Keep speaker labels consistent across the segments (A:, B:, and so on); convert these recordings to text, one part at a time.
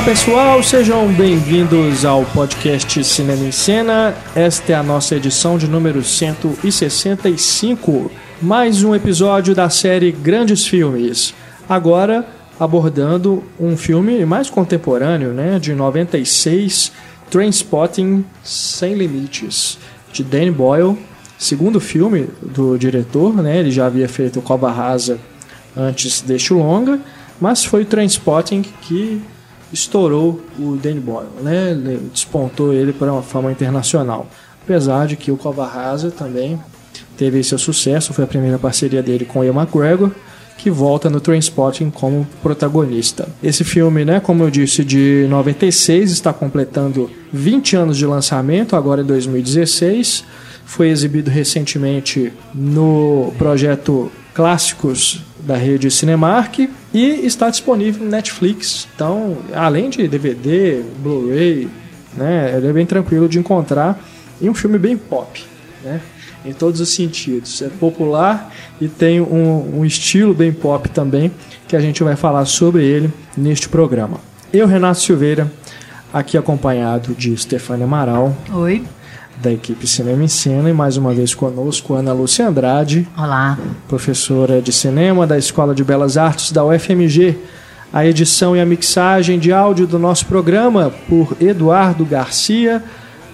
A: Olá pessoal, sejam bem-vindos ao podcast Cinema em Cena. Esta é a nossa edição de número 165, mais um episódio da série Grandes Filmes. Agora abordando um filme mais contemporâneo, né, de 96, Trainspotting Sem Limites, de Danny Boyle, segundo filme do diretor, né, ele já havia feito Cova Rasa antes deste longa, mas foi o Trainspotting que estourou o Danny Boyle, né? despontou ele para uma fama internacional. Apesar de que o Rasa também teve seu sucesso, foi a primeira parceria dele com Ian McGregor, que volta no Trainspotting como protagonista. Esse filme, né, como eu disse, de 96, está completando 20 anos de lançamento, agora em 2016. Foi exibido recentemente no projeto Clássicos da rede Cinemark e está disponível no Netflix. Então, além de DVD, Blu-ray, né, ele é bem tranquilo de encontrar e um filme bem pop, né? Em todos os sentidos. É popular e tem um, um estilo bem pop também, que a gente vai falar sobre ele neste programa. Eu, Renato Silveira, aqui acompanhado de Stefania Amaral.
B: Oi
A: da equipe Cinema em Cena e mais uma vez conosco Ana Lúcia Andrade.
B: Olá.
A: Professora de cinema da Escola de Belas Artes da UFMG. A edição e a mixagem de áudio do nosso programa por Eduardo Garcia.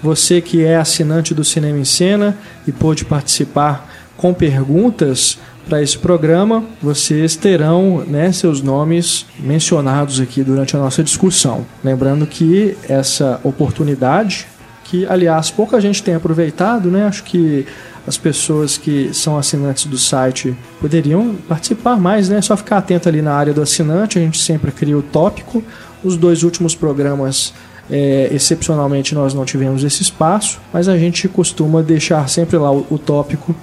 A: Você que é assinante do Cinema em Cena e pôde participar com perguntas para esse programa, vocês terão né, seus nomes mencionados aqui durante a nossa discussão. Lembrando que essa oportunidade que, aliás, pouca gente tem aproveitado, né? Acho que as pessoas que são assinantes do site poderiam participar mais, né? Só ficar atento ali na área do assinante, a gente sempre cria o tópico. Os dois últimos programas, é, excepcionalmente, nós não tivemos esse espaço, mas a gente costuma deixar sempre lá o, o tópico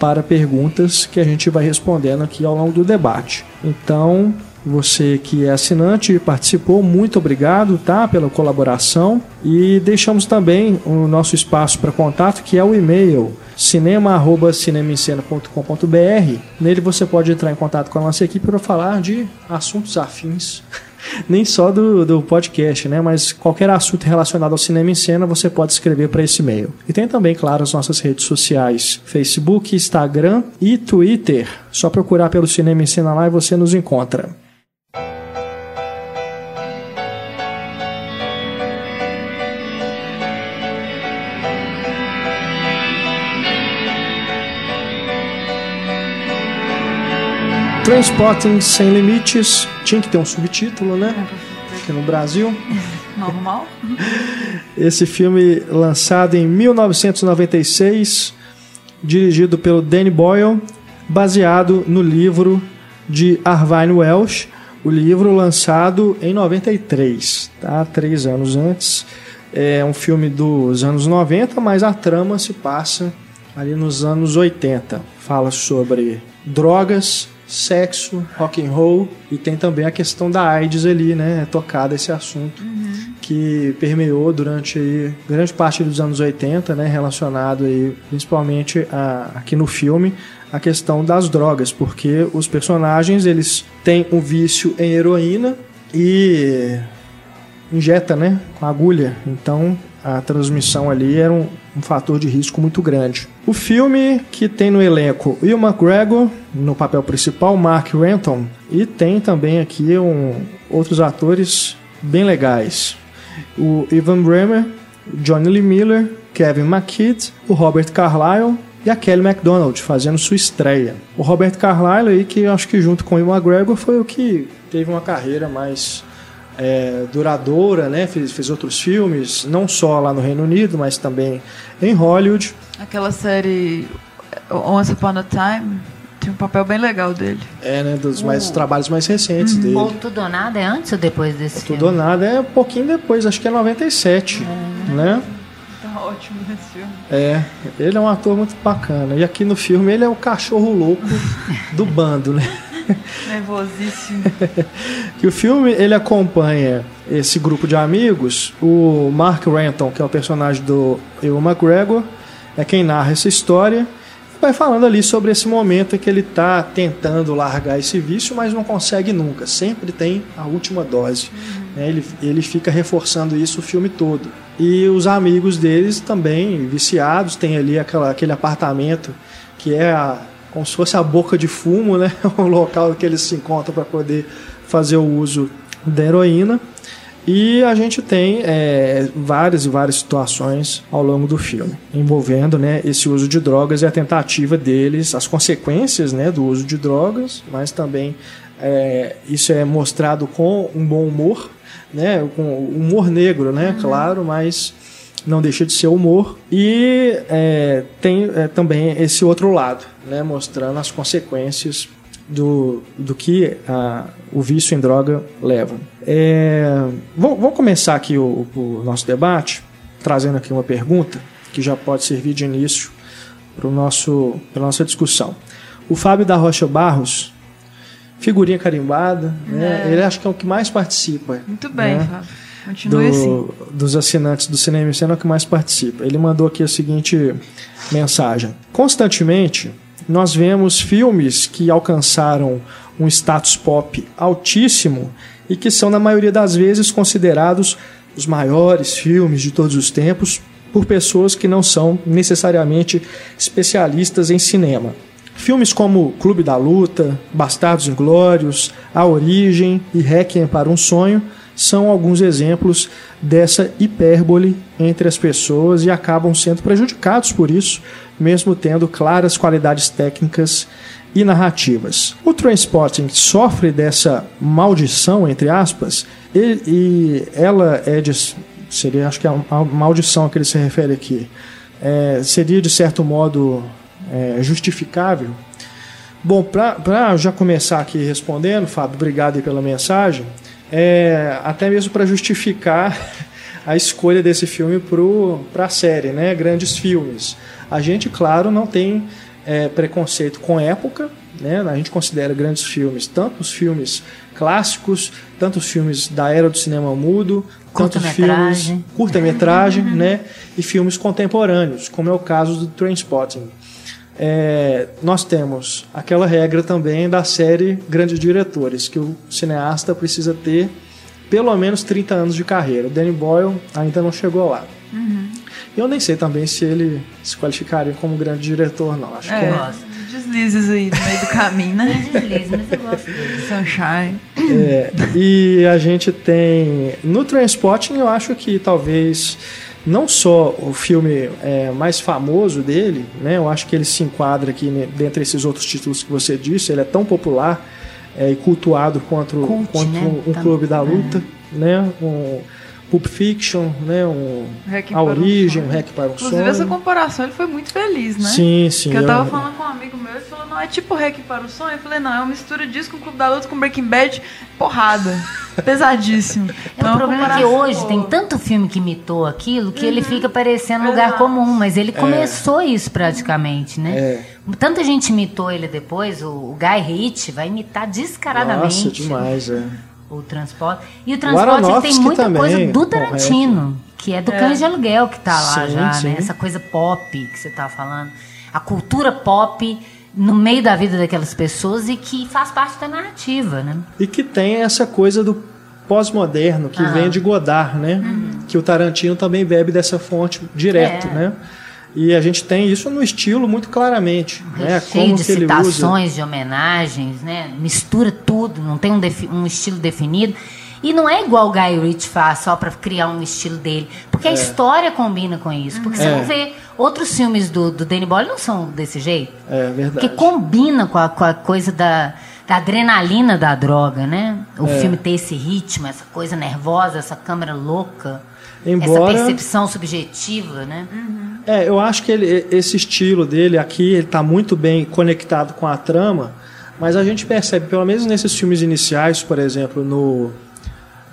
A: para perguntas que a gente vai respondendo aqui ao longo do debate. Então, você que é assinante e participou, muito obrigado, tá, pela colaboração. E deixamos também o nosso espaço para contato, que é o e-mail cinema@cinemaencena.com.br. Nele você pode entrar em contato com a nossa equipe para falar de assuntos afins. Nem só do, do podcast, né? Mas qualquer assunto relacionado ao cinema em cena você pode escrever para esse e-mail. E tem também, claro, as nossas redes sociais: Facebook, Instagram e Twitter. Só procurar pelo Cinema em Cena lá e você nos encontra. Transporting Sem Limites tinha que ter um subtítulo, né? Aqui no Brasil.
B: Normal.
A: Esse filme lançado em 1996, dirigido pelo Danny Boyle, baseado no livro de Arvine Welsh, o livro lançado em 93, tá? Três anos antes. É um filme dos anos 90, mas a trama se passa ali nos anos 80. Fala sobre drogas, sexo, rock and roll e tem também a questão da AIDS ali, né? Tocado esse assunto uhum. que permeou durante aí, grande parte dos anos 80, né? Relacionado aí, principalmente a, aqui no filme a questão das drogas, porque os personagens eles têm um vício em heroína e injeta, né, com agulha. Então a transmissão ali era um, um, fator de risco muito grande. O filme que tem no elenco Will McGregor no papel principal, Mark Renton e tem também aqui um, outros atores bem legais. O Ivan Bremer, Johnny Lee Miller, Kevin McKidd, o Robert Carlyle e a Kelly MacDonald fazendo sua estreia. O Robert Carlyle aí que acho que junto com o Will McGregor foi o que teve uma carreira mais é, duradoura, né? Fez, fez outros filmes, não só lá no Reino Unido, mas também em Hollywood.
B: Aquela série Once Upon a Time tinha um papel bem legal dele.
A: É, né? Dos mais, uh. trabalhos mais recentes uhum. dele.
C: O Tudo ou Nada é antes ou depois desse
A: o Tudo ou Nada é um pouquinho depois, acho que é 97, é. né?
B: Tá ótimo esse filme.
A: É, ele é um ator muito bacana. E aqui no filme ele é o cachorro louco do bando, né?
B: Nervosíssimo.
A: que o filme ele acompanha esse grupo de amigos. O Mark Renton, que é o personagem do Ewan McGregor, é quem narra essa história. vai falando ali sobre esse momento em que ele está tentando largar esse vício, mas não consegue nunca. Sempre tem a última dose. Né? Ele, ele fica reforçando isso o filme todo. E os amigos deles também, viciados, tem ali aquela, aquele apartamento que é a, como se fosse a boca de fumo, né? o local que eles se encontram para poder fazer o uso da heroína. E a gente tem é, várias e várias situações ao longo do filme envolvendo né, esse uso de drogas e a tentativa deles, as consequências né, do uso de drogas, mas também é, isso é mostrado com um bom humor, né, com humor negro, né, uhum. claro, mas não deixa de ser humor. E é, tem é, também esse outro lado, né, mostrando as consequências do, do que a, o vício em droga leva. É, vamos começar aqui o, o, nosso debate, trazendo aqui uma pergunta que já pode servir de início para a nossa discussão. O Fábio da Rocha Barros, figurinha carimbada, né? É. ele acho que é o que mais participa.
B: Muito bem, né? Fábio. Do, assim.
A: Dos assinantes do Cinema e é o que mais participa. Ele mandou aqui a seguinte mensagem: Constantemente nós vemos filmes que alcançaram um status pop altíssimo e que são, na maioria das vezes, considerados os maiores filmes de todos os tempos por pessoas que não são necessariamente especialistas em cinema. Filmes como Clube da Luta, Bastardos Inglórios, A Origem e Requiem para um Sonho são alguns exemplos dessa hipérbole entre as pessoas e acabam sendo prejudicados por isso, mesmo tendo claras qualidades técnicas e narrativas. O Trainspotting sofre dessa maldição, entre aspas, e, e ela é de. Seria, acho que é a maldição a que ele se refere aqui. É, seria, de certo modo, é, justificável. Bom, para já começar aqui respondendo, Fábio, obrigado pela mensagem é, até mesmo para justificar a escolha desse filme para a série, né? Grandes filmes. A gente, claro, não tem é, preconceito com época, né? A gente considera grandes filmes, tanto os filmes clássicos, tanto os filmes da era do cinema mudo, tanto filmes curta-metragem, né? E filmes contemporâneos, como é o caso do Trainspotting é, nós temos aquela regra também da série Grandes Diretores, que o cineasta precisa ter pelo menos 30 anos de carreira. O Danny Boyle ainda não chegou lá. Uhum. Eu nem sei também se ele se qualificaria como grande diretor, não. Acho
B: é,
A: que
B: é. Deslizes aí no meio do caminho, né? Deslizes, mas eu gosto dele. Sunshine. É,
A: e a gente tem. No Transporting, eu acho que talvez não só o filme é, mais famoso dele, né? Eu acho que ele se enquadra aqui né, dentre esses outros títulos que você disse. Ele é tão popular é, e cultuado quanto, Cult, quanto né? um, um clube da luta, é. né? Um, Pulp Fiction, né? Um, a origem, um, um Hack para um
B: Inclusive,
A: sonho.
B: essa comparação ele foi muito feliz, né?
A: Sim, sim.
B: Porque eu tava falando com um amigo meu, ele falou, não, é tipo Hack para o sonho. Eu falei, não, é uma mistura disso com o Clube da Luta, com Breaking Bad, porrada. Pesadíssimo.
C: É então, o problema é que hoje tem tanto filme que imitou aquilo que uhum. ele fica parecendo lugar comum, mas ele é. começou é. isso praticamente, né? É. Tanta gente imitou ele depois, o, o Guy Ritchie vai imitar descaradamente.
A: Nossa, demais, é
C: o transporte. E o transporte tem muita também, coisa do Tarantino, que é do é. Cães de Aluguel que tá lá sim, já, sim. né? Essa coisa pop que você tá falando. A cultura pop no meio da vida daquelas pessoas e que faz parte da narrativa, né?
A: E que tem essa coisa do pós-moderno que vem de Godard, né? Uhum. Que o Tarantino também bebe dessa fonte direto, é. né? E a gente tem isso no estilo muito claramente. Um né?
C: Como de citações, de homenagens, né? mistura tudo, não tem um, um, estilo definido. E não é igual o Guy Ritchie faz só para criar um estilo dele. Porque é. a história combina com isso. Porque é. você não vê. Outros filmes do, do Danny Boyle não são desse jeito.
A: É verdade.
C: Porque combina com a, com a coisa da, da adrenalina da droga, né? O é. filme ter esse ritmo, essa coisa nervosa, essa câmera louca. Embora... Essa percepção subjetiva, né?
A: Uhum. É, eu acho que ele, esse estilo dele aqui ele está muito bem conectado com a trama, mas a gente percebe, pelo menos nesses filmes iniciais, por exemplo, no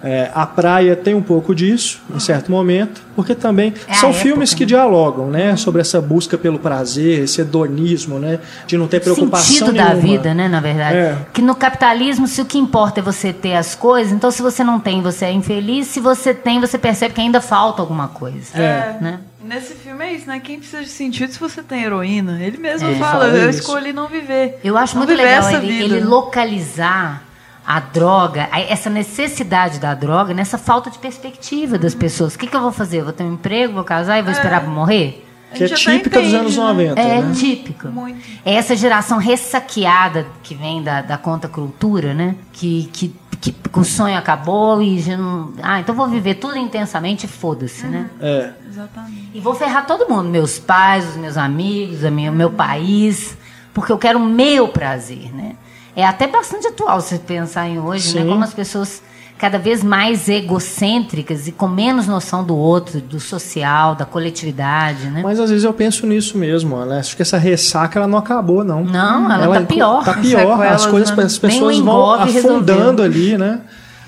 A: é, a praia tem um pouco disso, em certo momento, porque também é são filmes que né? dialogam, né, sobre essa busca pelo prazer, esse hedonismo, né, de não ter preocupação
C: Sentido
A: nenhuma.
C: da vida, né, na verdade. É. Que no capitalismo, se o que importa é você ter as coisas, então se você não tem, você é infeliz. Se você tem, você percebe que ainda falta alguma coisa, é. né?
B: Nesse filme é isso, né? Quem precisa de sentido se você tem heroína? Ele mesmo
C: É.
B: fala, eu
A: isso.
B: escolhi não viver.
C: Eu acho
B: não
C: muito legal ele, ele localizar a droga, essa necessidade da droga, nessa falta de perspectiva das
B: Uhum.
C: pessoas. O que, que eu vou fazer? Eu vou ter um emprego, vou casar e vou esperar pra morrer?
A: Que é
B: até
A: típica dos anos
B: né?
A: 90,
C: É
A: né?
C: típico.
B: Muito.
C: É essa geração ressaqueada que vem da, da conta cultura, né? Que, que, que, o sonho acabou e já não. Ah, então vou viver tudo intensamente e foda-se, né?
A: É.
B: Exatamente.
C: E vou ferrar todo mundo, meus pais, os meus amigos, a minha, o meu país, porque eu quero o meu prazer, né? É até bastante atual se pensar em hoje, né?
A: Sim.
C: Como as pessoas cada vez mais egocêntricas e com menos noção do outro, do social, da coletividade, né?
A: Mas às vezes eu penso nisso mesmo, né? Acho que essa ressaca ela não acabou, não.
C: Não, ela tá pior.
A: Tá pior. As coisas, as pessoas vão afundando
C: resolveu.
A: ali, né?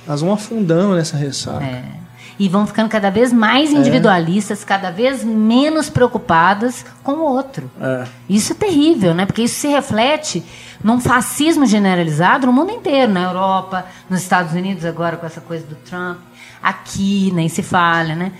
A: Elas vão afundando nessa ressaca.
C: É. E vão ficando cada vez mais individualistas, cada vez menos preocupadas com o outro.
A: É.
C: Isso é terrível, né? Porque isso se reflete num fascismo generalizado no mundo inteiro, na Europa, nos Estados Unidos agora com essa coisa do Trump, aqui nem se fala, né?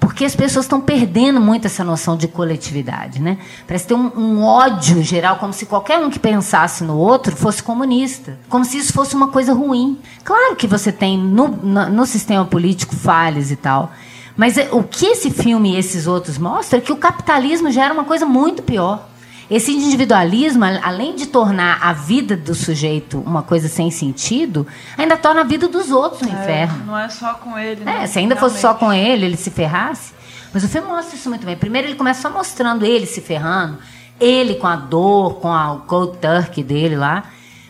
C: Porque as pessoas estão perdendo muito essa noção de coletividade, né? Parece ter um, um ódio geral, como se qualquer um que pensasse no outro fosse comunista, como se isso fosse uma coisa ruim. Claro que você tem no, no, no sistema político falhas e tal, mas é- o que esse filme e esses outros mostram é que o capitalismo já era uma coisa muito pior. Esse individualismo, além de tornar a vida do sujeito uma coisa sem sentido, ainda torna a vida dos outros um inferno.
B: Não é só com ele, né?
C: É, se ainda fosse só
B: Realmente.
C: com ele, ele se ferrasse. Mas o filme mostra isso muito bem. Primeiro ele começa só mostrando ele se ferrando, ele com a dor, com a, o cold turkey dele lá.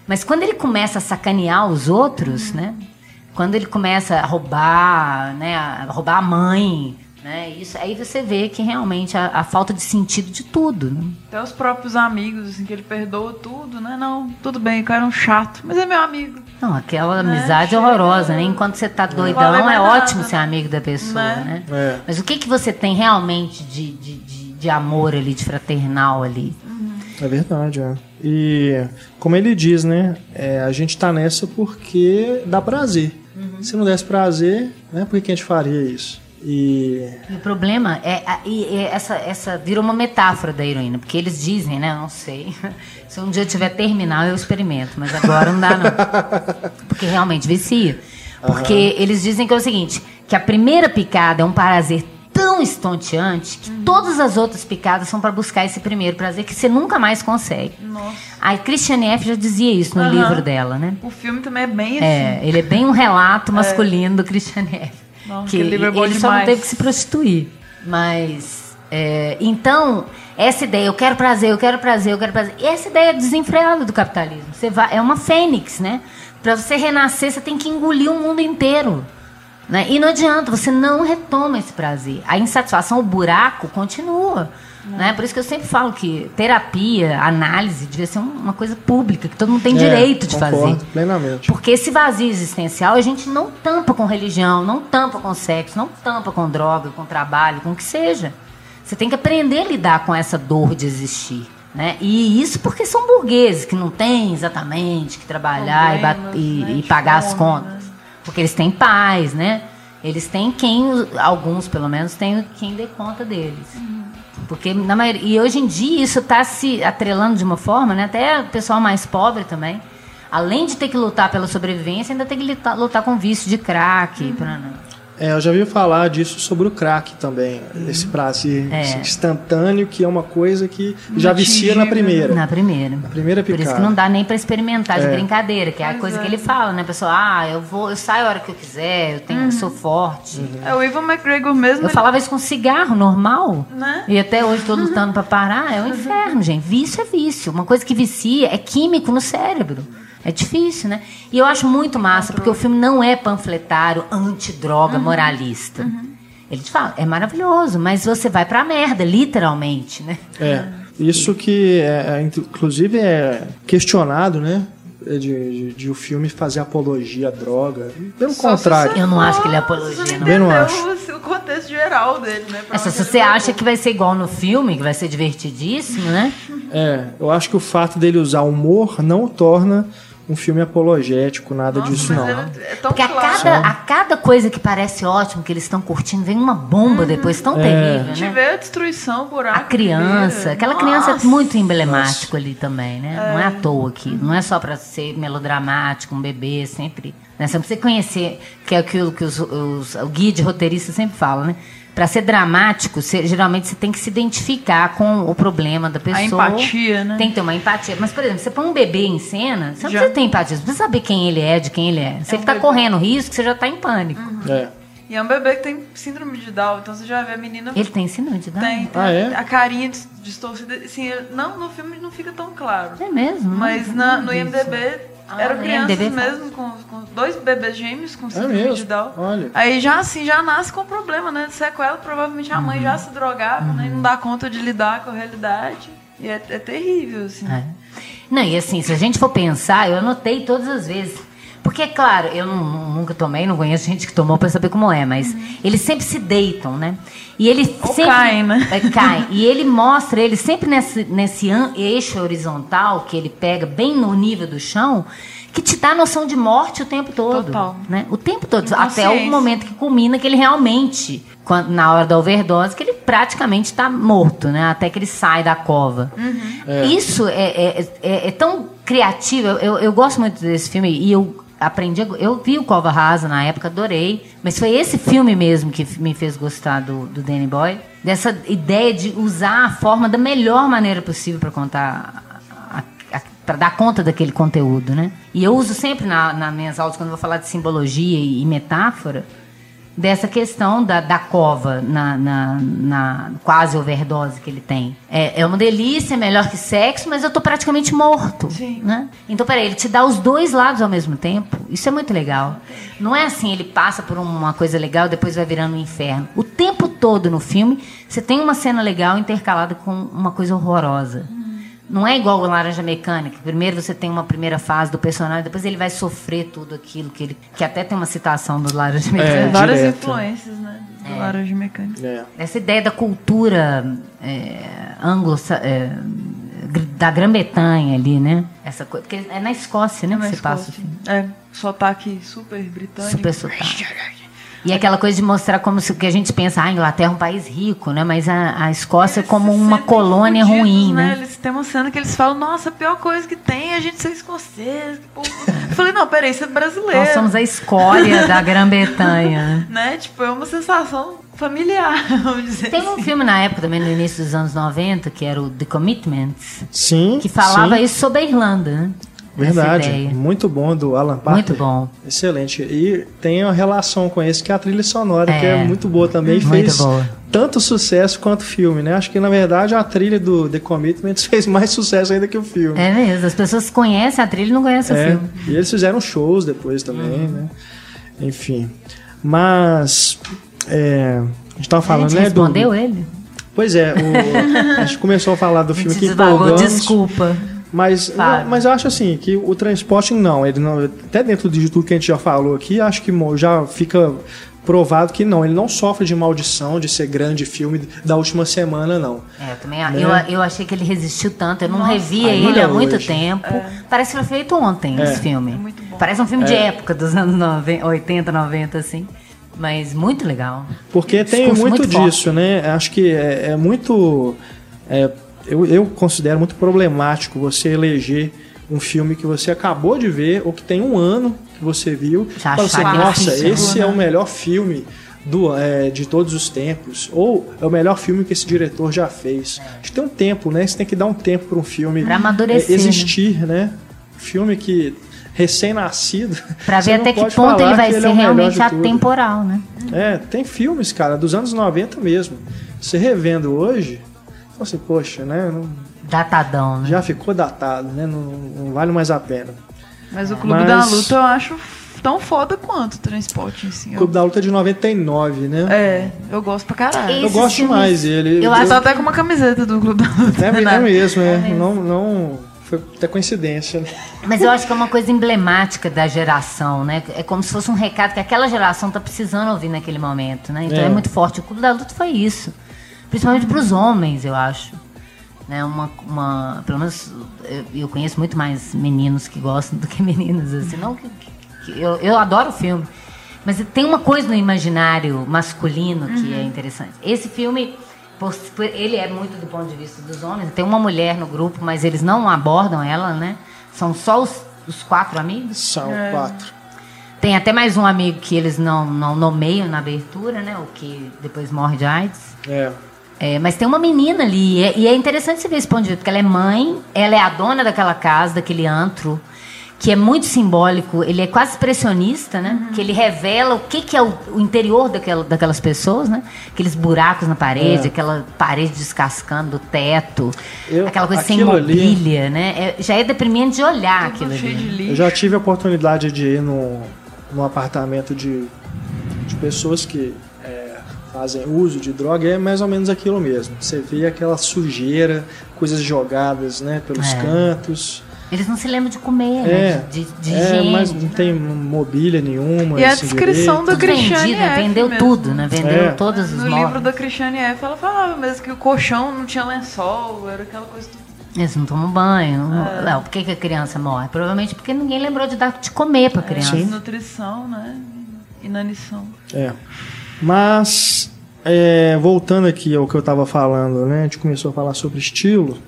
C: Mas quando ele começa a sacanear os outros, né? Quando ele começa a roubar, né? A roubar a mãe, né? Isso, aí você vê que realmente a, a falta de sentido de tudo, né?
B: Até os próprios amigos, assim, que ele perdoa tudo, né? Não, tudo bem, o cara é um chato, mas é meu amigo.
C: Não, aquela
B: Né?
C: amizade
B: Chega-
C: horrorosa, né? Enquanto você tá doidão,
B: vale
C: é
B: mais
C: ótimo
B: nada,
C: ser amigo da pessoa,
B: Né?
C: né?
A: É.
C: Mas o que, que você tem realmente de, de, de, de amor ali, de fraternal ali?
A: É verdade, é. E como ele diz, né? é, a gente tá nessa porque dá prazer.
C: Uhum.
A: Se não desse prazer, né? Por que a gente faria isso? E
C: E o problema é, a- e- e essa, essa virou uma metáfora da heroína, porque eles dizem, né? Eu não sei. Se um dia tiver terminal, eu experimento, mas agora não dá, não. Porque realmente vicia. Porque eles dizem que é o seguinte: que a primeira picada é um prazer tão estonteante que todas as outras picadas são para buscar esse primeiro prazer que você nunca mais consegue.
B: Nossa.
C: A Christiane F. já dizia isso no
B: Aham.
C: livro dela, né?
B: O filme também é bem assim.
C: É, ele é bem um relato masculino do Christian F.
B: Nossa,
C: que
B: aquele livro é bom
C: ele só não
B: demais.
C: teve que se prostituir. Mas, é, então, essa ideia, eu quero prazer, eu quero prazer, eu quero prazer. E essa ideia desenfreada do capitalismo. Você vai, é uma fênix, né? Para você renascer, você tem que engolir o mundo inteiro. Né? E não adianta, você não retoma esse prazer. A insatisfação, o buraco continua. Né? Por isso que eu sempre falo que terapia, análise, devia ser um- uma coisa pública, que todo mundo tem
A: é,
C: direito de fazer.
A: Plenamente.
C: Porque esse vazio existencial a gente não tampa com religião, não tampa com sexo, não tampa com droga, com trabalho, com o que seja. Você tem que aprender a lidar com essa dor de existir. Né? E isso porque são burgueses que não têm exatamente que trabalhar e,
B: Problemas,
C: e-
B: né,
C: e pagar as
B: fome,
C: contas.
B: né?
C: Porque eles têm paz, né? Eles têm quem, alguns pelo menos, têm quem dê conta deles. Porque na maioria, e hoje em dia isso está se atrelando de uma forma, né? Até o pessoal mais pobre também. Além de ter que lutar pela sobrevivência, ainda tem que lutar, lutar com vício de crack. pra- né?
A: É, eu já ouvi falar disso sobre o crack também. Esse prazer
C: É.
A: instantâneo, que é uma coisa que já vicia na primeira.
C: Na primeira.
A: Na primeira
C: Por isso
A: picada.
C: que não dá nem para experimentar de
A: É.
C: brincadeira, que é a
B: Pois
C: coisa
B: é.
C: que ele fala, né? A pessoa, ah, eu vou, eu saio a hora que eu quiser, eu tenho, eu sou forte.
B: É o Ivan McGregor mesmo.
C: Eu
B: ele-
C: falava isso com cigarro normal.
B: Né?
C: E até hoje tô lutando pra parar. É um inferno, gente. Vício é vício. Uma coisa que vicia é químico no cérebro. É difícil, né? E eu acho muito massa, porque o filme não é panfletário, antidroga, moralista. Ele te fala, é maravilhoso, mas você vai pra merda, literalmente, né?
A: É. Isso que, é, é, inclusive, é questionado, né? De, de- de o filme fazer apologia à droga. Pelo
B: Só
A: contrário.
C: Eu não acho que ele é apologia, não.
A: Eu não
B: entendeu o- contexto geral dele, né? Onde
C: se você acha que vai ser igual no filme, que vai ser divertidíssimo, né?
A: É, eu acho que o fato dele usar humor não o torna um filme apologético, nada
B: Nossa,
A: disso não.
B: é tão
C: Porque a
B: claro.
C: cada, a cada coisa que parece ótimo, que eles estão curtindo, vem uma bomba depois tão
A: É.
C: terrível,
B: A gente
C: né?
B: vê a destruição, buraco.
C: A criança, aquela criança é
B: Nossa.
C: muito emblemático ali também, né? Não é à toa aqui. Não é só pra ser melodramático, um bebê, sempre. Né? Você precisa conhecer, que é aquilo que os, os- o guia de roteirista sempre fala, né? Pra ser dramático, você- geralmente você tem que se identificar com o problema da pessoa.
B: empatia, né?
C: Tem que ter uma empatia. Mas, por exemplo, você põe um bebê em cena, você não
B: Já.
C: precisa ter empatia, você precisa saber quem ele é, de quem ele é. Se
B: É
C: ele
B: um
C: tá
B: bebê.
C: correndo risco, você já tá em pânico.
A: É.
B: E é um bebê que tem síndrome de Down, então você já vê a menina.
C: Ele tem síndrome de Down?
B: tem, tem
A: Ah, é?
B: a carinha dis- distorcida. Assim, não, no filme não fica tão claro.
C: É mesmo?
B: Mas
C: Não
B: na, no
C: isso.
B: IMDB
C: Ah,
B: eram
C: no
B: crianças
C: fala.
B: mesmo, com, com dois bebês gêmeos com
A: É
B: síndrome de
A: mesmo?
B: Down.
A: Olha.
B: Aí já assim, já nasce com problema, né? De sequela, provavelmente a mãe
C: Uhum.
B: já se drogava, né? E não dá conta de lidar com a realidade. E é, é terrível, assim.
C: É. Não, e assim, se a gente for pensar, eu anotei todas as vezes. Porque, é claro, eu não- nunca tomei, não conheço gente que tomou pra saber como é, mas eles sempre se deitam, né? E ele
B: Ou
C: sempre.
B: caem, né?
C: É, caem. E ele mostra ele sempre nesse, nesse eixo horizontal que ele pega bem no nível do chão, que te dá noção de morte o tempo todo.
B: Total.
C: Né? O tempo todo. Até o momento que culmina que ele realmente, quando- na hora da overdose, que ele praticamente está morto, né? Até que ele sai da cova. Isso é, é, é- é tão criativo. Eu, eu, eu gosto muito desse filme e eu aprendi. Eu vi o Cova Rasa na época, adorei. Mas foi esse filme mesmo que me fez gostar do, do Danny Boy. Dessa ideia de usar a forma da melhor maneira possível para contar para dar conta daquele conteúdo, né? E eu uso sempre na, nas minhas aulas, quando vou falar de simbologia e, e metáfora, dessa questão da, da cova na, na, na quase overdose que ele tem. É, é uma delícia, é melhor que sexo, mas eu tô praticamente morto.
B: Sim.
C: Né? Então, peraí, ele te dá os dois lados ao mesmo tempo. Isso é muito legal. Não é assim, ele passa por uma coisa legal depois vai virando um inferno. O tempo todo no filme, você tem uma cena legal intercalada com uma coisa horrorosa. Não é igual o Laranja Mecânica. Primeiro você tem uma primeira fase do personagem, depois ele vai sofrer tudo aquilo que ele. Que até tem uma citação do Laranja Mecânica.
A: É,
B: Várias
A: direto.
B: influências, né? Do Laranja Mecânica.
A: É.
C: Essa ideia da cultura é, anglo é, da Grã-Bretanha ali, né? Essa coisa, porque é na Escócia, né,
B: Na
C: que você passa filme.
B: É, sotaque super britânico.
C: Super sotaque. E aquela coisa de mostrar como se que a gente pensa, ah, a Inglaterra é um país rico, né? Mas a, a Escócia é como
B: Eles se
C: uma colônia
B: fudidos,
C: ruim, né?
B: Eles têm uma cena que eles falam, nossa, a pior coisa que tem é a gente ser escocês. Eu falei, não, peraí, você é brasileiro.
C: Nós somos a escória da Grã-Bretanha.
B: Né? Tipo, é uma sensação familiar, vamos dizer
C: Tem um
B: assim.
C: filme na época, também no início dos anos 90, que era o The Commitments,
A: Sim.
C: que falava
A: sim.
C: isso sobre a Irlanda, né?
A: Verdade. Muito bom do Alan Parker.
C: Muito bom.
A: Excelente. E tem uma relação com esse, que é a trilha sonora,
C: É.
A: que é muito boa também.
C: Muito
A: fez
C: boa.
A: tanto sucesso quanto o filme, né? Acho que, na verdade, a trilha do The Commitments fez mais sucesso ainda que o filme.
C: É mesmo, as pessoas conhecem a trilha e não conhecem o
A: É,
C: filme.
A: E eles fizeram shows depois também, né? Enfim. Mas. é, a gente tava
C: a
A: falando,
C: gente
A: né?
C: respondeu
A: do,
C: ele?
A: Pois é, o- a gente começou a falar do
C: A
A: filme que empolgamos.
C: desculpa.
A: Mas, mas eu acho assim que o transporte não, ele não, até dentro de tudo que a gente já falou aqui, acho que já fica provado que não, ele não sofre de maldição de ser grande filme da última semana, não.
C: É, eu também,
A: Né?
C: eu, eu achei que ele resistiu tanto. Eu não
B: Nossa,
C: revia ele há muito
A: hoje.
C: tempo. Parece que foi feito ontem
A: É.
C: esse filme.
B: É muito bom.
C: Parece um filme de
A: É.
C: época dos anos 90, 80, 90, assim. Mas muito legal.
A: Porque tem muito,
C: muito forte.
A: disso, né? Acho que é, é muito. É, eu, eu considero muito problemático você eleger um filme que você acabou de ver ou que tem um ano que você viu.
C: Já achar que é
A: nossa, esse
B: né?
A: é o melhor filme do, é, de todos os tempos. Ou é o melhor filme que esse diretor já fez. Acho que tem um tempo, né? Você tem que dar um tempo para um filme
C: Pra amadurecer,
A: é, existir, né? Filme que recém-nascido.
C: Pra
A: você
C: ver até que ponto ele vai ser
A: é
C: realmente atemporal, né?
A: É, tem filmes, cara, dos anos 90 mesmo. Você revendo hoje, fala assim, poxa, né? não-
C: Datadão, né?
A: já ficou datado, né? Não, não vale mais a pena.
B: Mas o Clube
A: Mas-
B: da Luta eu acho tão foda quanto o Transporte em si.
A: O Clube da Luta é de 99, né?
B: É, eu gosto pra caralho.
C: Esses
A: Eu gosto
C: filmes-
A: mais dele.
C: Eu
B: Eu tô até com uma camiseta do Clube da Luta.
A: É,
B: né?
A: é mesmo, é.
C: mesmo.
A: Não, não. Foi até coincidência. né?
C: Mas eu acho que é uma coisa emblemática da geração, né? É como se fosse um recado que aquela geração tá precisando ouvir naquele momento, né? Então é,
A: É.
C: muito forte. O Clube da Luta foi isso. Principalmente pros homens, eu acho. Né? Uma, uma, pelo menos eu, eu conheço muito mais meninos que gostam do que meninas. Assim. Não que, que- eu, eu adoro o filme. Mas tem uma coisa no imaginário masculino que é interessante. Esse filme, por- por- ele é muito do ponto de vista dos homens. Tem uma mulher no grupo, mas eles não abordam ela, né? São só os, os quatro amigos.
A: São
B: É.
A: quatro.
C: Tem até mais um amigo que eles não, não nomeiam na abertura, né? O que depois morre de AIDS.
A: É.
C: É, mas tem uma menina ali, e é, e é interessante você ver esse ponto de vista, porque ela é mãe, ela é a dona daquela casa, daquele antro, que é muito simbólico, ele é quase expressionista, né? Que ele revela o que, que é o, o interior daquela, daquelas pessoas, né? Aqueles buracos na parede,
A: É.
C: aquela parede descascando do teto,
A: Eu-
C: aquela coisa sem
A: aquilo ali-
C: mobília, né? É- já é deprimente de olhar aquilo ali.
B: lixo.
A: Eu já tive a oportunidade de ir num, num apartamento de, de pessoas que fazem uso de droga é mais ou menos aquilo mesmo. Você vê aquela sujeira, coisas jogadas né, pelos
C: É.
A: cantos.
C: Eles não se lembram de comer,
A: É,
C: né? De, de
A: é
C: higiene.
A: mas não tem mobília nenhuma.
B: E a descrição
A: direito.
B: do
C: né?
B: F.
C: vendeu
B: mesmo.
C: tudo, né? Vendeu
A: É.
C: todos os
B: No
C: móveis.
B: livro da Christiane F, ela falava mesmo que o colchão não tinha lençol, era aquela coisa tudo.
C: Eles não tomam banho. Não, não, por que, que a criança morre? Provavelmente porque ninguém lembrou de dar de comer pra criança.
A: Sim.
B: Nutrição, né? Inanição.
A: É. Mas, é, voltando aqui ao que eu estava falando, né? A gente começou a falar sobre estilo.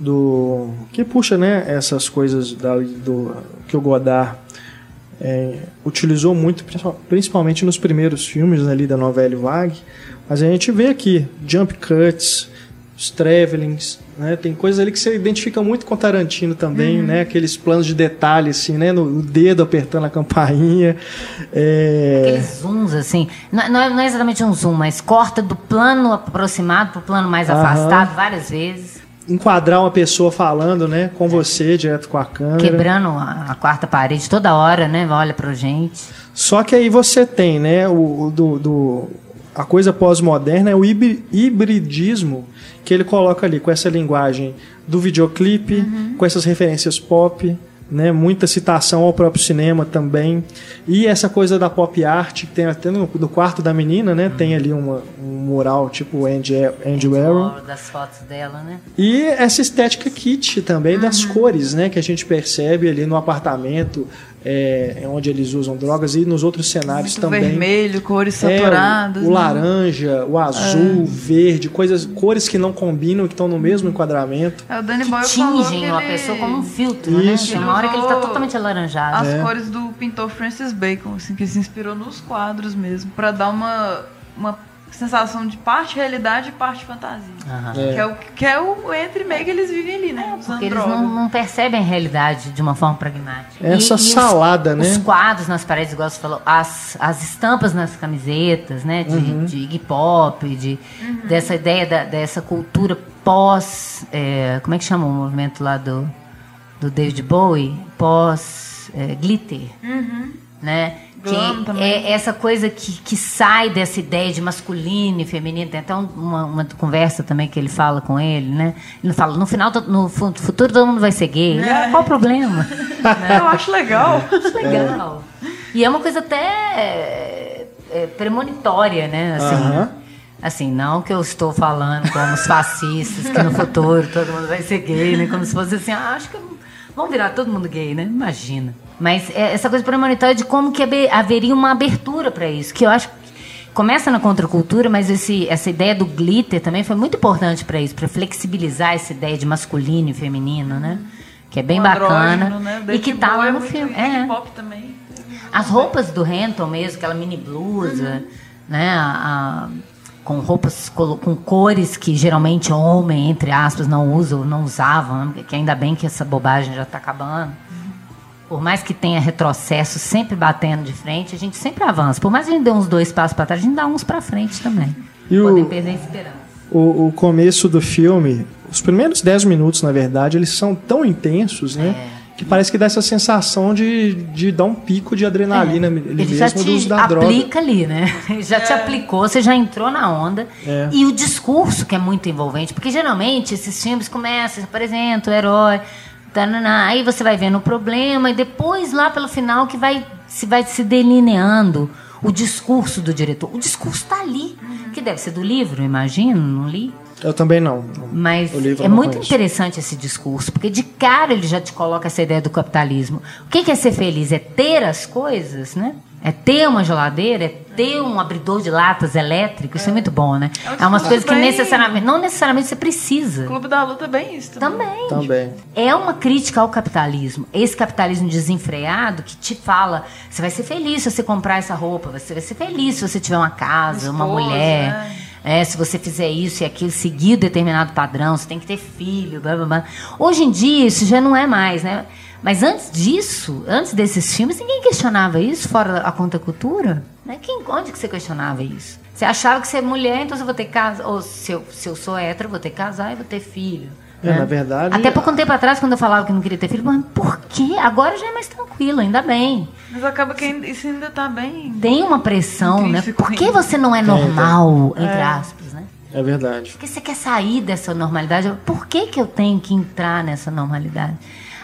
A: Do, que puxa né, essas coisas da, do, que o Godard é, utilizou muito, principal- principalmente nos primeiros filmes ali da novela Vague. Mas a gente vê aqui jump cuts, os travelings, né? Tem coisas ali que você identifica muito com Tarantino também, né? Aqueles planos de detalhe, assim, né? No, no dedo apertando a campainha. É...
C: Aqueles zooms, assim. Não, não é, não é exatamente um zoom, mas corta do plano aproximado pro plano mais
A: Aham.
C: afastado várias vezes.
A: enquadrar uma pessoa falando, né, com você, direto com a câmera.
C: Quebrando a, a quarta parede toda hora, né? Olha pra gente.
A: Só que aí você tem, né, o, o do, do- a coisa pós-moderna é o hibri- hibridismo que ele coloca ali com essa linguagem do videoclipe, com essas referências pop, né, muita citação ao próprio cinema também. E essa coisa da pop art, que tem até no, no quarto da menina, né, tem ali uma, um mural tipo Andy, Andy Warhol.
C: Das fotos dela, né?
A: E essa estética kit também das
C: Uhum.
A: cores, né? Que a gente percebe ali no apartamento, é, onde eles usam drogas e nos outros cenários
B: Muito
A: também.
B: vermelho, cores
A: É,
B: saturadas.
A: o, o
B: né?
A: laranja, o azul, o verde, coisas, cores que não combinam, que estão no mesmo enquadramento.
B: É, o Danny Boyle falou que
C: Tingem uma
B: ele-
C: pessoa como um filtro, né?
A: Isso.
C: Tem uma hora que ele tá
B: Usou
C: totalmente alaranjado.
B: as
A: É.
B: cores do pintor Francis Bacon, assim, que se inspirou nos quadros mesmo, pra dar uma, uma sensação de parte realidade e parte fantasia.
C: Aham.
A: É.
B: Que, é o, que é o entre meio que eles vivem ali, né? Usando
C: Porque eles não, não percebem a realidade de uma forma pragmática.
A: Essa
C: os-
A: salada, né?
C: Os quadros nas paredes, igual você falou, as, as estampas nas camisetas, né? De,
A: Uhum.
C: de Iggy Pop, de, dessa ideia da- dessa cultura pós. é, como é que chama o movimento lá do, do David Bowie? Pós é, glitter. Né?
B: Glam
C: Que
B: também.
C: é essa coisa que, que sai dessa ideia de masculino e feminino. Tem até um- uma, uma conversa também que ele fala com ele, né? Ele fala, no final, no fu- futuro todo mundo vai ser gay.
B: É.
C: Ah, Qual o problema?
B: Eu acho legal.
C: Acho legal. E é uma coisa até é, é, premonitória, né? Assim,
A: Aham.
C: assim, não que eu estou falando como os fascistas, que no futuro todo mundo vai ser gay, né? Como se fosse assim, ah, acho que vão virar todo mundo gay, né? Imagina. Mas é essa coisa premonitória de como que haveria uma abertura para isso, que eu acho que começa na contracultura, mas esse, essa ideia do glitter também foi muito importante para isso, para flexibilizar essa ideia de masculino e feminino, né? Que é bem
B: O
C: bacana
B: né?
C: e que tá lá
B: é
C: no filme.
B: Iggy
C: É.
B: Pop também.
C: As roupas do Renton mesmo, aquela mini blusa, né? a- a- com roupas com cores que geralmente homem, entre aspas, não usam, não usavam, né? que ainda bem que essa bobagem já está acabando. Por mais que tenha retrocesso sempre batendo de frente, a gente sempre avança. Por mais que a gente dê uns dois passos para trás, a gente dá uns para frente também.
A: E o-
C: Podem perder a esperança.
A: O, o começo do filme, os primeiros 10 minutos, na verdade, eles são tão intensos, né?
C: É.
A: Que parece que dá essa sensação de, de dar um pico de adrenalina ali
C: Ele já
A: mesmo do uso
C: te
A: da droga.
C: aplica ali, né? Ele já te aplicou, você já entrou na onda.
A: É.
C: E o discurso que é muito envolvente, porque geralmente esses filmes começam, se apresenta o herói, tananá, aí você vai vendo o problema e depois lá pelo final que vai se vai se delineando o discurso do diretor. O discurso está ali, que deve ser do livro, imagino, não li.
A: Eu também não.
C: Mas é
A: não
C: muito
A: conheço.
C: interessante esse discurso, porque de cara ele já te coloca essa ideia do capitalismo. O que que é ser feliz? É ter as coisas, né? É ter uma geladeira, é ter um abridor de latas elétrico, isso é muito bom, né?
B: É
C: É umas coisas que necessariamente, não necessariamente você precisa.
B: Clube da Luta é bem isso também.
C: Também.
A: Também.
C: É uma crítica ao capitalismo. Esse capitalismo desenfreado que te fala: você vai ser feliz se você comprar essa roupa, você vai ser feliz se você tiver uma casa, uma
B: Esposa,
C: mulher.
B: né?
C: É, se você fizer isso e aquilo, seguir determinado padrão, você tem que ter filho, blá blá blá. Hoje em dia isso já não é mais, né? Mas antes disso, antes desses filmes, ninguém questionava isso, fora a contracultura. Né? Quem, onde que você questionava isso? Você achava que você é mulher, então você vai ter que casar. Ou se eu, se eu sou hétero, eu vou ter que casar e vou ter filho.
A: É, na verdade-
C: Até pouco tempo atrás, quando eu falava que não queria ter filho, mas por quê? Agora já é mais tranquilo, ainda bem.
B: Mas acaba que isso ainda tá bem.
C: Tem uma pressão, né? Por que você não é normal, entre aspas, né?
A: É verdade.
C: Porque você quer sair dessa normalidade. Por que, que eu tenho que entrar nessa normalidade?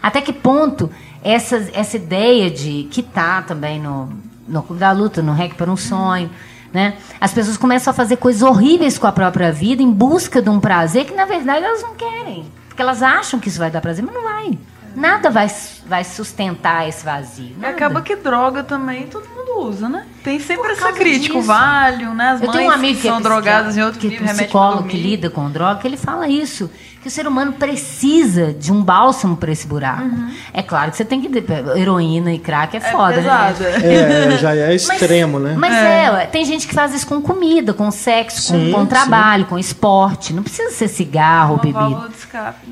C: Até que ponto essa, essa ideia de que tá também no, no Clube da Luta, no REC para um Sonho, né? As pessoas começam a fazer coisas horríveis com a própria vida em busca de um prazer que, na verdade, elas não querem. Porque elas acham que isso vai dar prazer, mas não vai. Nada vai, vai sustentar esse vazio.
B: E
C: nada.
B: acaba que droga também todo mundo usa, né? Tem sempre essa crítica, o. Valium, né? As
C: Eu
B: mães
C: tenho um amigo
B: que
C: que
B: são
C: é
B: drogadas em outro
C: que,
B: pra
C: psicólogo que lida com droga, que ele fala isso, que o ser humano precisa de um bálsamo para esse buraco. É claro que você tem que heroína e crack é,
B: Uhum. É
C: foda,
B: pesado.
C: né?
A: É, é, já é
C: Mas-
A: extremo, né?
C: Mas é. ué, tem gente que faz isso com comida, com sexo, com,
A: Sim,
C: com
A: sim.
C: trabalho, com esporte. Não precisa ser cigarro ou bebida.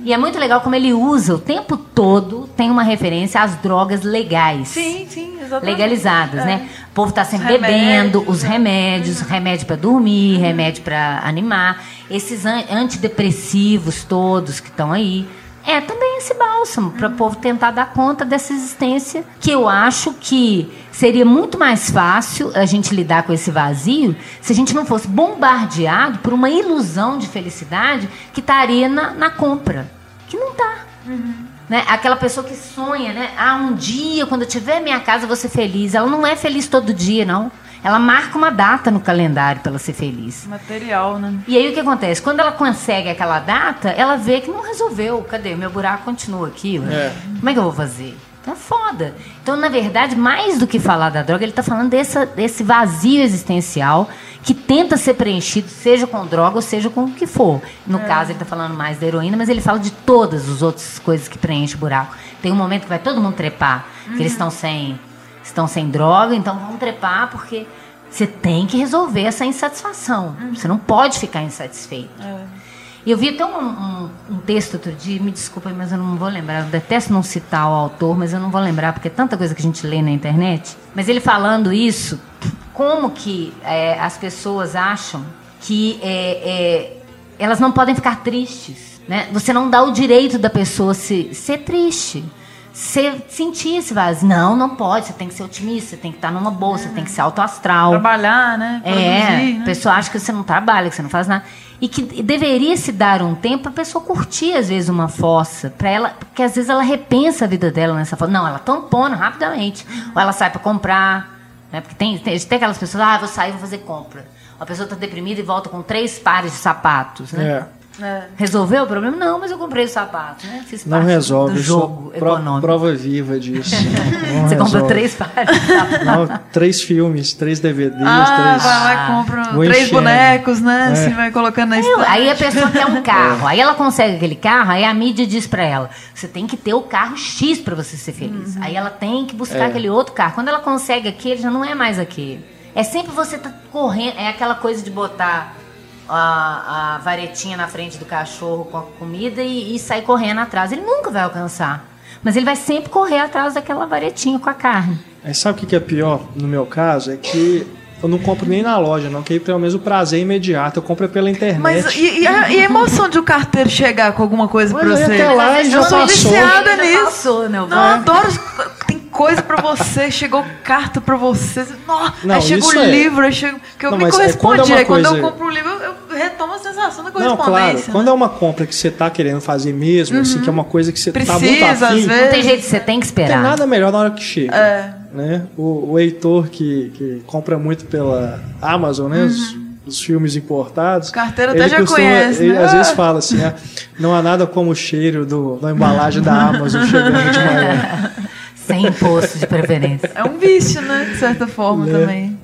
C: E é muito legal como ele usa o tempo todo, tem uma referência às drogas legais
B: Sim, sim, exatamente.
C: legalizadas,
B: É.
C: né? O povo tá sempre
B: Os
C: bebendo,
B: remédios,
C: os
B: né?
C: remédios, remédio para dormir, remédio para animar, esses an- antidepressivos todos que estão aí. É também esse bálsamo para o povo tentar dar conta dessa existência que eu acho que seria muito mais fácil a gente lidar com esse vazio se a gente não fosse bombardeado por uma ilusão de felicidade que estaria na, na compra, que não tá. Né? Aquela pessoa que sonha, né? Ah, um dia, quando eu tiver minha casa, eu vou ser feliz. Ela não é feliz todo dia, não. Ela marca uma data no calendário para ela ser feliz.
B: Material, né?
C: E aí o que acontece? Quando ela consegue aquela data, ela vê que não resolveu. Cadê? Meu buraco continua aqui.
A: É.
C: Como é que eu vou fazer? Tá foda. Então, na verdade, mais do que falar da droga, ele tá falando dessa, desse vazio existencial que tenta ser preenchido, seja com droga ou seja com o que for. No caso, ele tá falando mais da heroína, mas ele fala de todas as outras coisas que preenchem o buraco. Tem um momento que vai todo mundo trepar, que eles estão sem, estão sem droga, então vão trepar porque você tem que resolver essa insatisfação. Você não pode ficar insatisfeito. E eu vi até um, um- um texto outro dia, me desculpa, mas eu não vou lembrar. Eu detesto não citar o autor, mas eu não vou lembrar, porque é tanta coisa que a gente lê na internet. Mas ele falando isso, como que é, as pessoas acham que é, é, elas não podem ficar tristes. Né? Você não dá o direito da pessoa se, ser triste. Ser, sentir esse vazio. Não, não pode. Você tem que ser otimista, você tem que estar numa boa, você tem que ser autoastral.
B: Trabalhar, né?
C: É,
B: Produzir,
C: a
B: né?
C: pessoa acha que você não trabalha, que você não faz nada. E que deveria se dar um tempo para a pessoa curtir, às vezes, uma fossa. para ela, porque às vezes ela repensa a vida dela nessa fossa. Não, ela tampona rapidamente. Ou ela sai para comprar. Né? Porque tem, tem, tem aquelas pessoas, ah, vou sair, vou fazer compra. A pessoa está deprimida e volta com três pares de sapatos. Né?
A: É.
B: É.
C: Resolveu o problema? Não, mas eu comprei os sapatos. Né? Fiz
A: Não resolve.
C: do jogo econômico.
A: prova viva disso.
C: Você compra
A: resolve.
C: três pares.
A: Não, três filmes, três DVDs,
B: Ah,
A: três.
B: vai lá e compra
A: Vou
B: três bonecos, né?
A: É.
B: Assim, vai colocando na
C: Aí,
B: estante.
C: aí a pessoa quer um carro, aí ela consegue aquele carro, aí a mídia diz pra ela: você tem que ter o carro X pra você ser feliz. Aí ela tem que buscar
A: É.
C: aquele outro carro. Quando ela consegue aquele, já não é mais aquele. É sempre você tá correndo, é aquela coisa de botar a, a varetinha na frente do cachorro com a comida e, e sair correndo atrás. Ele nunca vai alcançar. Mas ele vai sempre correr atrás daquela varetinha com a carne.
A: Aí sabe o que é pior no meu caso? É que eu não compro nem na loja, não, que aí pelo menos o prazer é imediato. Eu compro pela internet.
B: Mas e, e a, e a emoção de o carteiro chegar com alguma coisa
A: Mas
B: pra
A: aí
B: você?
A: até lá já
B: eu sou
A: passou.
B: viciada
C: Já
B: nisso.
C: passou, né?
B: Não, eu adoro. Coisa pra você, chegou carta pra você. Nó,
A: Não,
B: aí chega
A: isso
B: o
A: é.
B: livro, aí chega. Que eu
A: Não,
B: me
A: mas é
B: correspondi.
A: quando é uma
B: aí quando eu
A: coisa-
B: compro o livro, eu, eu retomo a sensação da
A: Não, claro.
B: correspondência.
A: Quando
B: né?
A: é uma compra que você tá querendo fazer mesmo, assim, que é uma coisa que você tá muito
B: Precisa,
A: afim,
B: às
C: Não tem jeito, você tem que
A: não tem
C: esperar.
A: nada melhor na hora que chega.
B: É.
A: Né? O, o Heitor, que, que compra muito pela Amazon, né?
B: Uhum.
A: dos filmes importados.
B: Carteira até já
A: costuma-
B: conhece,
A: ele
B: né?
A: às vezes fala assim, ah, não há nada como o cheiro do, da embalagem da Amazon chegando de manhã.
C: Sem imposto de preferência.
B: É um vício, né? De certa forma
A: É.
B: também.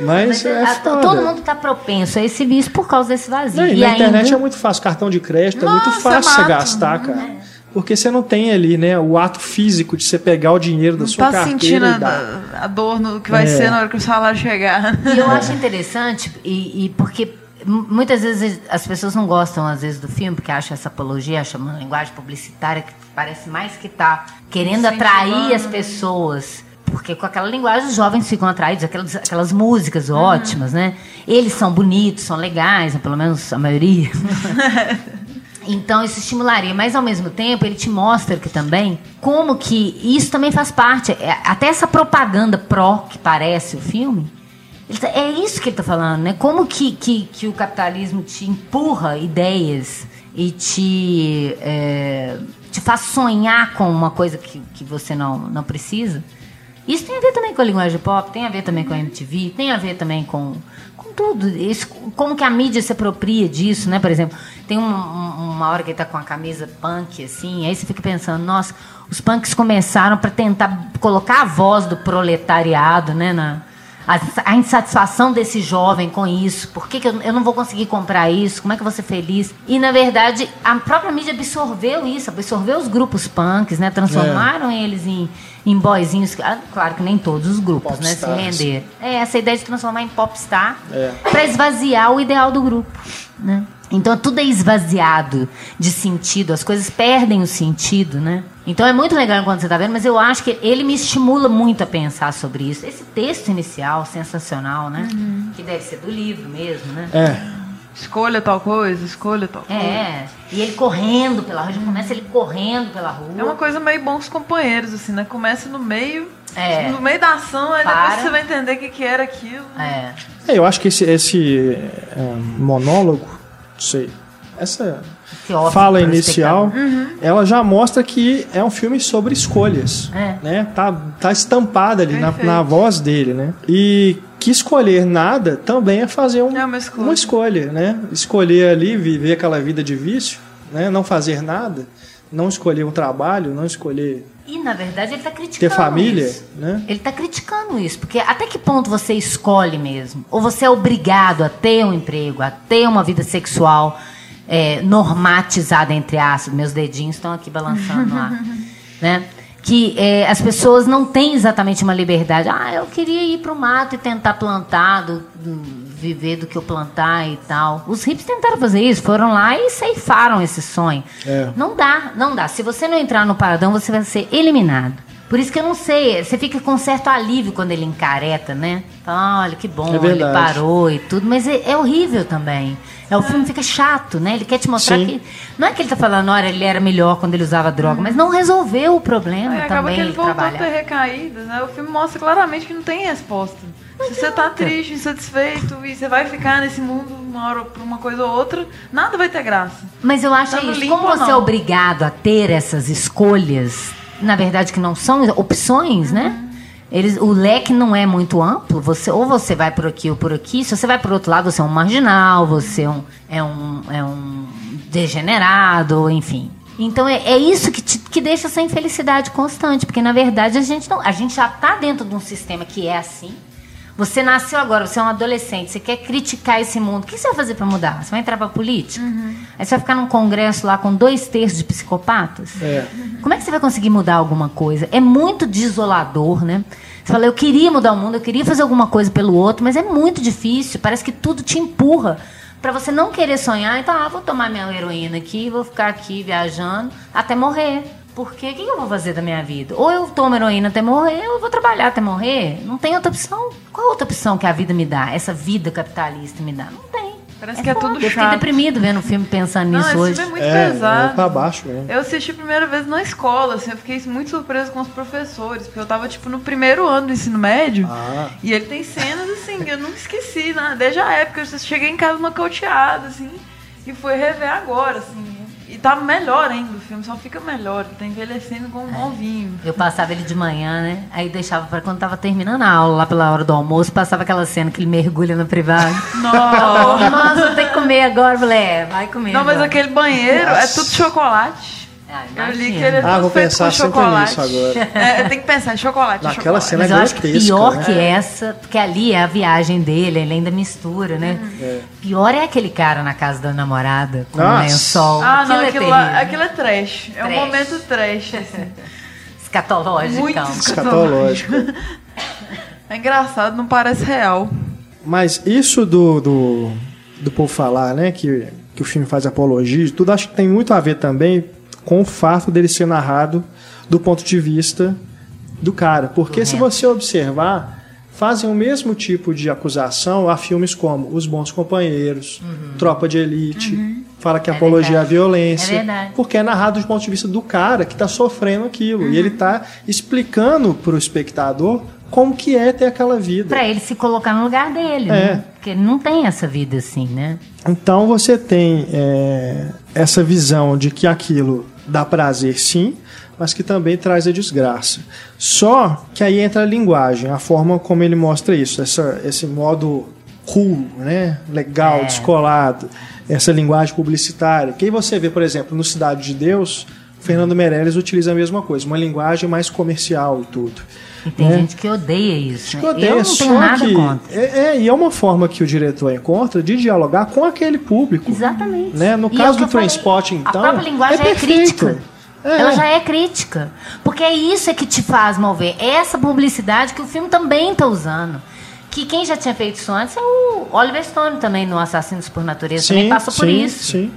A: Mas é
C: a- todo mundo tá propenso a esse vício por causa desse vazio.
A: Não, e
C: e
A: na
C: ainda,
A: internet é muito fácil, cartão de crédito é muito
B: Nossa,
A: fácil você
B: mato.
A: gastar, cara. Porque você não tem ali, né, o ato físico de você pegar o dinheiro da
B: Não
A: sua
B: tá
A: carteira
B: sentindo
A: e dar.
B: a, a dor no que vai
A: É.
B: ser na hora que o salário chegar.
C: E eu acho interessante, e, e porque muitas vezes as pessoas não gostam, às vezes, do filme, porque acham essa apologia, acham uma linguagem publicitária que parece mais que tá querendo atrair as pessoas. Porque com aquela linguagem os jovens ficam atraídos, aquelas, aquelas músicas ótimas, né? Eles são bonitos, são legais, né? pelo menos a maioria. Então isso estimularia, mas ao mesmo tempo ele te mostra que também como que isso também faz parte, é, até essa propaganda pró que parece o filme, tá- é isso que ele está falando, né? Como que, que, que o capitalismo te empurra ideias e te, é, te faz sonhar com uma coisa que, que você não, não precisa. Isso tem a ver também com a linguagem pop, tem a ver também com a MTV, tem a ver também com, com tudo. Isso, como que a mídia se apropria disso, né? Por exemplo, tem um- um- uma hora que ele tá com a camisa punk, assim, aí você fica pensando, nossa, os punks começaram para tentar colocar a voz do proletariado, né? Na, a, a insatisfação desse jovem com isso. Por que, que eu, eu não vou conseguir comprar isso? Como é que eu vou ser feliz? E, na verdade, a própria mídia absorveu isso, absorveu os grupos punks, né? Transformaram eles em, em boyzinhos. Ah, Claro que nem todos os grupos, né? Se render. É, essa ideia de transformar em popstar
A: É.
C: para esvaziar o ideal do grupo, né? Então tudo é esvaziado de sentido, as coisas perdem o sentido, né? Então é muito legal quando você tá vendo, mas eu acho que ele me estimula muito a pensar sobre isso. Esse texto inicial, sensacional, né? Que deve ser do livro mesmo, né?
A: É,
B: Escolha tal coisa, escolha tal coisa.
C: É, e ele correndo pela rua, já começa ele correndo pela rua.
B: É uma coisa meio bons companheiros, assim, né? Começa no meio,
C: É.
B: no meio da ação, aí
C: Para.
B: depois você vai entender o que, que era aquilo.
C: É.
A: É, eu acho que esse, esse é, monólogo, não sei, essa fala inicial,
B: Uhum.
A: ela já mostra que é um filme sobre escolhas.
C: É.
A: Né? Tá, tá estampada ali na, na voz dele, né? E que escolher nada também é fazer um-
B: É uma escolha.
A: uma escolha, né? Escolher ali, viver aquela vida de vício, né? Não fazer nada, não escolher um trabalho, não escolher
C: E na verdade ele tá criticando
A: ter família,
C: isso.
A: né?
C: Ele tá criticando isso, porque até que ponto você escolhe mesmo? Ou você é obrigado a ter um emprego, a ter uma vida sexual é, normatizada, entre aspas. Meus dedinhos estão aqui balançando lá. né? Que é, as pessoas não têm exatamente uma liberdade. Ah, eu queria ir para o mato e tentar plantar, do- do- viver do que eu plantar e tal. Os hippies tentaram fazer isso, foram lá e ceifaram esse sonho.
A: É.
C: Não dá, não dá. Se você não entrar no paradão, você vai ser eliminado. Por isso que eu não sei, você fica com certo alívio quando ele encareta, né? Olha, que bom,
A: É
C: ele parou e tudo, mas é, é horrível também. É, o filme fica chato, né? Ele quer te mostrar
A: Sim.
C: que. Não é que ele tá falando, olha, ele era melhor quando ele usava droga, mas não resolveu o problema
B: acaba
C: também.
B: que ele voltou a
C: trabalhar.
B: ter recaídas, né? O filme mostra claramente que não tem resposta. Se você tá triste, insatisfeito e você vai ficar nesse mundo uma hora por uma coisa ou outra, nada vai ter graça.
C: Mas eu acho
B: Tá
C: isso. Como você é obrigado a ter essas escolhas, na verdade que não são opções, né? Eles, o leque não é muito amplo. Você ou você vai por aqui ou por aqui. Se você vai por outro lado, você é um marginal, você é um, é um, é um degenerado, enfim. Então é, é isso que, te- que deixa essa infelicidade constante, porque na verdade a gente não, a gente já está dentro de um sistema que é assim. Você nasceu agora, você é um adolescente, você quer criticar esse mundo. O que você vai fazer para mudar? Você vai entrar para política? Aí você vai ficar num congresso lá com dois terços de psicopatas?
A: É.
C: Como é que você vai conseguir mudar alguma coisa? É muito desolador, né? Você fala, eu queria mudar o mundo, eu queria fazer alguma coisa pelo outro, mas é muito difícil. Parece que tudo te empurra para você não querer sonhar. Então, ah, vou tomar minha heroína aqui, vou ficar aqui viajando até morrer. Porque o que eu vou fazer da minha vida? Ou eu tomo heroína até morrer, ou eu vou trabalhar até morrer. Não tem outra opção. Qual outra opção que a vida me dá? Essa vida capitalista me dá? Não tem.
B: Parece que é
C: foda.
B: tudo
C: Eu fiquei
B: chato.
C: deprimido vendo o filme pensando
B: Não,
C: nisso
B: esse
C: hoje.
B: filme é muito
A: É,
B: pesado.
A: é pra baixo mesmo.
B: Eu assisti a primeira vez na escola, assim, eu fiquei muito surpresa com os professores, porque eu tava, tipo, no primeiro ano do ensino médio,
A: Ah.
B: e ele tem cenas, assim, que eu nunca esqueci, né? Desde a época, eu cheguei em casa nocauteada, assim, e fui rever agora, assim, e tá melhor ainda, o filme só fica melhor, tá envelhecendo como um novinho.
C: Eu passava ele de manhã, né? Aí deixava pra quando tava terminando a aula, lá pela hora do almoço, passava aquela cena que ele mergulha no privado.
B: Nossa!
C: Nossa, tem que comer agora. É, vai comer.
B: Não, mas
C: agora.
B: aquele banheiro é
A: Nossa.
B: tudo chocolate.
C: Ah,
B: Eu li que ele é
A: Ah, vou pensar
B: com
A: sempre
B: chocolate.
A: nisso agora.
B: É, tem que pensar em chocolate.
A: Naquela
B: chocolate.
A: cena
C: Mas
A: é
C: eu acho que pior
A: né?
C: que essa, porque ali é a viagem dele, ele ainda mistura, né?
A: É.
C: Pior é aquele cara na casa da namorada, com
A: Nossa.
C: um lençol.
B: Ah, não,
C: é
B: aquilo, lá,
C: terrível.
B: aquilo é trash. É um
C: Trash.
B: momento trash, assim.
C: Escatológico.
B: Muito
C: então.
A: Escatológico.
B: É engraçado, não parece real.
A: Mas isso do, do, do povo falar, né, que, que o filme faz apologia, tudo acho que tem muito a ver também com o fato dele ser narrado do ponto de vista do cara. Porque se
C: Correto.
A: você observar, fazem o mesmo tipo de acusação a filmes como Os Bons Companheiros, Tropa de Elite, fala que
C: Uhum. É
A: apologia à
C: verdade.
A: violência.
C: É.
A: Porque é narrado do ponto de vista do cara que está sofrendo aquilo. E ele está explicando para o espectador como que é ter aquela vida.
C: Pra ele se colocar no lugar dele,
A: É.
C: né? Porque ele não tem essa vida assim, né?
A: Então você tem é, essa visão de que aquilo dá prazer sim, mas que também traz a desgraça. Só que aí entra a linguagem, a forma como ele mostra isso, essa, esse modo cool, né? legal,
C: É.
A: descolado, essa linguagem publicitária. Que aí você vê, por exemplo, no Cidade de Deus, Fernando Meirelles utiliza a mesma coisa, uma linguagem mais comercial e tudo.
C: E tem
A: né?
C: gente que odeia isso.
A: Acho
C: né?
A: que odeia,
C: Eu não
A: só
C: tenho nada
A: que
C: contra.
A: É, é, e é uma forma que o diretor encontra de dialogar com aquele público.
C: Exatamente.
A: Né? No
C: E é
A: caso
C: que
A: do Transporting, então.
C: A própria linguagem
A: é
C: é, crítica.
A: É.
C: Ela já é crítica. Porque é isso é que te faz mover. É essa publicidade que o filme também está usando. Que quem já tinha feito isso antes é o Oliver Stone também, no Assassinos por Natureza. também passou por
A: sim,
C: isso.
A: Sim.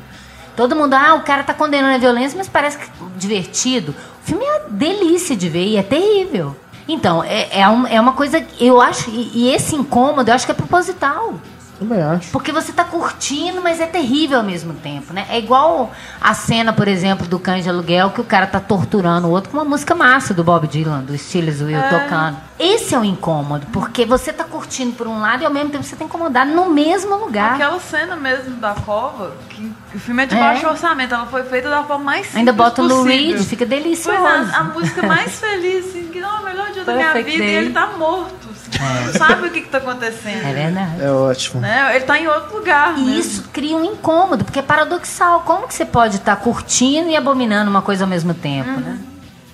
C: Todo mundo, ah, o cara tá condenando a violência, mas parece que divertido. O filme é uma delícia de ver e é terrível. Então, é, é, um- é uma coisa, eu acho, e, e esse incômodo, eu acho que é proposital.
A: Também acho.
C: Porque você tá curtindo, mas é terrível ao mesmo tempo, né? É igual a cena, por exemplo, do Cães de Aluguel, que o cara tá torturando o outro com uma música massa do Bob Dylan, do Steelers Will tocando. Esse é o incômodo, porque você tá curtindo por um lado e ao mesmo tempo você tá incomodado no mesmo lugar.
B: Aquela cena mesmo da cova, que o filme é de
C: É.
B: baixo orçamento, ela foi feita da forma mais simples
C: Ainda bota o Lou. Reed, fica delicioso.
B: Pois é, a música mais feliz, assim, que não é o melhor dia da minha
C: Perfect
B: vida, e
C: Day.
B: ele tá morto. Você não sabe o que, que tá acontecendo.
C: É verdade.
A: É ótimo.
B: Né? Ele tá em outro lugar.
C: E
B: mesmo.
C: isso cria um incômodo, porque é paradoxal. Como que você pode estar curtindo e abominando uma coisa ao mesmo tempo, né?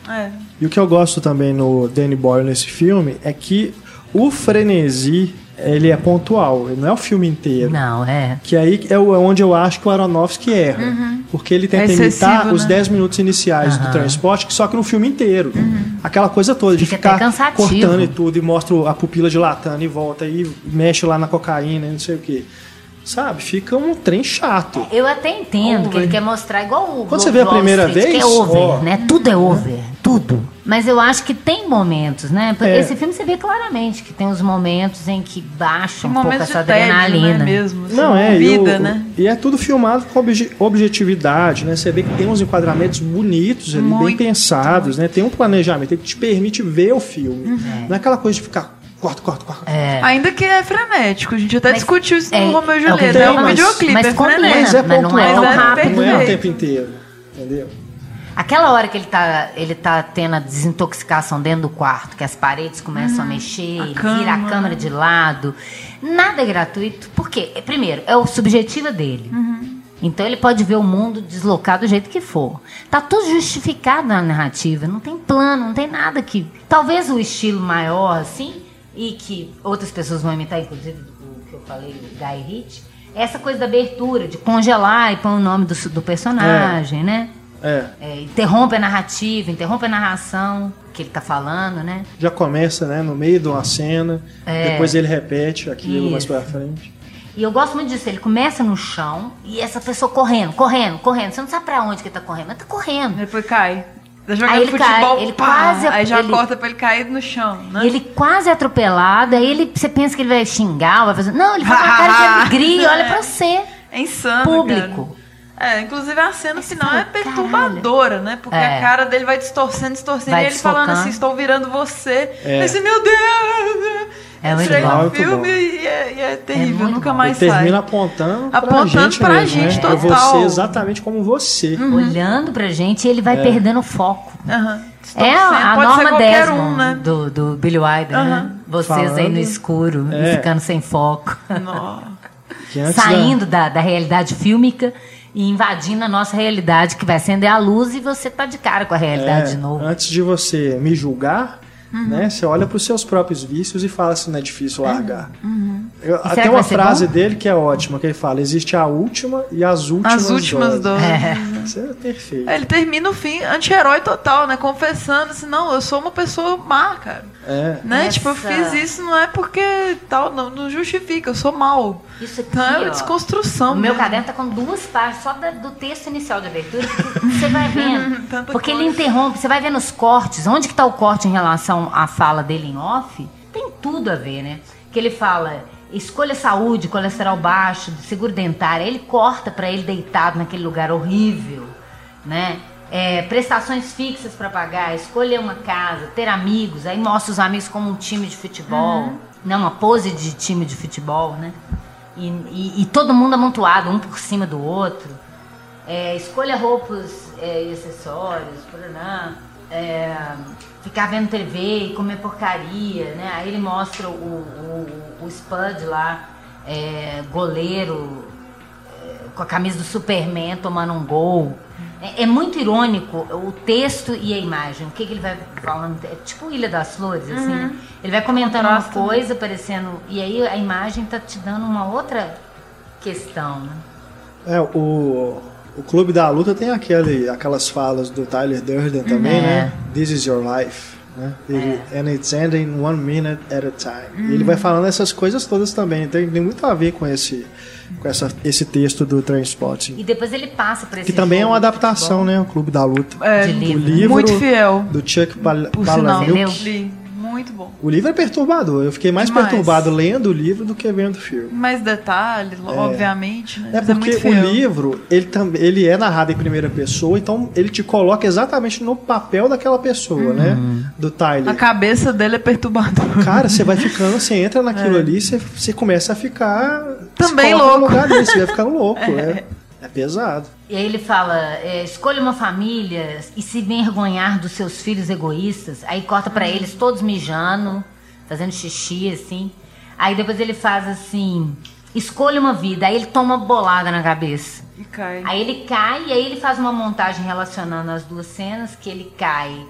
B: É.
A: E o que eu gosto também no Danny Boyle nesse filme é que o frenesi ele é pontual, ele não é o filme inteiro.
C: Não, é.
A: Que aí é é onde eu acho que o Aronofsky erra. Porque ele tenta
B: É
A: imitar os
B: né?
A: 10 minutos iniciais do
C: Aham.
A: transporte, só que no filme inteiro. Aquela coisa toda, de
C: Fica
A: ficar cortando e tudo, e mostra a pupila dilatando e volta, e mexe lá na cocaína e não sei o quê. Sabe? Fica um trem chato.
C: Eu até entendo que
B: Over.
C: ele quer mostrar igual o
A: Quando você vê a primeira
C: Street,
A: vez,
C: que é over,
A: ó.
C: né? Tudo é over, tudo. Mas eu acho que tem momentos, né?
A: É.
C: Esse filme você vê claramente que tem os momentos em que baixa um pouco essa
B: de tédio,
C: adrenalina.
B: né, mesmo. assim,
A: Não, é. e
B: Vida,
A: o-
B: né?
A: E é tudo filmado com obje- objetividade, né? Você vê que tem uns enquadramentos bonitos ali, bem
B: Muito.
A: pensados, né? Tem um planejamento, ele te permite ver o filme. Não é aquela coisa de ficar corta, corta, corta.
C: É.
B: Ainda que é frenético. A gente até
C: Mas
B: discutiu isso
C: é-
B: no Romeu e
C: é que
B: Julieta. É um videoclipe,
C: mas
B: é frenético.
A: Mas é
C: mas não é
A: pontual,
C: tão
B: é
C: rápido.
A: não é o tempo inteiro. Entendeu?
C: Aquela hora que ele tá, ele tá tendo a desintoxicação dentro do quarto, que as paredes começam a mexer, ele vira a
B: cama.
C: câmera de lado. Nada é gratuito. Por quê? Primeiro, é o subjetivo dele. Então ele pode ver o mundo deslocado do jeito que for. Tá tudo justificado na narrativa, não tem plano, não tem nada que. Talvez o estilo maior, assim, e que outras pessoas vão imitar, inclusive o que eu falei, o Guy Ritchie, é essa coisa da abertura, de congelar e pôr o nome do, do personagem, né?
A: É.
C: É, interrompe a narrativa, interrompe a narração que ele tá falando, né?
A: Já começa, né, no meio de uma cena,
C: É.
A: depois ele repete aquilo mais
C: Isso.
A: pra frente.
C: E eu gosto muito disso. Ele começa no chão e essa pessoa correndo, correndo, correndo. Você não sabe pra onde que ele tá correndo, mas tá correndo.
B: Depois cai. Tá jogando
C: Aí ele
B: futebol,
C: cai, ele
B: pá,
C: quase-
B: aí já
C: ele-
B: corta pra ele cair no chão, né?
C: E ele quase é atropelado, aí ele, você pensa que ele vai xingar, vai fazer. Não, ele faz uma cara de alegria olha pra você.
B: É insano,
C: Público.
B: cara. É, inclusive a cena
C: Aí você
B: final é perturbadora, né? Porque
C: É.
B: a cara dele vai distorcendo, distorcendo,
C: Vai
B: e ele falando assim, estou virando você.
A: É.
B: Aí você, meu Deus!
C: É muito
B: Chega
C: bom.
B: no filme e é, e é terrível,
C: muito
B: nunca
C: bom.
B: mais
A: Ele
B: sai.
A: termina apontando pra
B: Apontando
A: gente
B: pra
A: mesmo,
B: gente,
A: né? É
B: total.
A: você exatamente como você.
C: Olhando pra gente e ele vai perdendo o foco.
B: Aham.
C: É a,
B: pode
C: Norma
B: qualquer
C: Desmond
B: um, né?
C: do, do Billy Wilder, né?
B: Aham.
C: Vocês aí
A: Falando-
C: no escuro
A: É.
C: e ficando sem foco. Saindo da, da realidade fílmica e invadindo a nossa realidade, que vai acender a luz e você tá de cara com a realidade
A: É,
C: de novo.
A: Antes de você me julgar,
B: Uhum.
A: né, você olha para os seus próprios vícios e fala se não é difícil largar.
B: Uhum.
A: Eu-
C: será
A: até
C: que
A: uma
C: vai ser
A: frase
C: bom?
A: dele que é ótima, que ele fala: existe a última e as últimas
B: As últimas
A: doses.
B: doses.
A: Isso é perfeito.
B: Ele termina o fim anti-herói total, né? Confessando assim, não, eu sou uma pessoa má, cara.
A: É.
B: Né?
C: Essa-
B: Tipo, eu fiz isso não é porque tal, não, não justifica, eu sou mal.
C: Isso aqui,
B: Então é uma
C: ó.
B: desconstrução.
C: O meu
B: mesmo.
C: caderno tá com duas páginas só da- do texto inicial de abertura, você vai vendo. Porque ele
B: coisa.
C: interrompe, você vai vendo os cortes. Onde que tá o corte em relação à fala dele em off? Tem tudo a ver, né? Que ele fala, escolha saúde, colesterol baixo, seguro dentário. Ele corta pra ele deitado naquele lugar horrível, né? É, prestações fixas pra pagar, escolher uma casa, ter amigos, aí mostra os amigos como um time de futebol, né? Uma pose de time de futebol, né? E, e- e todo mundo amontoado, um por cima do outro. É, escolha roupas é, e acessórios, paraná. É, ficar vendo TV e comer porcaria, né? Aí ele mostra o, o, o Spud lá, é, goleiro, é, com a camisa do Superman tomando um gol. É, é muito irônico o texto e a imagem. O que, que ele vai falando? É tipo Ilha das Flores, assim, né? Ele vai comentando uma
B: né?
C: coisa, parecendo. E aí a imagem tá te dando uma outra questão, né?
A: É, o, o Clube da Luta tem aquele, aquelas falas do Tyler Durden também,
C: É.
A: né? This is your life. Né? Ele- And it's ending one minute at a time. E ele
C: Uhum.
A: vai falando essas coisas todas também. Tem, tem muito a ver com esse, com essa, esse texto do Trainspotting.
C: E depois ele passa para esse
A: Que também é uma adaptação, né? O Clube da Luta.
B: É,
C: de livro.
A: livro
B: Muito fiel.
A: do Chuck Pal
B: Muito bom.
A: O livro é perturbador. Eu fiquei mais
B: Demais.
A: perturbado lendo o livro do que vendo o filme.
B: Mais detalhes, obviamente, né?
A: É
B: Mas
A: porque
B: muito
A: o livro, ele, também ele é narrado em primeira pessoa, então ele te coloca exatamente no papel daquela pessoa, né? Do
B: A
A: Tyler.
B: cabeça dele é perturbadora.
A: Cara, você vai ficando, você entra naquilo ali, você, você começa a ficar.
B: É. Também
A: no
B: louco.
A: lugar dele, você vai ficando louco. É, é pesado.
C: E aí ele fala, é, escolha uma família e se envergonhar dos seus filhos egoístas. Aí corta pra eles todos mijando, fazendo xixi, assim. Aí depois ele faz assim, escolha uma vida. Aí ele toma uma bolada na cabeça.
B: E cai.
C: Aí ele cai e aí ele faz uma montagem relacionando as duas cenas, que ele cai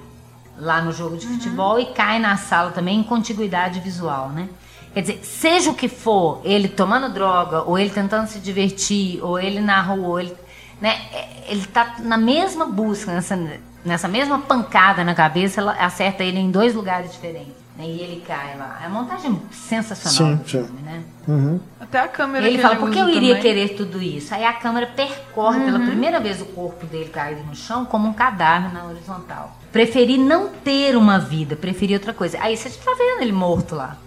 C: lá no jogo de futebol e cai na sala também em contiguidade visual, né? Quer dizer, seja o que for, ele tomando droga, ou ele tentando se divertir, ou ele na rua, ou ele, né? é, Ele tá na mesma busca, nessa, nessa mesma pancada na cabeça, ela acerta ele em dois lugares diferentes. Né? E ele cai lá. É uma montagem sensacional
A: Sim,
C: do
A: sim.
C: filme, né?
A: Uhum.
B: Até a câmera
C: Ele
B: que
C: fala,
B: ele
C: por que eu iria
B: também.
C: querer tudo isso? Aí a câmera percorre pela primeira vez o corpo dele caído no chão como um cadáver na horizontal. Preferi não ter uma vida, preferi outra coisa. Aí você tá vendo ele morto lá.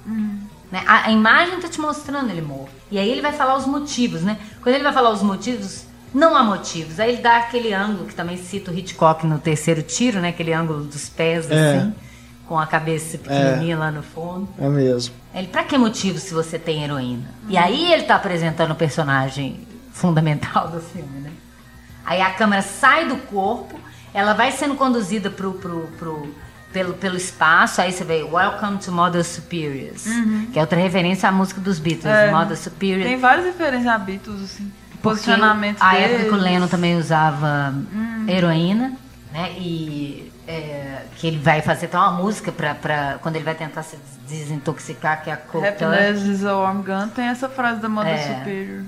C: Né? A, a imagem tá te mostrando ele morto. E aí ele vai falar os motivos, né? Quando ele vai falar os motivos, não há motivos. Aí ele dá aquele ângulo que também cita o Hitchcock no terceiro tiro, né? Aquele ângulo dos pés,
A: É.
C: assim, com a cabeça pequenininha lá no fundo.
A: É mesmo.
C: Ele, pra que motivo se você tem heroína? E aí ele tá apresentando o personagem fundamental do filme, né? Aí a câmera sai do corpo, ela vai sendo conduzida pro, pro, pro- pelo, pelo espaço, aí você vê Welcome to Mother Superiors, que é outra referência à música dos Beatles,
B: É.
C: Mother Superior.
B: Tem várias referências a Beatles, assim. Posicionamento
C: A
B: deles.
C: época que o Leno também usava heroína, né? E é, que ele vai fazer até uma música pra, pra quando ele vai tentar se desintoxicar, que é a Coke
B: Happiness is a Warm Gun tem essa frase da Mother
C: É.
B: Superior.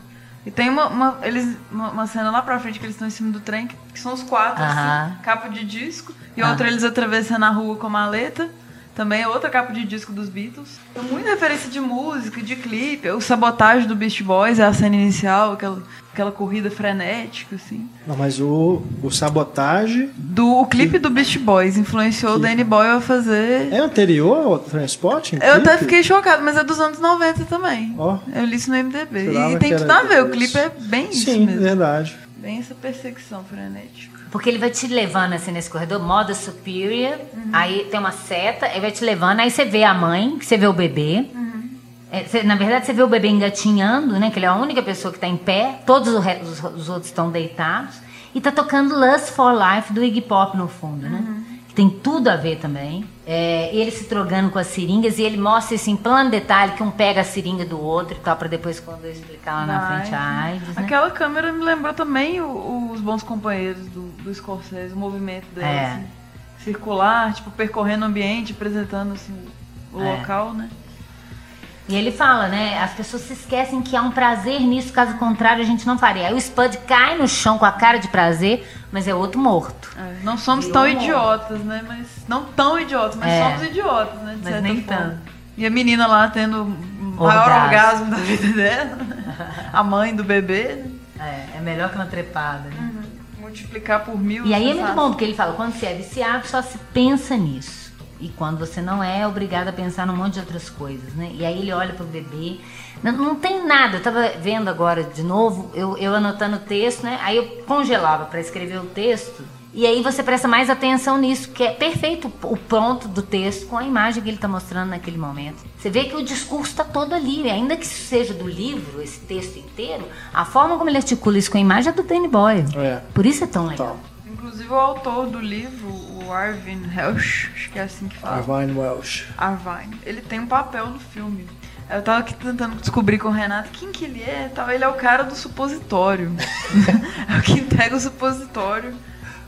B: E tem uma, uma- eles, uma, uma cena lá pra frente que eles estão em cima do trem, que, que são os quatro,
C: Aham.
B: assim, capa de disco. E
C: Aham.
B: outra eles atravessando a rua com a maleta. Também é outra capa de disco dos Beatles. Tem muita referência de música, de clipe. O sabotagem do Beast Boys é a cena inicial, aquela, aquela corrida frenética, assim.
A: Não, mas o, o Sabotage
B: Do, o clipe do Beast Boys influenciou o Danny Boyle a fazer.
A: é anterior ao Transporting?
B: Eu até fiquei chocado, mas é dos anos 90 também.
A: Ó.
B: Eu li isso no MDB. E tem
A: que
B: tudo a ver, o clipe é bem isso
A: Sim,
B: mesmo.
A: verdade.
B: Bem essa perseguição frenética.
C: Porque ele vai te levando assim nesse corredor, moda superior, aí tem uma seta, aí vai te levando, aí você vê a mãe, você vê o bebê, É, cê- na verdade, você vê o bebê engatinhando, né? Que ele é a única pessoa que está em pé. Todos os, os- os outros estão deitados. E tá tocando Lust for Life do Iggy Pop no fundo, né? Que tem tudo a ver também. É, ele se trogando com as seringas e ele mostra isso em plano detalhe que um pega a seringa do outro e tal, pra depois quando eu explicar lá na frente a AIDS, né?
B: Aquela câmera me lembrou também o- os bons companheiros do, do Scorsese, o movimento dele,
C: É.
B: assim, circular, tipo, percorrendo o ambiente, apresentando assim, o
C: É.
B: local, né?
C: E ele fala, né? As pessoas se esquecem que há um prazer nisso, caso contrário a gente não faria. Aí o Spud cai no chão com a cara de prazer, mas é outro morto.
B: É, não somos tão idiotas, né? Mas não tão idiotas, mas
C: É.
B: somos idiotas, né?
C: Mas nem
B: forma.
C: tanto.
B: E a menina lá tendo o maior
C: Orgasmo.
B: da vida dela, a mãe do bebê, né?
C: É, é melhor que uma trepada, né?
B: multiplicar por mil.
C: E aí é muito bom, porque ele fala, quando você é viciado, só se pensa nisso. E quando você não é, é obrigado a pensar num monte de outras coisas, né? E aí ele olha pro bebê. Não, não tem nada, eu tava vendo agora de novo, eu, eu anotando o texto, né? Aí eu congelava para escrever o texto. E aí você presta mais atenção nisso, que é perfeito o pronto do texto com a imagem que ele está mostrando naquele momento. Você vê que o discurso está todo ali, ainda que isso seja do livro, esse texto inteiro, a forma como ele articula isso com a imagem é do Danny Boyle.
A: É.
C: Por isso é tão legal.
B: Inclusive o autor do livro, o Arvin Helsch, acho que é assim que fala.
A: Arvine Welsh.
B: Arvine. Ele tem um papel no filme. Eu tava aqui tentando descobrir com o Renato quem que ele é tal. Ele é o cara do supositório. é o que entrega o supositório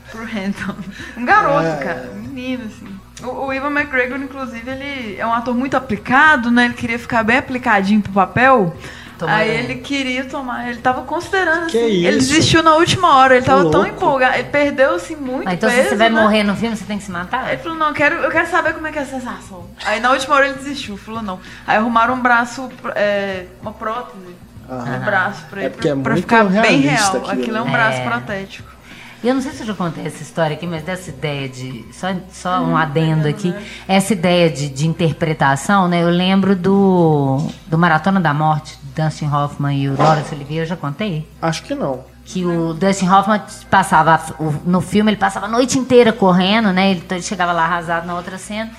B: pro Renton. Um garoto,
A: É.
B: cara. Um menino, assim. O, o Ivan McGregor, inclusive, ele é um ator muito aplicado, né? Ele queria ficar bem aplicadinho pro papel.
C: Tomara.
B: Aí ele queria tomar, ele tava considerando
A: Que
B: assim. Ele
A: isso?
B: desistiu na última hora, ele
A: Tô
B: tava tão
A: louco.
B: empolgado, ele perdeu assim muito
C: Ah, então se
B: peso,
C: você vai
B: né?
C: morrer no filme, você tem que se matar?
B: Ele falou, não, eu quero, eu quero saber como é que é a sensação. Aí na última hora ele desistiu, falou não. Aí arrumaram um braço, é, uma prótese
A: Aham.
B: no braço pra
A: É
B: ele,
A: porque é
B: pra, ficar bem real.
A: aquilo,
B: Aquilo é um
C: né?
B: braço
C: É.
B: protético.
C: E eu não sei se eu já contei essa história aqui, mas dessa ideia de. Só, só
B: Hum,
C: um adendo aqui. Essa ideia de, de interpretação, né? Eu lembro do, do Maratona da Morte, Dustin Hoffman e o Laurence Olivier, eu já contei?
A: Acho que não.
C: Que o Dustin Hoffman passava. No filme, ele passava a noite inteira correndo, né? Ele, chegava lá arrasado na outra cena.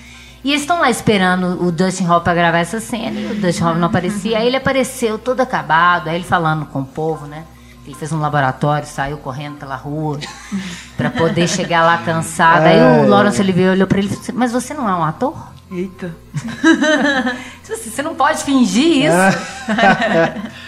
C: E eles estão lá esperando o Dustin Hoffman pra gravar essa cena e o Dustin Hoffman não aparecia. Aí ele apareceu todo acabado, aí ele falando com o povo, né? Ele fez um laboratório, saiu correndo pela rua pra poder chegar lá cansado. Aí
A: É.
C: o Laurence Olivier olhou pra ele e falou assim, mas você não é um ator?
B: Eita.
C: Você você não pode fingir isso.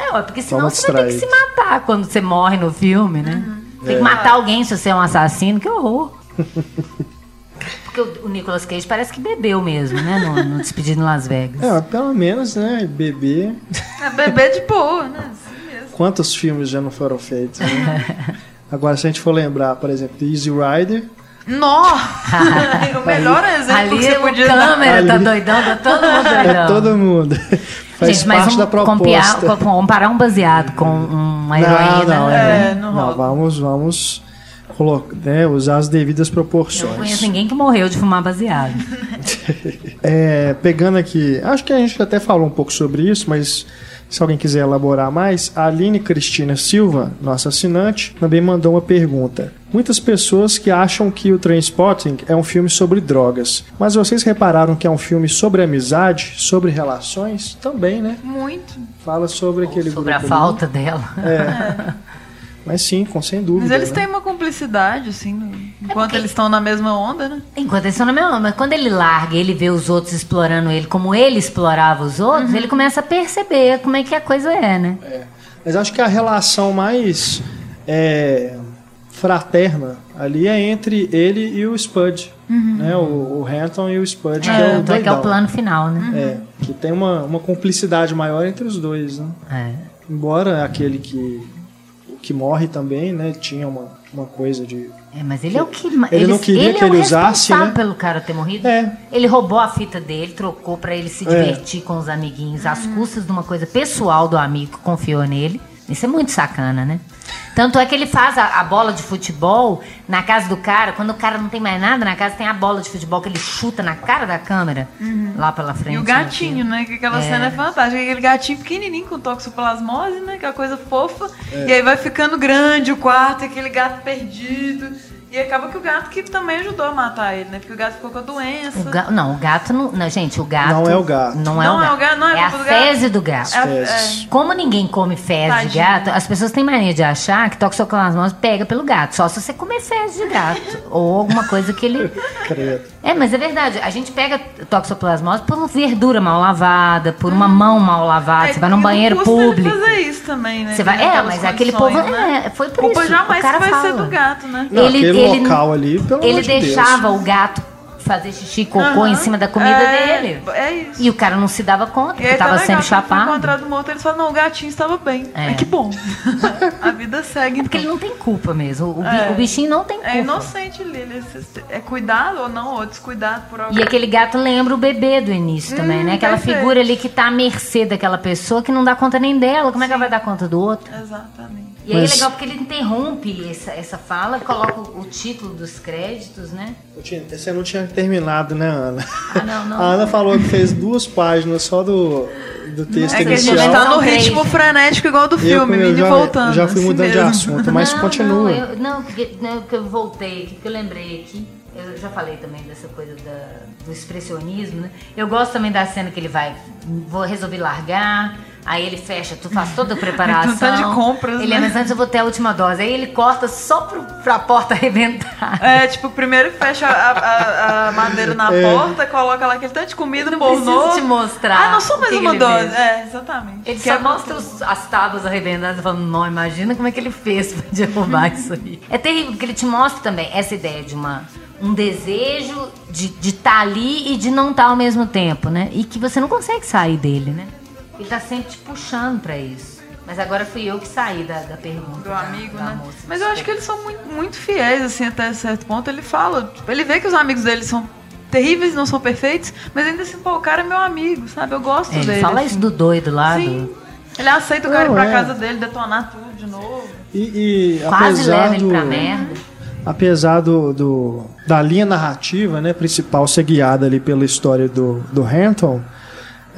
C: É, ué, porque senão
A: Toma
C: você vai ter que se matar quando você morre no filme, né? Tem que matar alguém se você é um assassino, que horror. Porque o, o Nicolas Cage parece que bebeu mesmo, né? No, no Despedido em Las Vegas.
A: É, mas pelo menos, né, bebê.
B: É bebê de boa, né? Assim mesmo.
A: Quantos filmes já não foram feitos, né? Agora, se a gente for lembrar, por exemplo, do Easy Rider,
B: Nossa! o melhor exemplo
C: Ali
B: que você
C: o
B: podia dar.
C: câmera tá
A: Ali.
C: doidão, tá todo mundo doidão.
A: é todo mundo. Faz
C: Gente, mas
A: parte da
C: vamos
A: proposta.
C: comparar, comparar um baseado com uma
A: Não,
C: heroína.
A: não,
C: né?
A: é,
B: É, não
A: não, vamos, vamos né, usar as devidas
C: Eu não
A: proporções.
C: conheço ninguém que morreu de fumar baseado.
A: É, pegando aqui, acho que a gente até falou um pouco sobre isso, mas se alguém quiser elaborar mais, a Aline Cristina Silva, nossa assinante, também mandou uma pergunta. Muitas pessoas que acham que o Trainspotting é um filme sobre drogas, mas vocês repararam que é um filme sobre amizade, sobre relações? Também, né?
B: Muito.
A: Fala sobre aquele
C: Sobre a
A: grupo ali.
C: falta dela.
A: Mas sim, com sem dúvida.
B: Mas eles
A: né?
B: têm uma cumplicidade, assim, no- enquanto
C: porque-
B: eles estão na mesma onda, né?
C: Enquanto eles estão na mesma, mas quando ele larga, e ele vê os outros explorando ele como ele explorava os outros, ele começa a perceber como é que a coisa é, né?
A: Mas acho que a relação mais é, fraterna ali é entre ele e o Spud. Né? O, o Hampton e o Spud, que é o
C: Tanto é que é o
A: doidão.
C: plano final, né?
A: É, que tem uma, uma cumplicidade maior entre os dois, né?
C: É.
A: Embora aquele que, que morre também, né, tinha uma, uma coisa de...
C: É, mas ele é o que.
A: Ele não queria
C: ele
A: que
C: é o
A: ele usasse,
C: responsável
A: né?
C: pelo cara ter morrido.
A: É.
C: Ele roubou a fita dele, trocou pra ele se
A: É.
C: divertir com os amiguinhos, às custas de uma coisa pessoal do amigo que confiou nele. Isso é muito sacana, né? Tanto é que ele faz a, a bola de futebol na casa do cara, quando o cara não tem mais nada na casa, tem a bola de futebol que ele chuta na cara da câmera, lá pela frente.
B: E o
C: no
B: gatinho, né? Que aquela
C: É.
B: cena é fantástica. Aquele gatinho pequenininho com toxoplasmose, né? Aquela coisa fofa. E aí vai ficando grande o quarto, aquele gato perdido. E acaba que o gato que também ajudou a matar ele, né? Porque o gato ficou com a doença.
C: O ga- Não, o gato não, não. Gente, o gato.
A: Não é o gato.
C: Não é,
B: Não
C: o,
B: é
C: gato.
B: o gato, não é
C: a
B: culpa do gato.
C: fezes do gato.
B: É a-
A: Fezes.
C: Como ninguém come fezes de
B: Tadinho.
C: gato, as pessoas têm mania de achar que toxoplasmose pega pelo gato. Só se você comer fezes de gato. ou alguma coisa que ele.
A: Credo.
C: É, mas é verdade. A gente pega toxoplasmose por uma verdura mal lavada, por uma mão mal lavada.
B: É,
C: você vai num banheiro
B: custa ele
C: público.
B: fazer isso também, né?
C: Você vai, é, mas aquele povo.
B: né?
C: É, foi por
B: Culpa
C: isso.
B: jamais
C: o cara
B: vai
C: fala.
B: ser do gato, né?
A: Não, aquele local ali, pelo
C: Ele
A: amor de Deus.
C: deixava o gato fazer xixi e cocô
B: Aham.
C: em cima da comida
B: É,
C: dele.
B: É isso.
C: E o cara não se dava conta, porque
B: aí tá
C: tava
B: legal,
C: sendo
B: quando foi
C: chapado.
B: encontrado morto, eles falam, não, o gatinho estava bem.
C: É.
B: Ai, que bom. a vida segue,
C: É porque ele
B: então.
C: não tem culpa mesmo. O,
B: É.
C: o bichinho não tem culpa.
B: É inocente ali. ele É cuidado ou não, ou descuidado por alguém.
C: E aquele gato lembra o bebê do início também,
B: Hum,
C: né? Aquela
B: perfeito.
C: figura ali que tá à mercê daquela pessoa que não dá conta nem dela. Como é que ela vai dar conta do outro?
B: Exatamente.
C: E aí
A: Mas-
C: é legal porque ele interrompe essa, essa fala, coloca o, o título dos créditos, né?
A: Eu tinha- Você não tinha terminado, né, Ana?
C: Ah, não, não.
A: A Ana falou que fez duas páginas só do, do texto
B: É que a gente
A: inicial.
B: tá no ritmo frenético igual do
A: Eu,
B: filme,
A: eu
B: indo e
A: já,
B: voltando.
A: já fui
B: assim
A: mudando de assunto, mas
C: não,
A: continua.
C: Não, eu, não, porque, não, porque eu voltei aqui, porque eu lembrei aqui. Eu já falei também dessa coisa da- do expressionismo, né? Eu gosto também da cena que ele vai, vou resolver largar, aí ele fecha, tu faz toda a preparação.
B: Um tanto de compras,
C: Ele
B: né?
C: é, mas antes eu vou ter a última dose. Aí ele corta só pro, pra porta arrebentar.
B: É, tipo, primeiro fecha a, a- a madeira na
A: É.
B: porta, coloca lá aquele tanto de comida,
C: Não
B: pornô.
C: preciso te mostrar
B: Ah, não só mais uma dose.
C: fez.
B: É, exatamente.
C: Ele
B: Que
C: só
B: é-
C: mostra os- as tábuas arrebentadas e fala, não, imagina como é que ele fez pra derrubar isso aí. É terrível, porque ele te mostra também essa ideia de uma, um desejo de estar ali e de não estar ao mesmo tempo, né? E que você não consegue sair dele, né? Ele tá sempre te puxando pra isso. Mas agora fui eu que saí da, da pergunta.
B: do
C: da-
B: amigo,
C: da
B: né?
C: moça.
B: Mas eu acho que eles são muito, muito fiéis, assim, até certo ponto. Ele fala, tipo, ele vê que os amigos dele são terríveis, não são perfeitos, mas ainda assim, pô, o cara é meu amigo, sabe? Eu gosto
C: É, ele
B: dele.
C: fala
B: assim.
C: isso do doido lá,
B: Sim.
C: do-
B: Ele aceita o cara ir pra
A: é.
B: casa dele, detonar tudo de novo.
A: E, e
C: quase
A: apesar
C: leva ele
A: do,
C: pra merda.
A: apesar do, do- da linha narrativa né, principal ser guiada ali pela história do, do Hampton,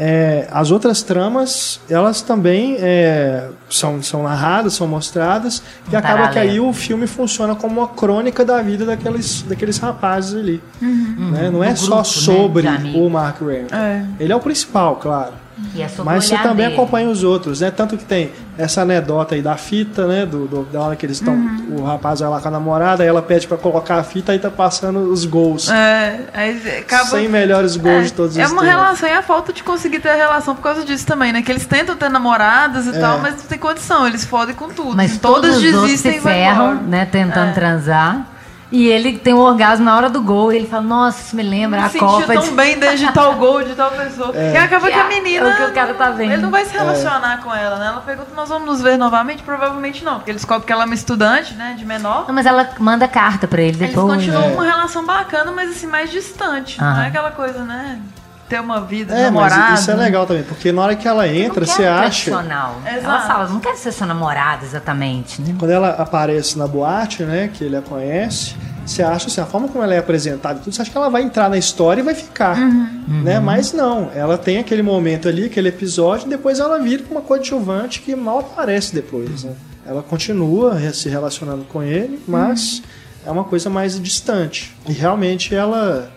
A: é, as outras tramas elas também é, são, são narradas, são mostradas e
C: Um
A: acaba que aí
C: paralelo.
A: o filme funciona como uma crônica da vida daqueles, daqueles rapazes ali. né? Não é
C: Do
A: só
C: grupo, né,
A: sobre
C: de amigos.
A: o Mark Rampton.
B: É.
A: Ele é o principal, claro.
C: E é
A: Mas você também
C: dele.
A: acompanha os outros, né? Tanto que tem essa anedota aí da fita, né? Do, do- da hora que eles estão.
B: Uhum.
A: O rapaz vai lá com a namorada, aí ela pede pra colocar a fita, aí tá passando os gols.
B: É, aí acaba...
A: 100 melhores gols de todos
B: é
A: os
B: uma
A: tempos.
B: relação e a falta de conseguir ter a relação por causa disso também, né? Que eles tentam ter namoradas e
A: É.
B: tal, mas não tem condição, eles fodem com tudo.
C: Mas
B: todas desistem
C: se
B: e
C: ferram, né? Tentando
B: É.
C: transar. E ele tem um orgasmo na hora do gol. E ele fala, nossa, isso me lembra
B: Me
C: a
B: sentiu
C: Copa
B: tão
C: de...
B: bem desde tal gol de tal pessoa. E acaba que,
C: Que
B: a
C: é
B: menina.
C: o que o cara tá vendo.
B: Ele não vai se relacionar com ela, né? Ela pergunta: nós vamos nos ver novamente? Provavelmente não, porque eles descobrem que ela é uma estudante, né? De menor.
C: Não, mas ela manda carta pra ele
B: Eles
C: depois.
B: continuam
A: É.
B: uma relação bacana, mas assim, mais distante. Não
C: Aham.
B: é aquela coisa, né? Ter uma vida,
A: É,
B: namorado.
A: mas isso é legal também, porque na hora que ela
C: Não
A: entra, você acha.
C: tradicional. Ela fala, não quero ser sua namorada exatamente, né?
A: Quando ela aparece na boate, né? Que ele a conhece, você acha assim, a forma como ela é apresentada e tudo, você acha que ela vai entrar na história e vai ficar. Né? Mas não, ela tem aquele momento ali, aquele episódio, e depois ela vira uma coadjuvante que mal aparece depois. Né? Ela continua se relacionando com ele, mas é uma coisa mais distante. E realmente ela.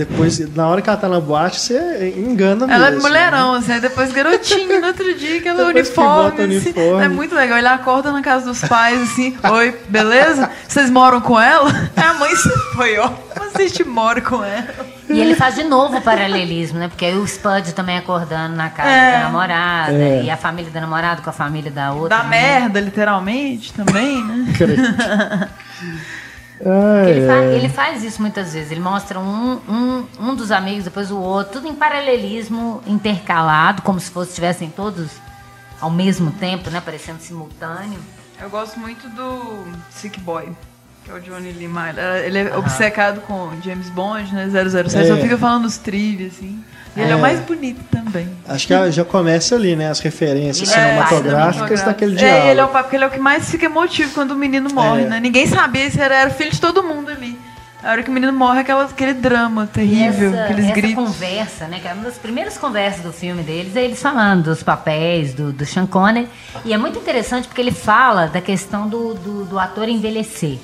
A: Depois, na hora que ela tá na boate, você engana mesmo.
B: Ela é
A: né?
B: mulherão, assim, aí depois garotinho no outro dia,
A: que
B: uniforme,
A: bota o
B: assim.
A: uniforme.
B: É muito legal. Ele acorda na casa dos pais, assim, oi, beleza? Vocês moram com ela? Aí a mãe se foi, ó. Como assim a gente mora com ela?
C: E ele faz de novo o paralelismo, né? Porque aí o Spud também acordando na casa
B: É.
C: da namorada.
A: É.
C: E a família da namorada com a família da outra.
B: Da
C: né?
B: merda, literalmente, também, né?
A: Ai,
C: Ele, fa-
A: ai.
C: ele faz isso muitas vezes. Ele mostra um, um, um dos amigos, depois o outro, tudo em paralelismo intercalado, como se fosse estivessem todos ao mesmo tempo, né? Parecendo simultâneo.
B: Eu gosto muito do Sick Boy, que é o Johnny Lee Miller. Ele é obcecado com James Bond, né? 007.
A: É.
B: Só fica falando os trivia, assim. E ele é o
A: É.
B: mais bonito também.
A: Acho que já começa ali, né? As referências
C: é
A: cinematográficas daquele
B: É,
A: diálogo.
B: e ele é o porque ele é o que mais fica emotivo quando o menino morre,
A: É.
B: né? Ninguém sabia se era, era filho de todo mundo ali. A hora que o menino morre, é aquela, aquele drama terrível,
C: essa,
B: aqueles
C: essa
B: gritos.
C: conversa, né? Que é uma das primeiras conversas do filme deles, é eles falando dos papéis do, do Sean Connery. E é muito interessante porque ele fala da questão do, do, do ator envelhecer.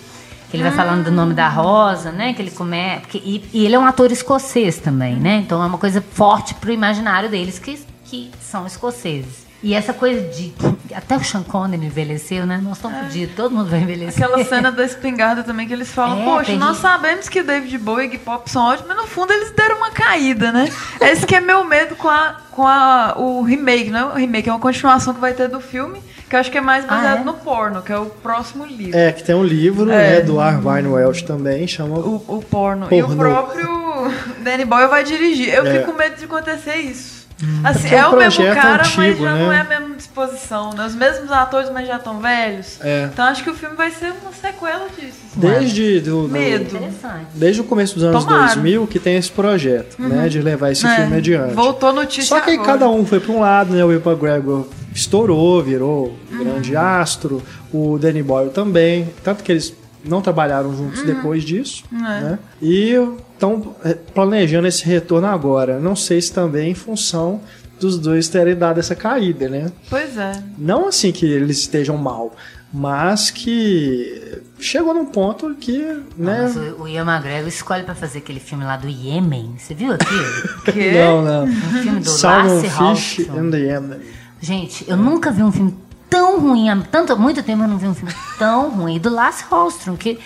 C: Que ele vai falando do nome da Rosa, né? Que ele come... Porque, e, e ele é um ator escocês também, né? Então é uma coisa forte pro imaginário deles que, que são escoceses. E essa coisa de. Até o Sean Connery envelheceu, né? Nós estamos fodidos, todo mundo vai envelhecer.
B: Aquela cena da espingarda também que eles falam,
C: É,
B: poxa, nós sabemos que David Bowie e Pop são ótimos, mas no fundo eles deram uma caída, né? Esse que é meu medo com, a, com a, o remake, não é o remake, é uma continuação que vai ter do filme, que eu acho que é mais baseado
C: é?
B: no porno, que é o próximo livro.
A: É, que tem um livro,
B: É.
A: né, do Arvine Welsh também, chama...
B: O, o porno. E o próprio Danny Boyle vai dirigir. Eu
A: É.
B: fico com medo de acontecer isso. Assim,
A: Porque é
B: é
A: um
B: o mesmo cara, mas
A: antigo,
B: já
A: né?
B: não é a mesma disposição, né? Os mesmos atores, mas já estão velhos.
A: É.
B: Então acho que o filme vai ser uma sequela disso. assim.
A: Desde, do, do-
B: Medo.
C: Interessante.
A: desde o começo dos anos
B: Tomara.
A: 2000 que tem esse projeto, né, de levar esse
B: É,
A: filme adiante.
B: Voltou notícia
A: Só que aí
B: agora.
A: cada um foi para um lado, né? O Will McGregor estourou, virou um grande astro. O Danny Boyle também. Tanto que eles não trabalharam juntos depois disso. Né? E estão planejando esse retorno agora. Não sei se também em função dos dois terem dado essa caída, né?
B: Pois é.
A: Não assim que eles estejam mal, mas que chegou num ponto que, né?
C: Mas o, o Ian McGregor escolhe pra fazer aquele filme lá do Iêmen. Você viu aquilo?
B: Que?
A: Não, não.
C: Um filme do
A: Salmon
C: Lasse
A: Fish
C: Hawthorne.
A: and the Yemen.
C: Gente, eu nunca vi um filme tão ruim. Há tanto, muito tempo eu não vi um filme tão ruim. Do Lasse Hallström, que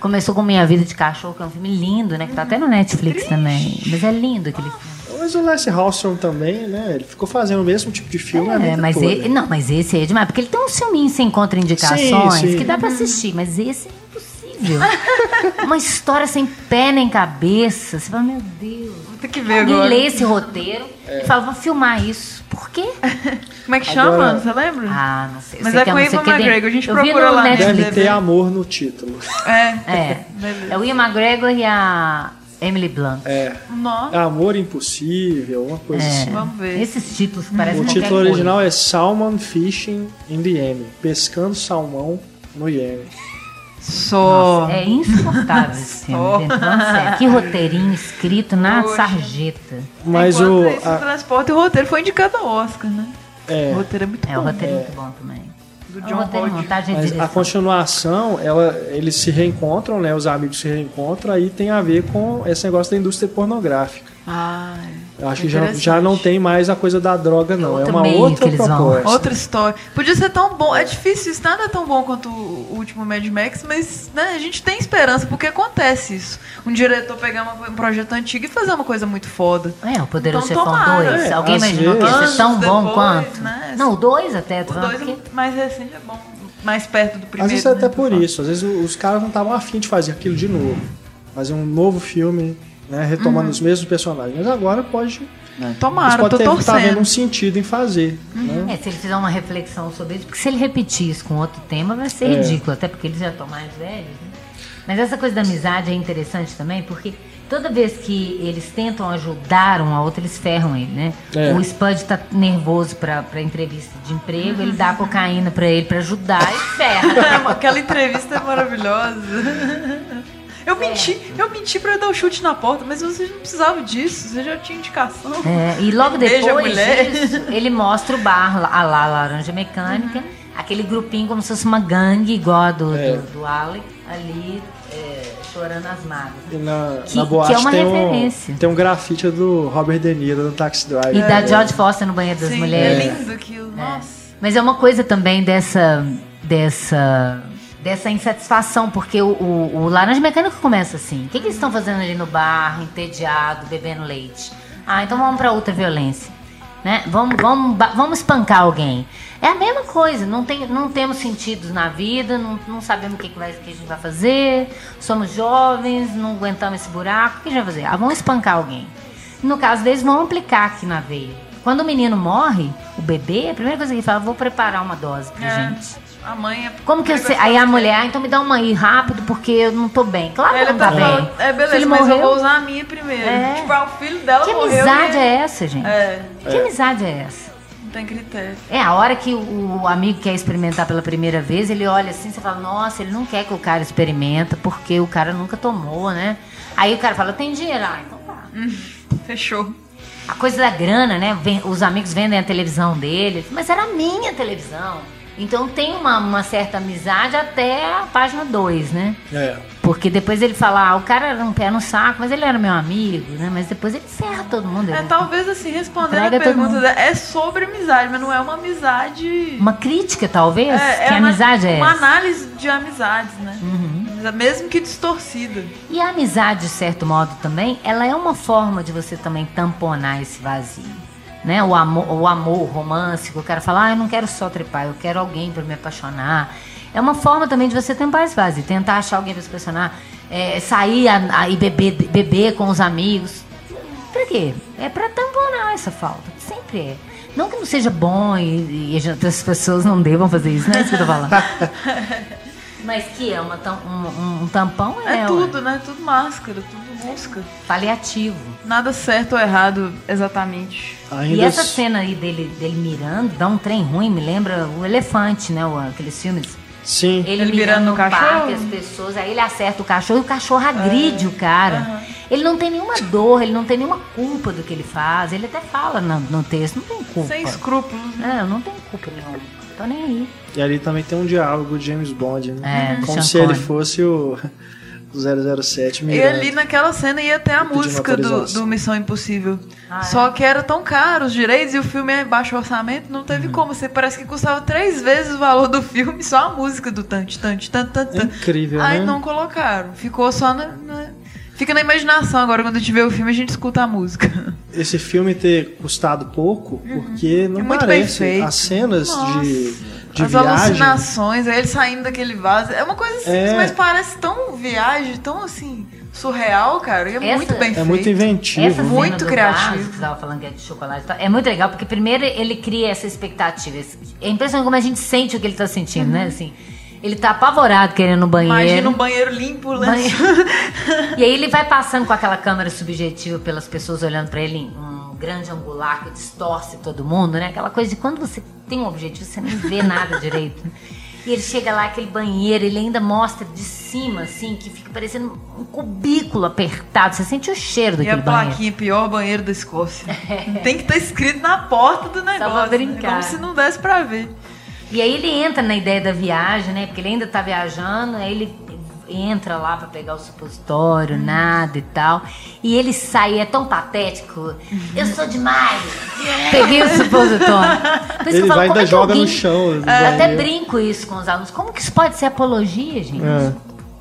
C: começou com Minha Vida de Cachorro, que é um filme lindo, né? Que tá até no Netflix também. Mas é lindo aquele filme.
A: Mas o Leslie Hallström também, né? Ele ficou fazendo o mesmo tipo de filme a
C: É, mas
A: toda.
C: ele, não, mas esse aí é demais. Porque ele tem uns filminhos sem contraindicações
A: Sim, sim.
C: que dá pra assistir, mas esse é impossível. Uma história sem pé nem cabeça. Você fala, meu Deus.
B: Tem que ver
C: Alguém
B: agora.
C: lê esse roteiro e fala, vou filmar isso. Por quê?
B: Como é que chama?
A: Agora-
B: Você lembra?
C: Ah, não sei.
B: Mas
C: sei
B: é
C: eu
B: com
C: tem-
B: McGregor, a gente
C: eu
B: procura lá
C: Netflix.
A: Deve ter amor no título.
B: É.
C: É. É o Ian McGregor e a Emily Blunt.
A: É.
B: Nossa,
A: Amor Impossível, uma coisa
C: É.
A: assim.
B: vamos ver.
C: Esses títulos parecem
A: O título
C: coisa.
A: original é Salmon Fishing in the Yemen. Pescando salmão no Iêmen.
B: Só.
C: É insuportável esse filme. Que roteirinho escrito na
B: Poxa.
C: sarjeta.
A: Mas
B: Enquanto
A: o.
B: isso,
A: a-
B: o transporte e o roteiro foi indicado ao Oscar, né?
A: é,
B: O roteiro é muito
C: É, o
B: bom.
C: roteiro é muito bom também.
B: Do
C: É um
B: John
C: roteiro
A: mas a continuação, ela, eles se reencontram, né? Os amigos se reencontram, aí tem a ver com esse negócio da indústria pornográfica.
B: Ah,
A: Eu acho
B: é
A: que já, já não tem mais a coisa da droga, não. É uma outra proposta.
B: Outra história. Podia ser tão bom. É difícil, isso nada é tão bom quanto o último Mad Max, mas né, a gente tem esperança, porque acontece isso. Um diretor pegar uma- um projeto antigo e fazer uma coisa muito foda.
C: É, o Poderoso
B: Então,
C: Chefão
B: tomara.
C: 2.
A: É,
C: Alguém
A: às
C: imaginou que ia ser tão bom
B: Anos
C: quanto?
B: depois, né?
C: Não, o 2 até.
B: O
C: falando,
B: dois
C: porque-
B: mais recente é bom. Mais perto do
A: Às
B: primeiro.
A: vezes é até
B: né,
A: por
B: falar.
A: isso. Às vezes os caras não estavam afim de fazer aquilo de novo. Fazer um novo filme, né? Retomando os mesmos personagens. Mas agora pode.
B: Né, Tomara,
A: podem
B: tô
A: ter, tá
B: torcendo.
A: vendo um sentido em fazer. Né?
C: É, se ele fizer uma reflexão sobre isso, porque se ele repetir isso com outro tema, vai ser
A: É.
C: ridículo, até porque eles já estão mais velhos. Né? Mas essa coisa da amizade é interessante também, porque toda vez que eles tentam ajudar um ao outro, eles ferram ele, né?
A: É.
C: O Spud tá nervoso pra, pra entrevista de emprego, ele dá a cocaína pra ele pra ajudar e ferra.
B: Aquela entrevista é maravilhosa. Eu menti, eu menti pra dar o chute na porta, mas vocês não precisavam disso, você já tinha indicação.
C: É, e logo depois disso, ele mostra o bar, a lá Laranja Mecânica, aquele grupinho como se fosse uma gangue, igual a do,
A: É.
C: do, do Alec, ali é, chorando as mágoas.
A: E na,
C: Que-
A: na
C: que
A: boate
C: é uma
A: tem, um,
C: referência.
A: tem um grafite do Robert De Niro no Taxi Driver.
C: E da George Foster no banheiro das
B: Sim,
C: mulheres.
B: é lindo aquilo. Nossa.
C: Mas é uma coisa também dessa dessa dessa insatisfação, porque o, o, o Laranja Mecânico começa assim. O que, que eles estão fazendo ali no bar, entediado, bebendo leite? Ah, então vamos para outra violência. Né? Vamos, vamos, vamos espancar alguém. É a mesma coisa, não, tem, não temos sentidos na vida, não, não sabemos o que, que, vai, que a gente vai fazer, somos jovens, não aguentamos esse buraco, o que a gente vai fazer? Ah, vamos espancar alguém. No caso deles, vão aplicar aqui na veia. Quando o menino morre, o bebê, a primeira coisa que ele fala, vou preparar uma dose pra
B: É,
C: gente.
B: A mãe é.
C: Como que você. Aí a mulher, ah, então me dá uma aí rápido, porque eu não tô bem. Claro que não tá bem.
B: falou, é beleza,
C: Filho
B: mas eu
C: morreu.
B: vou usar a minha primeiro.
C: É.
B: Tipo, ah, o filho dela
C: Que
B: morreu.
C: amizade
B: e-
C: é essa, gente?
B: É,
C: Que amizade é essa?
B: não tem critério.
C: É, a hora que o, amigo quer experimentar pela primeira vez, ele olha assim, você fala, nossa, ele não quer que o cara experimenta, porque o cara nunca tomou, né? Aí o cara fala, tem dinheiro? Ah, então tá.
B: Fechou.
C: A coisa da grana, né? Os amigos vendem a televisão dele. Mas era a minha televisão. Então tem uma, uma certa amizade até a página 2, né?
A: É.
C: Porque depois ele fala, ah, o cara era um pé no saco, mas ele era meu amigo, né? Mas depois ele ferra todo mundo.
B: É, talvez assim, respondendo a pergunta, é sobre amizade, mas não é uma amizade.
C: Uma crítica, talvez?
B: é,
C: que
B: é uma-
C: amizade é
B: Uma
C: essa?
B: análise de amizades, né?
C: Uhum.
B: Mesmo que distorcida.
C: E a amizade, de certo modo, também, ela é uma forma de você também tamponar esse vazio. Né? O, amor, o amor romântico, o cara fala, ah, eu não quero só trepar, eu quero alguém para me apaixonar. É uma forma também de você tampar esse vazio, tentar achar alguém para se apaixonar, é, sair a- a- e beber, beber com os amigos. Pra quê? É pra tamponar essa falta, que sempre é. Não que não seja bom e, e as pessoas não devam fazer isso, não é isso que eu tô falando. Mas que é uma um, um tampão é,
B: É, tudo, né? Tudo máscara, tudo busca.
C: paliativo.
B: Nada certo ou errado exatamente.
A: Ainda
C: E essa cena aí dele, dele mirando, dá um trem ruim, me lembra o elefante, né? o- aqueles filmes.
A: Sim.
C: Ele,
B: Ele
C: mirando
B: mirando
C: no
B: cachorro?
C: parque, as pessoas, aí ele acerta o cachorro e o cachorro agride o cara. Ele não tem nenhuma dor, ele não tem nenhuma culpa do que ele faz. Ele até fala no, no texto, não tem culpa.
B: Sem escrúpulos. né?
C: É, não tenho culpa nenhuma. Tô nem aí.
A: E ali também tem um diálogo de James Bond, né?
C: É,
A: Como
C: Sean
A: se ele fosse o 007
B: E
A: mirando.
B: ali naquela cena ia ter a música do, do Missão Impossível.
C: Ah, é?
B: Só que era tão caro os direitos e o filme é baixo orçamento, não teve
A: Uhum.
B: como. Você parece que custava três vezes o valor do filme, só a música do tante, tante, tante, tante.
A: É
B: tante.
A: incrível,
B: Aí
A: né?
B: não colocaram. Ficou só na. na- Fica na imaginação agora, quando a gente vê o filme, a gente escuta a música.
A: Esse filme ter custado pouco, porque não
B: É muito bem
A: parece.
B: feito.
A: As cenas de, de
B: As
A: viagem.
B: alucinações, aí ele saindo daquele vaso. É uma coisa simples,
A: É.
B: mas parece tão viagem, tão assim, surreal, cara. E é
C: Essa-
B: muito bem
A: É
B: feito.
A: muito inventivo.
C: Essa
B: Muito criativo.
C: vaso que você tava falando que é de chocolate, tal, é muito legal, porque primeiro ele cria essa expectativa. É impressionante como a gente sente o que ele tá sentindo, né? Assim, ele tá apavorado querendo no banheiro.
B: Imagina um banheiro limpo, né?
C: Banheiro. e aí ele vai passando com aquela câmera subjetiva pelas pessoas olhando pra ele, um grande angular que distorce todo mundo, né? Aquela coisa de quando você tem um objetivo, você nem vê nada direito. E ele chega lá, aquele banheiro, ele ainda mostra de cima, assim, que fica parecendo um cubículo apertado. Você sente o cheiro
B: E a
C: daquele banheiro.
B: plaquinha, pior banheiro da Escócia. Tem que estar escrito na porta do negócio.
C: pra
B: né?
C: brincar.
B: Como se não desse pra ver.
C: E aí ele entra na ideia da viagem, né? Porque ele ainda tá viajando, aí ele entra lá pra pegar o supositório, nada e tal. E ele sai, é tão patético. Eu sou demais! Peguei o supositório. Por isso que eu
A: Ele
C: falo,
A: vai
C: como
A: ainda
C: é que
A: joga
C: alguém-
A: no chão. do
C: Eu até brinco isso com os alunos. Como que isso pode ser apologia, gente?
A: É.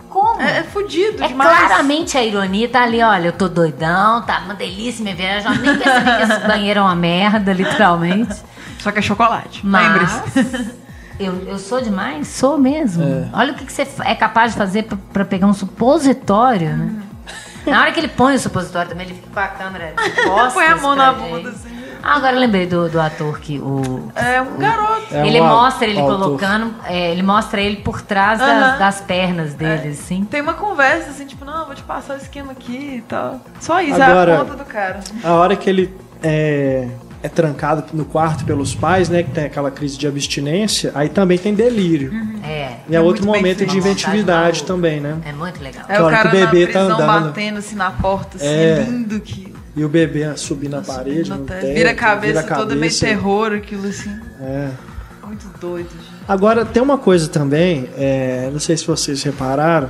C: Como?
B: É, é fudido
C: É
B: demais.
C: claramente a ironia, tá ali, olha, eu tô doidão, tá uma delícia minha viagem, eu nem percebi que esse banheiro é uma merda, literalmente.
B: Só que é chocolate.
C: Mas
B: Lembre-se.
C: eu, eu sou demais? Sou mesmo.
A: É.
C: Olha o que, que você é capaz de fazer pra, pra pegar um supositório, né? Na hora que ele põe o supositório também, ele fica com a câmera de costas
B: Põe a mão na
C: gente.
B: bunda, assim.
C: Ah, agora eu lembrei do, do ator que o...
B: É um garoto.
A: É
C: ele
A: um
C: mostra ele
A: autor.
C: colocando, é, ele mostra ele por trás das,
B: Aham.
C: das pernas dele, assim.
B: Tem uma conversa assim, tipo, não, vou te passar o esquema aqui e tal. Só isso,
A: Agora-
B: é a conta do cara.
A: A hora que ele é, é trancado no quarto pelos pais, né? Que tem aquela crise de abstinência, aí também tem delírio.
C: É.
A: E é,
B: É
A: outro momento de inventividade
C: Vontade
A: também, né?
C: É muito legal.
B: É
A: Que
B: o
A: hora que
B: cara
A: o bebê
B: na
A: tá
B: prisão
A: andando.
B: batendo assim na porta, assim,
A: É.
B: é lindo aquilo.
A: E o bebê subir na parede,
B: No
A: no
B: teto. vira a cabeça
A: vira a
B: toda meio
A: cabeça.
B: terror, aquilo assim.
A: É.
B: Muito doido, gente.
A: Agora, tem uma coisa também, é, não sei se vocês repararam,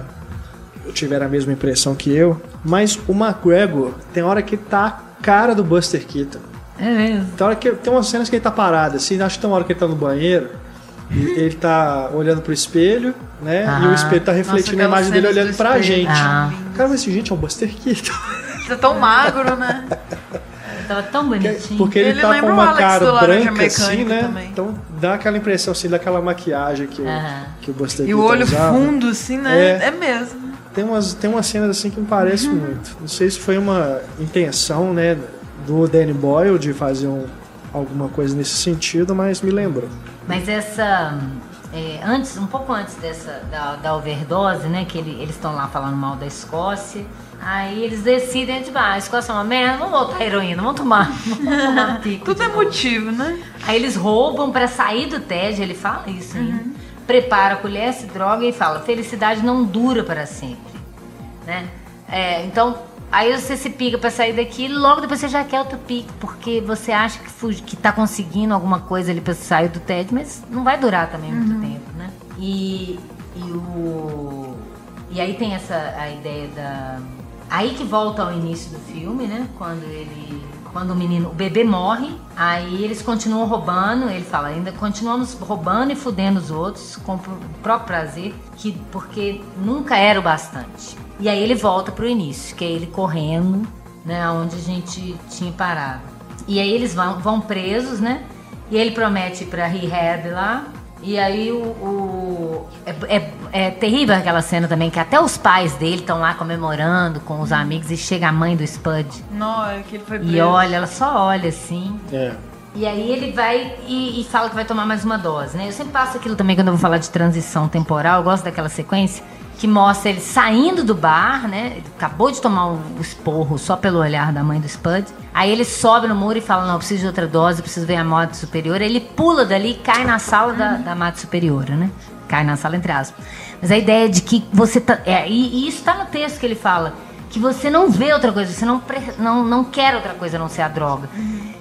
A: ou tiveram a mesma impressão que eu, mas o McGregor tem hora que tá a cara do Buster Keaton.
C: É mesmo.
A: Tem, hora que, tem umas cenas que ele tá parado, assim, acho que tem uma hora que ele tá no banheiro, e ele tá olhando pro espelho, né? E o
C: Ah.
A: espelho tá refletindo a
B: aquelas
A: imagem dele olhando pra
B: espelho.
A: gente.
C: Ah.
A: Cara, mas esse gente é o Buster Keaton.
B: É tão magro, né?
C: Tava tão bonitinho.
A: Porque ele,
B: Ele
A: tá com
B: o
A: uma cara branca assim, né?
B: também.
A: Então dá aquela impressão assim daquela maquiagem que o,
C: Aham.
A: que o Buster
B: E o
A: Keaton
B: olho
A: usava.
B: fundo, assim, né?
A: É.
B: É, mesmo.
A: Tem umas, tem umas cenas assim que me parece
B: Uhum.
A: muito. Não sei se foi uma intenção, né, do Danny Boyle de fazer um- alguma coisa nesse sentido, mas me lembrou.
C: Mas essa. é, antes, um pouco antes dessa da, da overdose, né? Que ele- eles estão lá falando mal da Escócia. Aí eles decidem, tipo, ah, a Escócia é uma merda, vamos voltar a heroína, vamos tomar. Vamos tomar pico
B: Tudo
C: de
B: é
C: novo.
B: motivo, né?
C: Aí eles roubam pra sair do TED, ele fala isso ainda. Prepara a colher, se droga e fala: felicidade não dura para sempre. Né? É, então, Aí você se pica pra sair daqui e logo depois você já quer outro pique, porque você acha que, fugi, que tá conseguindo alguma coisa ali pra sair do TED, mas não vai durar também muito tempo, né? E, e o. E aí tem essa a ideia da. Aí que volta ao início do filme, né? Quando ele. Quando o menino, o bebê morre, aí eles continuam roubando, ele fala, ainda continuamos roubando e fudendo os outros com o próprio prazer, que, porque nunca era o bastante. E aí ele volta pro início, que é ele correndo, né, onde a gente tinha parado. E aí eles vão, vão presos, né? E ele promete ir pra rehab lá. E aí o. o- é, é- é terrível aquela cena também, que até os pais dele estão lá comemorando com os amigos e chega a mãe do Spud.
B: Não, é que ele foi preso.
C: E olha, ela só olha assim.
A: É.
C: E aí ele vai e, e fala que vai tomar mais uma dose, né? Eu sempre passo aquilo também quando eu vou falar de transição temporal, eu gosto daquela sequência que mostra ele saindo do bar, né? Ele acabou de tomar um esporro só pelo olhar da mãe do Spud. Aí ele sobe no muro e fala, não, preciso de outra dose, preciso ver a morte superior. Ele pula dali e cai na sala da, da mate superiora, né? Cai na sala entre aspas. Mas a ideia de que você tá... É, e, e isso tá no texto que ele fala que você não vê outra coisa, você não, não, não quer outra coisa a não ser a droga.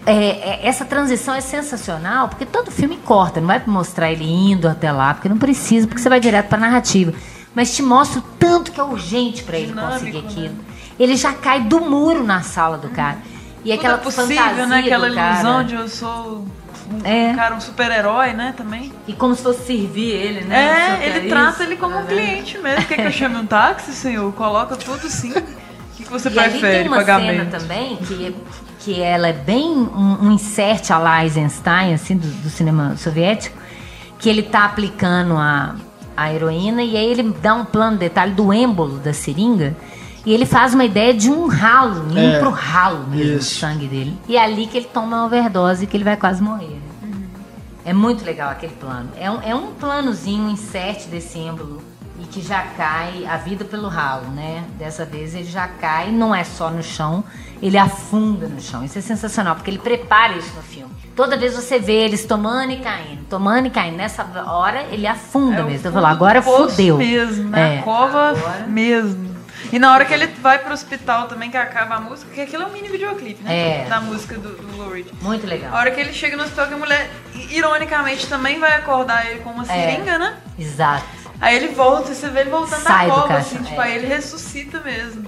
C: É, é, essa transição é sensacional, porque todo filme corta, não vai mostrar ele indo até lá, porque não precisa, porque você vai direto pra narrativa. Mas te mostra o tanto que é urgente pra ele conseguir
B: né?
C: aquilo. Ele já cai do muro na sala do cara. E
B: Tudo
C: aquela
B: é possível,
C: fantasia
B: né? Aquela ilusão de eu sou um,
C: É.
B: um cara, um super-herói, né? Também.
C: E como se fosse servir ele, né?
B: É, ele
C: isso.
B: trata ele como um
C: Uhum.
B: cliente mesmo. Quer que eu chame um táxi, senhor? Coloca tudo sim. O que, que você
C: E
B: prefere?
C: tem uma cena
B: Pagamento.
C: também que, que ela é bem um, um insert a Eisenstein, assim, do, do cinema soviético, que ele tá aplicando a, a heroína e aí ele dá um plano detalhe do êmbolo da seringa e ele faz uma ideia de um ralo, ir
A: É,
C: pro ralo mesmo do sangue dele. E é ali que ele toma uma overdose que ele vai quase morrer. né? É muito legal aquele plano. É um, é um planozinho, um insert desse êmbolo e que já cai a vida pelo ralo, né? Dessa vez ele já cai, não é só no chão, ele afunda no chão. Isso é sensacional, porque ele prepara isso no filme. Toda vez você vê eles tomando e caindo, tomando e caindo. Nessa hora ele afunda
B: É
C: mesmo.
B: Fundo
C: falou, agora fudeu.
B: mesmo, né?
C: É.
B: A cova
C: Agora-
B: mesmo. E na hora que ele vai pro hospital também, que acaba a música, que aquilo é um mini videoclipe, né?
C: É.
B: Da música do, do Lou Reed.
C: Muito
B: A
C: legal.
B: hora que ele chega no hospital, que a mulher, ironicamente, também vai acordar ele com uma
C: É.
B: seringa, né?
C: Exato.
B: Aí ele volta, e você vê ele voltando
C: Sai
B: da cova, assim, tipo,
C: é.
B: aí ele ressuscita mesmo.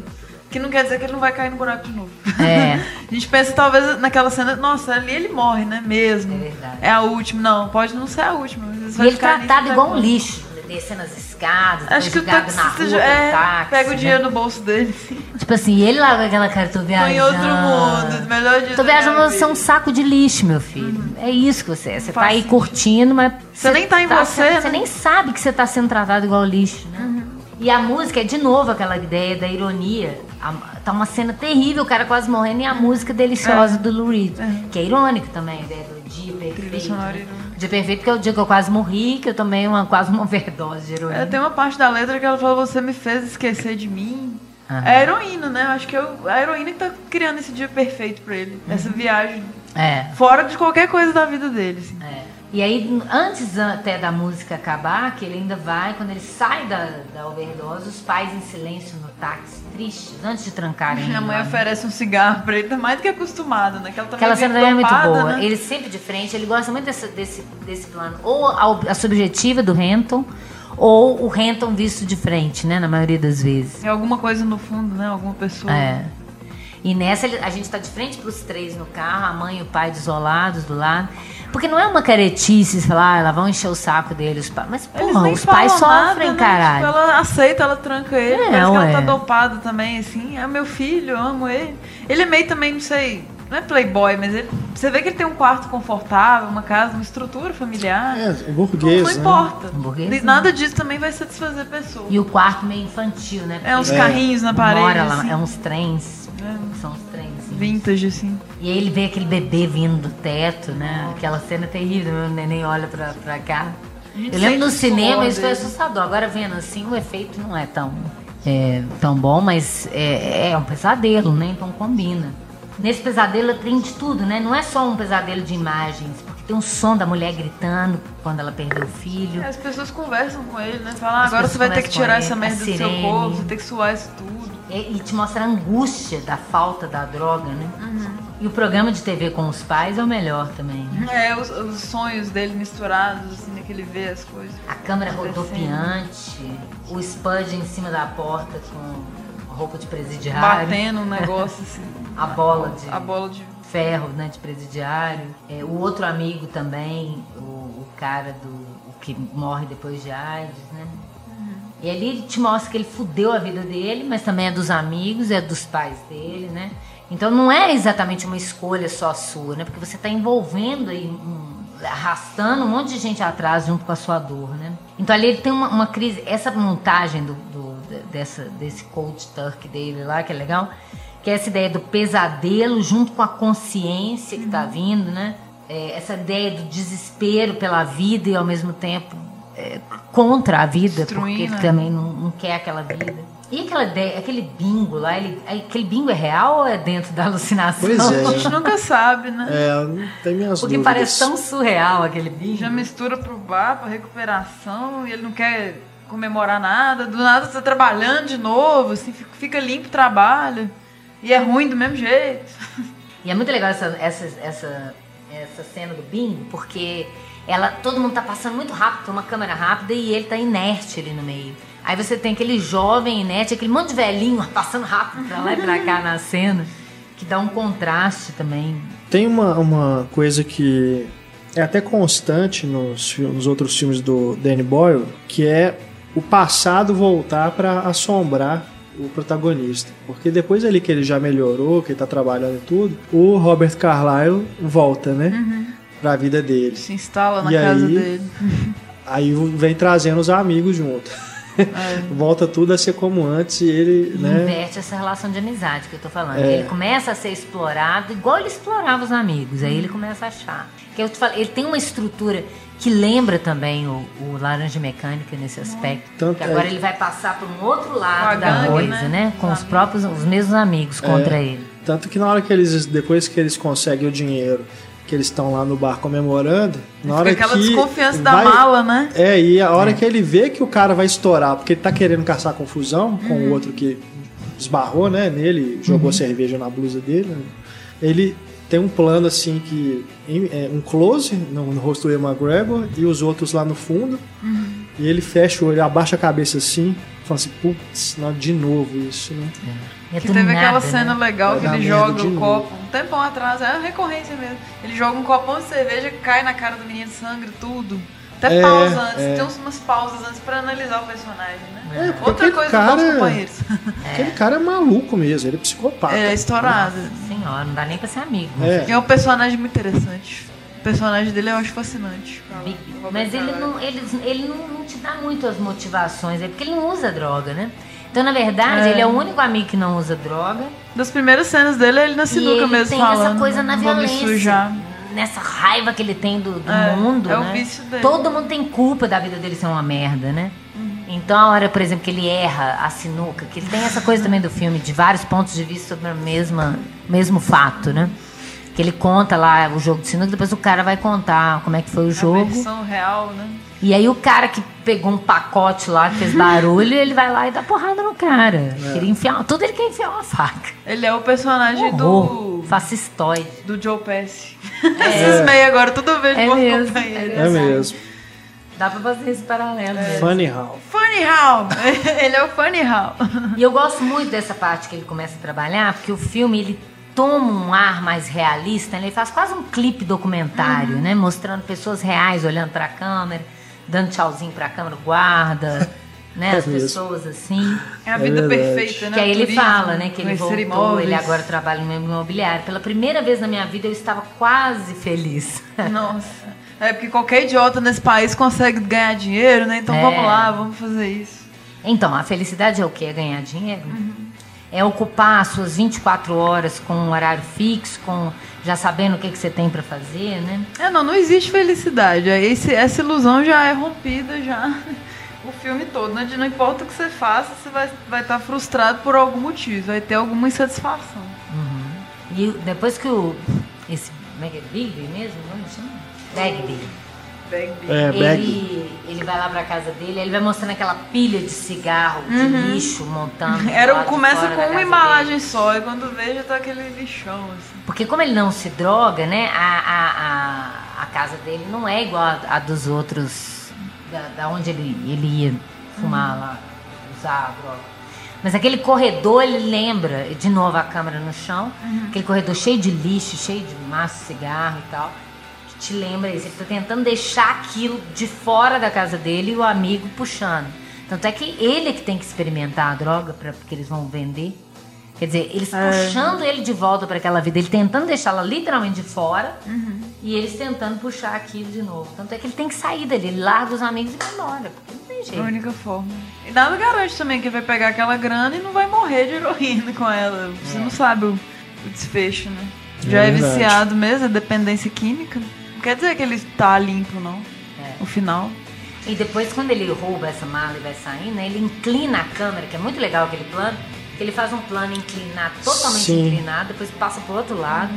B: Que não quer dizer que ele não vai cair no buraco de novo.
C: É.
B: a gente pensa, talvez, naquela cena, nossa, ali ele morre, né? Mesmo.
C: É verdade.
B: É a última. Não, pode não ser a última. Mas
C: E ele
B: ali
C: tratado igual um lixo, descendo as escadas,
B: Acho que o
C: jogado na
B: taxista
C: rua
B: já- é,
C: táxi,
B: pega o
C: né?
B: dinheiro no bolso dele.
C: Tipo assim, ele lá com aquela cara, tô
B: Tô
C: viajando.
B: em outro mundo, melhor dia
C: Tô viajando, você é um saco de lixo, meu filho. É isso que você é. Você tá aí curtindo, mas.
B: Você nem tá em você,
C: sendo- Você
B: né?
C: nem sabe que você tá sendo tratado igual lixo, né? E a música é de novo aquela ideia da ironia. A- tá uma cena terrível, o cara quase morrendo, e a música deliciosa do Lou Reed. Que é irônico também, a ideia do dia perfeito. né?
B: irônica.
C: Dia perfeito, que é o dia que eu quase morri, que eu tomei uma, quase uma overdose de heroína.
B: É, tem uma parte da letra que ela fala, você me fez esquecer de mim.
C: Aham.
B: É a heroína, né? Eu acho que é o- a heroína que tá criando esse dia perfeito pra ele. Essa viagem
C: É.
B: fora de qualquer coisa da vida dele, assim.
C: É. E aí, antes até da música acabar, que ele ainda vai, quando ele sai da, da overdose, os pais em silêncio no táxi, tristes, antes de trancarem.
B: Minha mãe
C: lá.
B: oferece um cigarro pra ele, tá mais do que acostumado, né? Que ela
C: Aquela
B: vive
C: cena também é muito boa.
B: Né?
C: Ele sempre de frente, ele gosta muito desse, desse, desse plano. Ou a, a subjetiva do Renton, ou o Renton visto de frente, né? Na maioria das vezes.
B: É alguma coisa no fundo, né? Alguma pessoa.
C: É. E nessa a gente tá de frente pros três no carro, a mãe e o pai desolados do lado. Porque não é uma caretice falar, ah, ela vão encher o saco dele, os pais. Mas, porra, os pais
B: falam
C: sofrem,
B: nada, né?
C: caralho.
B: Tipo, ela aceita, ela tranca ele.
C: É,
B: parece que ela tá
C: ué.
B: dopada também, assim. É meu filho, eu amo ele. Ele é meio também, não sei, não é playboy, mas ele, você vê que ele tem um quarto confortável, uma casa, uma estrutura familiar.
A: É,
B: não,
A: burguês,
B: não
A: né?
B: importa.
C: Burguês,
B: Nada disso também vai satisfazer a pessoa.
C: E o quarto meio infantil, né?
B: É uns
C: Porque
B: carrinhos na parede,
C: mora lá,
B: assim.
C: é uns trens.
B: É.
C: São uns trens. assim.
B: Vintage, assim.
C: E aí ele vê aquele bebê vindo do teto, né? Aquela cena terrível, o neném olha pra, pra cá. Eu lembro no cinema isso foi assustador. Agora vendo assim, o efeito não é tão, é, tão bom, mas é, é um pesadelo, né? Então combina. Nesse pesadelo tem de tudo, né? Não é só um pesadelo de imagens, tem um som da mulher gritando quando ela perdeu o filho.
B: As pessoas conversam com ele, né? Falam, ah, agora você vai ter que tirar essa merda do seu corpo, você tem que suar isso tudo.
C: E, e te mostra a angústia da falta da droga, né? Uhum. E o programa de TV com os pais é o melhor também. Né?
B: É, os, os, sonhos dele misturados, assim, né, que ele vê as coisas.
C: A câmera rodopiante, o Spud em cima da porta com roupa de presidiário.
B: Batendo um negócio assim.
C: a bola de.
B: A bola de
C: ferro, né, de presidiário. É, o outro amigo também, o, o cara do o que morre depois de AIDS, né? Uhum. E ali ele te mostra que ele fudeu a vida dele, mas também é dos amigos, é dos pais dele, né? Então não é exatamente uma escolha só sua, né? Porque você está envolvendo aí, um, arrastando um monte de gente atrás junto com a sua dor, né? Então ali ele tem uma, uma crise. Essa montagem do, do, dessa, desse cold turkey dele lá, que é legal, que é essa ideia do pesadelo junto com a consciência que está uhum. vindo, né? É, essa ideia do desespero pela vida e ao mesmo tempo é, contra a vida, porque ele também não, não quer aquela vida. E aquela ideia, aquele bingo lá, ele, aquele bingo é real ou é dentro da alucinação?
A: Pois é.
B: A gente nunca sabe, né?
A: É, tem minhas
C: Porque
A: dúvidas.
C: parece tão surreal aquele bingo.
B: Já mistura pro bar, pra recuperação, e ele não quer comemorar nada. Do nada você tá trabalhando de novo, assim, fica limpo o trabalho. E é ruim do mesmo jeito.
C: E é muito legal essa, essa, essa, essa cena do bingo, porque ela, todo mundo tá passando muito rápido, tem uma câmera rápida e ele tá inerte ali no meio. Aí você tem aquele jovem inerte, aquele monte de velhinho passando rápido pra lá e pra cá na cena, que dá um contraste também.
A: Tem uma, uma coisa que é até constante nos, nos outros filmes do Danny Boyle, que é o passado voltar para assombrar o protagonista. Porque depois ali que ele já melhorou, que ele tá trabalhando e tudo, o Robert Carlyle volta, né? Uhum. Pra vida dele.
B: Se instala na e casa
A: aí,
B: dele.
A: Aí vem trazendo os amigos junto. É. Volta tudo a ser como antes e ele.
C: E
A: né?
C: inverte essa relação de amizade que eu tô falando. É. Ele começa a ser explorado igual ele explorava os amigos. Aí ele começa a achar. Que eu te falei, ele tem uma estrutura que lembra também o, o Laranja Mecânica nesse aspecto. Tanto que agora é. ele vai passar por um outro lado da gangue, coisa, né? né? Com os, os próprios, os mesmos amigos contra é. ele.
A: Tanto que na hora que eles, depois que eles conseguem o dinheiro que eles estão lá no bar comemorando, na hora
B: aquela
A: que
B: desconfiança da mala, né?
A: É, e a hora é. que ele vê que o cara vai estourar, porque ele tá querendo caçar confusão com uhum. o outro que esbarrou, né, nele, jogou uhum. cerveja na blusa dele, né? ele tem um plano assim que é, um close no, no rosto do McGregor e os outros lá no fundo. Uhum. E ele fecha o olho, abaixa a cabeça assim, fala assim, putz, de novo isso, né?
B: É. Que teve nada, aquela cena né? legal que ele joga o copo, um tempão atrás, é uma recorrência mesmo. Ele joga um copão de cerveja, cai na cara do menino, sangue, tudo. Até é, pausa antes, é. tem umas pausas antes pra analisar o personagem, né? É,
A: Outra coisa cara, dos companheiros. Aquele cara é maluco mesmo, ele é psicopata.
B: É, estourado.
C: Nossa senhora, não dá nem pra ser amigo.
B: É. é um personagem muito interessante. O personagem dele eu acho fascinante.
C: Mas ele não, ele, ele não, te dá muito as motivações, é porque ele não usa droga, né? Então, na verdade, é. ele é o único amigo que não usa droga.
B: Das primeiras cenas dele, ele na sinuca mesmo
C: tem
B: falando.
C: essa coisa na violência. Nessa raiva que ele tem do, do é, mundo,
B: é
C: né?
B: o vício dele.
C: Todo mundo tem culpa da vida dele ser uma merda, né? Uhum. Então, a hora, por exemplo, que ele erra a sinuca, que ele tem essa coisa também do filme, de vários pontos de vista sobre o mesmo, mesmo fato, né? Que ele conta lá o jogo de sinuca, depois o cara vai contar como é que foi o jogo. A
B: versão real, né?
C: E aí o cara que pegou um pacote lá, que fez barulho, ele vai lá e dá porrada no cara. É. Ele enfia, tudo ele quer enfiar uma faca.
B: Ele é o personagem do...
C: Fascistoide.
B: Do Joe Pesci. É. Esses meio agora, tudo vejo é
C: mesmo,
A: é, é mesmo.
C: Dá pra fazer esse paralelo é.
A: Funny How.
B: Funny How! ele é o Funny How.
C: E eu gosto muito dessa parte que ele começa a trabalhar, porque o filme, ele toma um ar mais realista, né? ele faz quase um clipe documentário, uhum. né? Mostrando pessoas reais olhando para a câmera, dando tchauzinho para a câmera, guarda, né? É As pessoas assim.
B: É a vida é perfeita, né?
C: Que aí ele Turismo, fala, né? Que ele voltou, ele agora trabalha no imobiliário. Pela primeira vez na minha vida eu estava quase feliz.
B: Nossa. É porque qualquer idiota nesse país consegue ganhar dinheiro, né? Então é. vamos lá, vamos fazer isso.
C: Então, a felicidade é o que? É ganhar dinheiro? Uhum é ocupar as suas 24 horas com um horário fixo, com já sabendo o que, que você tem para fazer, né?
B: É, não, não existe felicidade. Esse, essa ilusão já é rompida já o filme todo. Né? Não importa o que você faça, você vai, vai estar frustrado por algum motivo, vai ter alguma insatisfação.
C: Uhum. E depois que o. Esse. Como é que é? Bigby mesmo? Como chama? Bagby.
A: É, bag.
C: Ele, ele vai lá pra casa dele, ele vai mostrando aquela pilha de cigarro, de lixo, montando. do
B: Era,
C: lado de
B: começa
C: fora da
B: com
C: casa
B: uma
C: dele.
B: embalagem só, e quando vê já tá aquele lixão, assim.
C: Porque como ele não se droga, né? A, a, a, a casa dele não é igual a, a dos outros, da, da onde ele, ele ia fumar lá, usar a droga. Mas aquele corredor, ele lembra, de novo a câmera no chão, aquele corredor cheio de lixo, cheio de massa de cigarro e tal, te lembra isso. Ele tá tentando deixar aquilo de fora da casa dele e o amigo puxando. Tanto é que ele é que tem que experimentar a droga, pra, porque eles vão vender. Quer dizer, eles
B: É.
C: puxando ele de volta para aquela vida, ele tentando deixá-la literalmente de fora e eles tentando puxar aquilo de novo. Tanto é que ele tem que sair dali, ele larga os amigos e vai embora, porque não tem
B: É a
C: jeito.
B: única forma. E nada garante também que vai pegar aquela grana e não vai morrer de heroína com ela. Você não sabe o, o desfecho, né? Já é,
A: verdade.
B: viciado mesmo, é dependência química. Não quer dizer que ele tá limpo, não.
C: É.
B: O final.
C: E depois, quando ele rouba essa mala e vai saindo, né, ele inclina a câmera, que é muito legal aquele plano, ele faz um plano inclinado, totalmente
A: Sim.
C: inclinado, depois passa pro outro lado.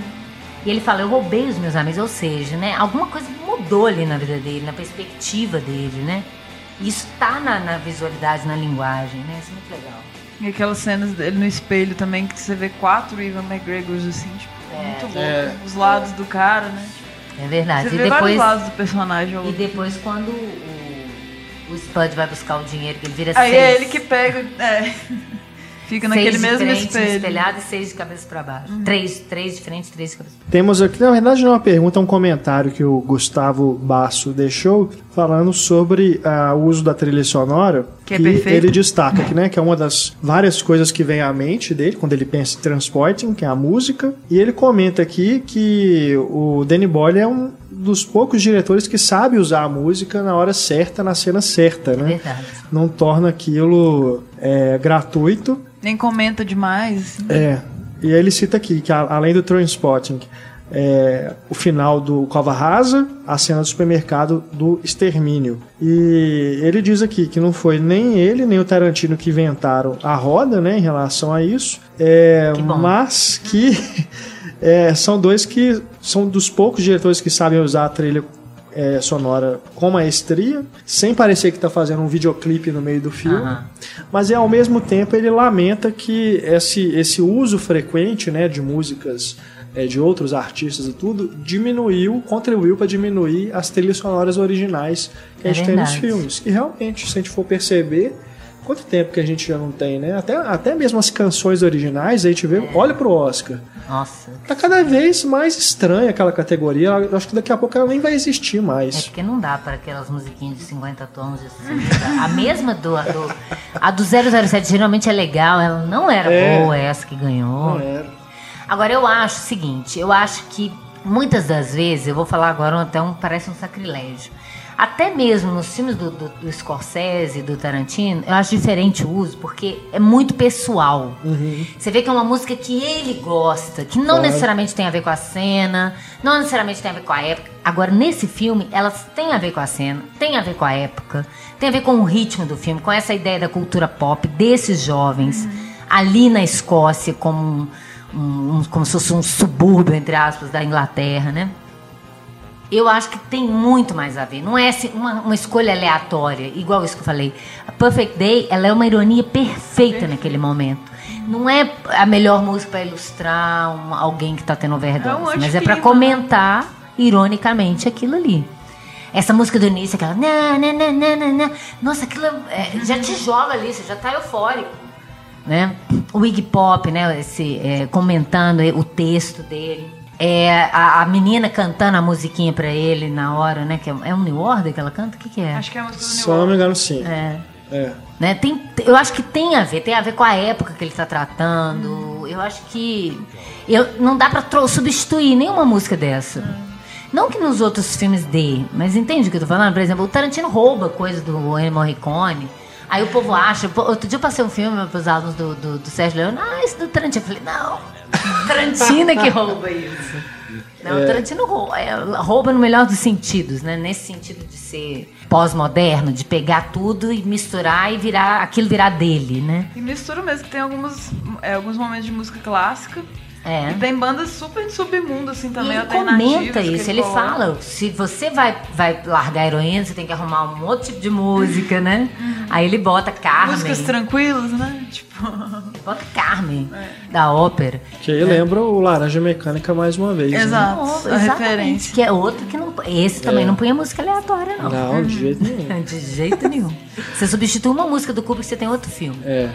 C: E ele fala, eu roubei os meus amigos, ou seja, né, alguma coisa mudou ali na vida dele, na perspectiva dele, né? Isso tá na, na visualidade, na linguagem, né? Isso é muito legal.
B: E aquelas cenas dele no espelho também, que você vê quatro Ivan McGregors assim, tipo, muito louco.
A: É.
B: Os lados do cara, né?
C: É verdade.
B: Você
C: e
B: vê
C: depois,
B: vários lados do personagem.
C: e depois quando o, o Spud vai buscar o dinheiro, que ele vira
B: Aí
C: seis.
B: é ele que pega. É. Fica naquele
C: seis
B: mesmo
C: frente,
B: espelho. Uhum.
C: espelhado e seis de cabeça pra baixo. Três, três de frente, três de cabeça pra
A: Temos aqui, na verdade, não é uma pergunta, é um comentário que o Gustavo Basso deixou falando sobre ah, o uso da trilha sonora.
B: Que é perfeito.
A: ele destaca que, né, que é uma das várias coisas que vem à mente dele quando ele pensa em transporting, que é a música. E ele comenta aqui que o Danny Boyle é um dos poucos diretores que sabe usar a música na hora certa, na cena certa, né?
C: Verdade.
A: Não torna aquilo é, gratuito.
B: Nem comenta demais. Assim.
A: É, e aí ele cita aqui que a- além do Trainspotting, é, o final do Cova Rasa, a cena do supermercado do Extermínio. E ele diz aqui que não foi nem ele nem o Tarantino que inventaram a roda, né, em relação a isso, é,
C: Que
A: mas que é, são dois que são dos poucos diretores que sabem usar a trilha é, sonora com maestria, sem parecer que está fazendo um videoclipe no meio do filme.
C: Aham.
A: Mas é, ao mesmo tempo ele lamenta que esse, esse uso frequente né, de músicas é, de outros artistas e tudo diminuiu, contribuiu para diminuir as trilhas sonoras originais que a
C: É
A: gente tem nos
C: verdade.
A: filmes. E realmente, se a gente for perceber, quanto tempo que a gente já não tem, né? Até, até mesmo as canções originais, a gente vê, olha pro Oscar.
C: Nossa.
A: Tá cada vez mais estranha aquela categoria. Eu acho que daqui a pouco ela nem vai existir
C: É
A: mais.
C: porque não dá para aquelas musiquinhas de 50 tons de 60. A mesma do, a do. A do 007 geralmente é legal, ela não era
A: É.
C: boa essa que ganhou.
A: Não era.
C: Agora eu acho o seguinte, eu acho que muitas das vezes, eu vou falar agora até um parece um sacrilégio. Até mesmo nos filmes do, do, do Scorsese e do Tarantino, eu acho diferente o uso, porque é muito pessoal. Você vê que é uma música que ele gosta, que não
A: Claro.
C: necessariamente tem a ver com a cena, não necessariamente tem a ver com a época. Agora, nesse filme, elas têm a ver com a cena, tem a ver com a época, tem a ver com o ritmo do filme, com essa ideia da cultura pop desses jovens ali na Escócia, como um- um- como se fosse um subúrbio, entre aspas, da Inglaterra, né? Eu acho que tem muito mais a ver. Não é assim, uma, uma escolha aleatória, igual isso que eu falei. A Perfect Day, ela é uma ironia perfeita naquele momento. Não é a melhor música para ilustrar um- alguém que está tendo overdose,
B: É um
C: mas é para comentar ironicamente aquilo ali. Essa música do início, aquela. Na, na, na, na, na. Nossa, aquilo é, já te joga ali, você já tá eufórico. Né? O Iggy Pop, né? Esse, é, comentando o texto dele. É, a, a menina cantando a musiquinha pra ele na hora, né? Que é, é um New Order que ela canta? O que, que é?
B: Acho que é a música do New
A: eu não me engano, sim.
C: É.
A: É.
C: Né? Tem, eu acho que tem a ver, tem a ver com a época que ele está tratando. Eu acho que eu, não dá para tro- substituir nenhuma música dessa. Não que nos outros filmes dê, mas entende o que eu tô falando? Por exemplo, o Tarantino rouba coisa do Ennio Morricone. Aí o povo acha. Outro dia eu passei um filme para os alunos do, do, do Sérgio Leone. Ah, isso do Tarantino. Eu falei, não. Tarantino é que rouba isso. Não, o Tarantino rouba, é, rouba no melhor dos sentidos, né? Nesse sentido de ser pós-moderno, de pegar tudo e misturar e virar aquilo virar dele, né?
B: E mistura mesmo, que tem alguns, é, alguns momentos de música clássica.
C: É.
B: E tem bandas super de submundo, assim,
C: E
B: também,
C: ele
B: alternativas.
C: comenta
B: que
C: isso, ele
B: coloca.
C: fala, se você vai, vai largar a heroína, você tem que arrumar um outro tipo de música, né? Aí ele bota Carmen,
B: Músicas tranquilas, né? Tipo.
C: bota Carmen,
B: É.
C: da ópera.
A: Que aí lembra o Laranja Mecânica mais uma vez. né?
B: Exato. A
C: exatamente,
B: referência.
C: Que é outro que não... Esse também
A: É.
C: não punha música aleatória, não.
A: Não, de jeito nenhum.
C: De jeito nenhum. Você substitui uma música do Kubrick, você tem outro filme.
A: É.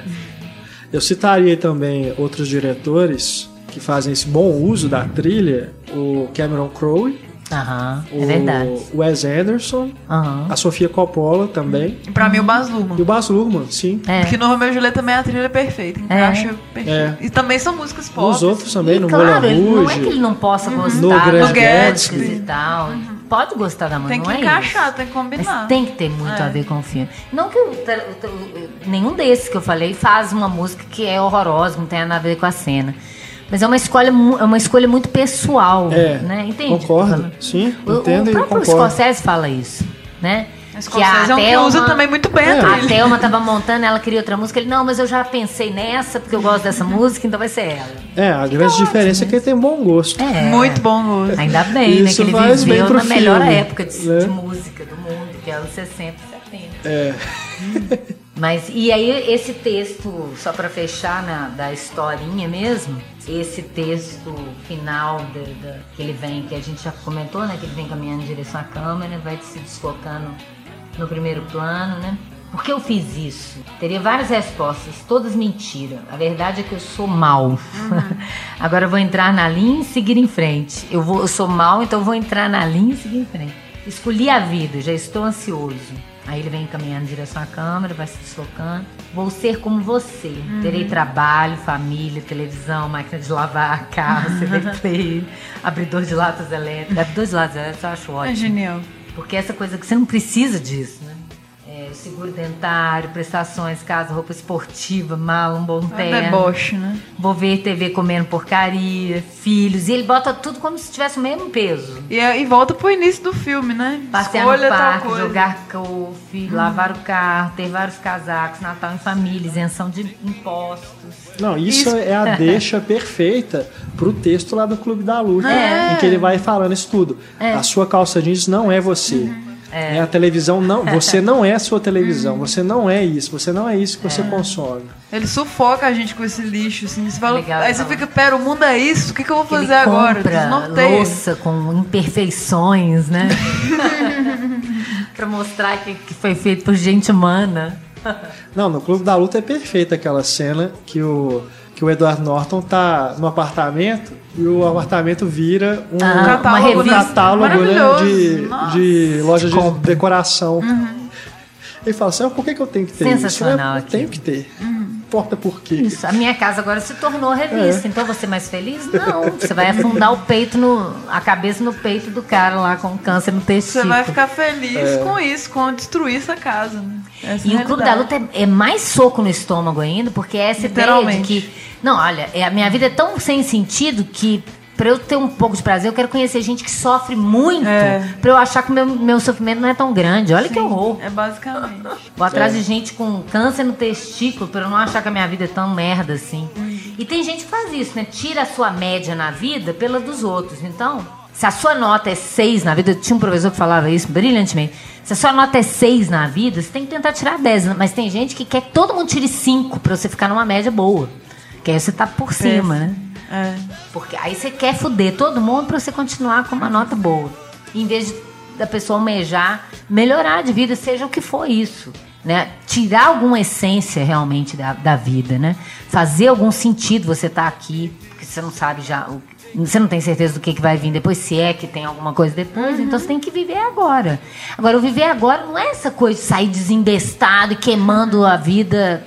A: Eu citaria também outros diretores que fazem esse bom uso da trilha, o Cameron Crowe,
C: Aham, é
A: o
C: verdade.
A: Wes Anderson,
C: Aham.
A: a Sofia Coppola também,
B: E pra mim, o Baz Luhrmann.
A: e o Baz Luhrmann, sim.
C: É.
B: Porque no Romeo e Julieta também a trilha é perfeita, encaixa perfeito.
A: É.
B: E também são músicas pop.
A: Os outros também,
C: E,
A: no
C: claro,
A: Moulin
C: não é que ele
A: Rouge.
C: não possa gostar
A: No Grande
C: músicas
A: Gatsby.
C: e tal. Pode gostar da música,
B: Tem que
C: não é
B: encaixar,
C: isso.
B: tem que
C: Mas
B: combinar.
C: tem que ter muito
B: É.
C: a ver com o filme. Não que o- o- o- nenhum desses que eu falei faz uma música que é horrorosa, não tem nada a ver com a cena. Mas é uma escolha, é uma escolha muito pessoal,
A: É,
C: né? Entende? o que
A: concordo.
C: falando?
A: Sim,
C: O,
A: entendo
C: o
A: e
C: próprio. Scorsese fala isso, né?
B: A Scorsese é um que usa também muito bem a
A: É.
C: A. Thelma tava montando, ela queria outra música. Ele, não, mas eu já pensei nessa, porque eu gosto dessa música, então vai ser ela.
A: É, a grande diferença é que ele tem bom gosto.
C: É.
B: Muito bom gosto.
C: Ainda bem, né?
A: Isso
C: Que ele viveu
A: pro
C: na melhor
A: filme,
C: época de,
A: né?
C: de música do mundo, que é os 60 e 70.
A: É.
C: Mas, e aí, esse texto, só pra fechar na, da historinha mesmo, esse texto final da- da- que ele vem, que a gente já comentou, né? Que ele vem caminhando em direção à câmera, vai se deslocando no primeiro plano, né? Por que eu fiz isso? Teria várias respostas, todas mentira. A verdade é que eu sou mal. Agora eu vou entrar na linha e seguir em frente. Eu, vou, eu sou mal, então eu vou entrar na linha e seguir em frente. Escolhi a vida, já estou ansioso. Aí ele vem caminhando em direção à câmera, vai se deslocando. Vou ser como você. Terei trabalho, família, televisão, máquina de lavar, carro, CD player, abridor de latas elétricas. Abridor de latas elétricas eu acho
B: É
C: ótimo.
B: genial.
C: Porque essa coisa que você não precisa disso, né? É, seguro dentário, prestações, casa, roupa esportiva, mala, um bom
B: É
C: terno.
B: deboche, né?
C: Vou ver TV comendo porcaria, filhos. E ele bota tudo como se tivesse o mesmo peso.
B: E, e volta pro início do filme, né?
C: Passear
B: Escolha
C: no parque, jogar golfe, lavar o carro, ter vários casacos, Natal em família, isenção de impostos.
A: Não, isso,
B: Isso.
A: é a deixa perfeita pro texto lá do Clube da Luta,
C: É.
A: em que ele vai falando isso tudo.
C: É.
A: A sua calça jeans não é você.
B: Uhum.
A: É. A televisão não, você não é a sua televisão, você não é isso, você não é isso que você consome.
B: Ele sufoca a gente com esse lixo, assim. Você fala,
C: Legal,
B: aí você
C: fala.
B: fica, pera, o mundo é isso? O que, que eu vou
C: Que ele
B: fazer agora?
C: compra louça com imperfeições, né? pra mostrar que, que foi feito por gente humana.
A: Não, no Clube da Luta é perfeita aquela cena que o, que o Edward Norton tá no apartamento e o apartamento vira um,
C: Ah,
B: Um catálogo,
C: uma revista.
A: catálogo né, de,
B: Nossa.
A: de loja de
C: compra.
A: decoração. Ele fala assim, ah, por que, que eu tenho que ter
C: Sensacional
A: isso? Eu tenho
C: aquilo.
A: que ter. Importa por quê.
C: Isso, a minha casa agora se tornou revista.
A: É.
C: Então você mais feliz? Não. Você vai afundar o peito no. a cabeça no peito do cara lá com câncer no
B: Você
C: testículo.
B: vai ficar feliz
A: É.
B: com isso, com destruir essa casa, né? Essa
C: E
B: é
C: o Clube da. Luta é, é mais soco no estômago ainda, porque é essa ideia de
B: Literalmente.
C: que. Não, olha, é, a minha vida é tão sem sentido que. Pra eu ter um pouco de prazer, eu quero conhecer gente que sofre muito.
B: É.
C: Pra eu achar que o meu, meu sofrimento não é tão grande. Olha que horror.
B: É basicamente.
C: Vou atrás
A: É.
C: de gente com câncer no testículo pra eu não achar que a minha vida é tão merda assim. E tem gente que faz isso, né? Tira a sua média na vida pela dos outros. Então, se a sua nota é 6 na vida, eu tinha um professor que falava isso brilhantemente. Se a sua nota é 6 na vida, você tem que tentar tirar 10. Mas tem gente que quer que todo mundo tire 5 pra você ficar numa média boa. Que aí você tá por cima, né?
B: É.
C: Porque aí você quer fuder todo mundo pra você continuar com uma nota boa. Em vez de, da pessoa almejar melhorar de vida, seja o que for isso. Né? Tirar alguma essência realmente da, da vida, né? Fazer algum sentido você estar aqui, porque você não sabe já. o- você não tem certeza do que, que vai vir depois, se é que tem alguma coisa depois, então você tem que viver agora. Agora, o viver agora não é essa coisa de sair desembestado e queimando a vida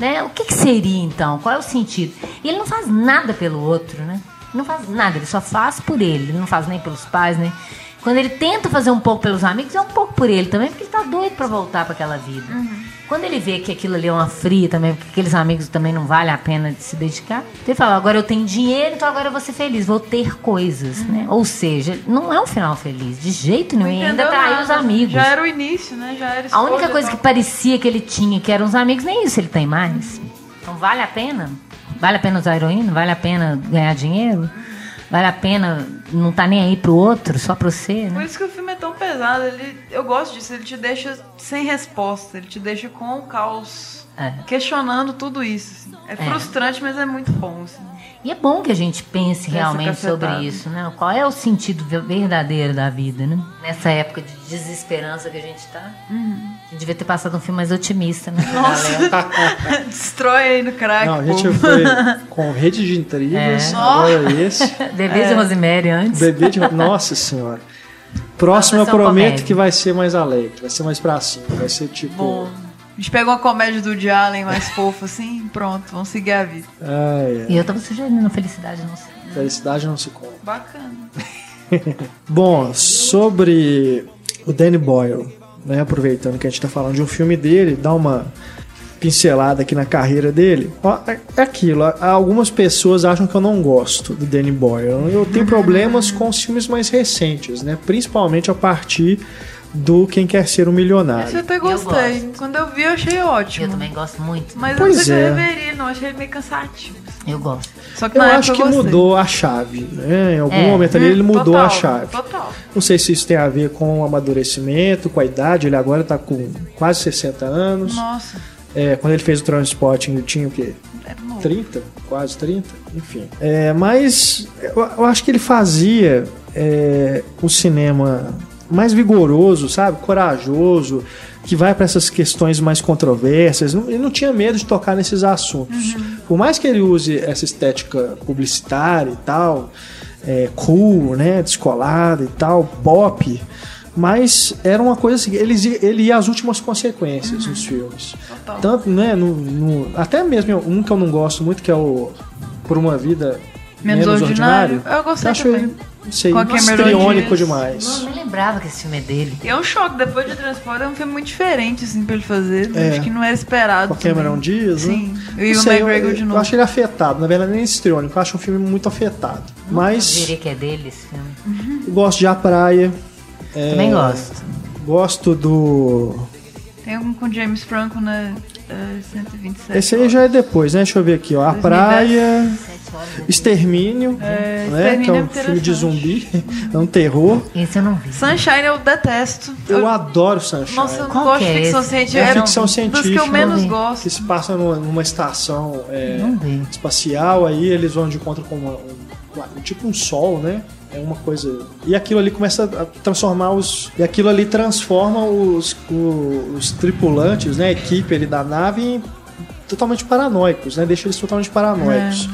C: né? O que, que seria então? Qual é o sentido? E ele não faz nada pelo outro, né? Não faz nada, ele só faz por ele. Ele não faz nem pelos pais, né? Quando ele tenta fazer um pouco pelos amigos, é um pouco por ele também, porque ele tá doido pra voltar pra aquela vida. Quando ele vê que aquilo ali é uma fria também, porque aqueles amigos também não vale a pena de se dedicar, ele fala, agora eu tenho dinheiro, então agora eu vou ser feliz, vou ter coisas, né? Ou seja, não é um final feliz, de jeito nenhum, e ainda traiu
B: nada.
C: os amigos.
B: Já era o início, né? Já era
C: A única coisa que
B: tal.
C: parecia que ele tinha, que eram os amigos, nem isso ele tem mais. Então vale a pena? Vale a pena usar heroína? Vale a pena ganhar dinheiro? Vale a pena não tá nem aí pro outro, só pra você,
B: Por
C: né?
B: isso que o filme é tão pesado. Ele, eu gosto disso, ele te deixa sem resposta, ele te deixa com o caos.
C: É.
B: Questionando tudo isso. assim. É, frustrante, mas é muito bom. Assim.
C: E é bom que a gente pense realmente sobre isso, né? Qual é o sentido ve- verdadeiro da vida, né? Nessa época de desesperança que a gente tá. A gente devia ter passado um filme mais otimista, né? Galera?
B: Destrói aí no crack.
A: Não, a gente
B: povo.
A: foi com rede de intrigas,
C: É.
A: agora esse.
C: Bebê
B: É.
C: de Rosemary antes.
A: Bebê de. Nossa senhora. Próximo eu prometo
C: comédia.
A: que vai ser mais alegre, vai ser mais pra cima, vai ser tipo.
B: Bom, a gente pega uma comédia do Woody Allen mais fofa assim, pronto, vamos seguir a vida.
A: Ai,
C: E eu tava sugerindo Felicidade, não
A: ai, felicidade não se compra.
B: Bacana.
A: Bom, sobre o Danny Boyle, né, aproveitando que a gente tá falando de um filme dele, dá uma pincelada aqui na carreira dele. Ó, é é aquilo, a- algumas pessoas acham que eu não gosto do Danny Boyle. Eu tenho problemas com os filmes mais recentes, né, principalmente a partir do Quem Quer Ser um
B: Esse eu
A: Milionário.
B: até gostei. Quando eu vi, eu achei ótimo.
C: Eu também gosto muito.
B: Mas
A: Pois
B: eu não sei
A: é.
B: se eu reveria, não. Achei ele meio cansativo.
C: Eu gosto.
B: Só que
A: Eu
B: na
A: acho
B: época
A: que
B: eu
A: mudou a chave, né? Em algum
C: É.
A: momento ali ele
B: Hum,
A: mudou
B: total,
A: a chave.
B: Total.
A: Não sei se isso tem a ver com o amadurecimento, com a idade. Ele agora tá com quase 60 anos.
B: Nossa,
A: É, quando ele fez o Transporting, ele tinha o quê?
B: era novo.
A: 30? Quase 30? Enfim. É, mas eu, eu acho que ele fazia é, um cinema mais vigoroso, sabe? Corajoso, que vai para essas questões mais controversas. Ele não tinha medo de tocar nesses assuntos. Por mais que ele use essa estética publicitária e tal, é, cool, né? Descolada e tal, pop. Mas era uma coisa assim, ele, ia- ele ia às últimas consequências nos filmes.
B: Total.
A: Tanto, né, no, no- até mesmo um que eu não gosto muito, que é o Por uma Vida
B: Menos
A: Menos,
B: Ordinário.
A: Ordinário.
B: Eu gostei
A: acho
B: também.
A: ele, não sei,
B: Cameron
A: histriônico demais.
C: Não, eu nem lembrava que esse filme é dele.
B: E é um choque, depois de Transporte é um filme muito diferente, assim, pra ele fazer.
A: É.
B: Acho que não era esperado.
A: Com Cameron. Diaz, né?
B: Sim.
A: Não
B: E o
A: sei,
B: McGregor
A: eu,
B: de
A: eu
B: novo.
A: acho ele afetado, na verdade nem histriônico, eu acho um filme muito afetado.
C: Eu
A: Mas
C: diria que é dele esse filme.
A: eu gosto de A Praia, é,
C: Também gosto.
A: gosto do...
B: Tem algum com James Franco, né? É, 127.
A: Esse aí já é depois, né? Deixa eu ver aqui, ó. A
B: 2010.
A: Praia,
C: horas.
A: Extermínio,
B: É,
A: né?
B: Extermínio
A: que é
B: é
A: um filme de zumbi, é um terror.
C: Esse eu não vi.
B: Sunshine eu detesto.
A: Eu adoro Sunshine.
B: Nossa, eu não
C: Qual
B: gosto
C: que
B: de
C: é
B: ficção
C: esse?
B: científica.
A: É
B: É
A: ficção
B: Dos que eu
A: científica.
B: menos
C: vi.
B: gosto.
A: que se passa numa, numa estação é, espacial, aí eles vão de encontro com uma- um, um- tipo um sol, né? É uma coisa. E aquilo ali começa a transformar os. E aquilo ali transforma os, os tripulantes, né? A equipe ali da nave em totalmente paranoicos, né? Deixa eles totalmente paranoicos.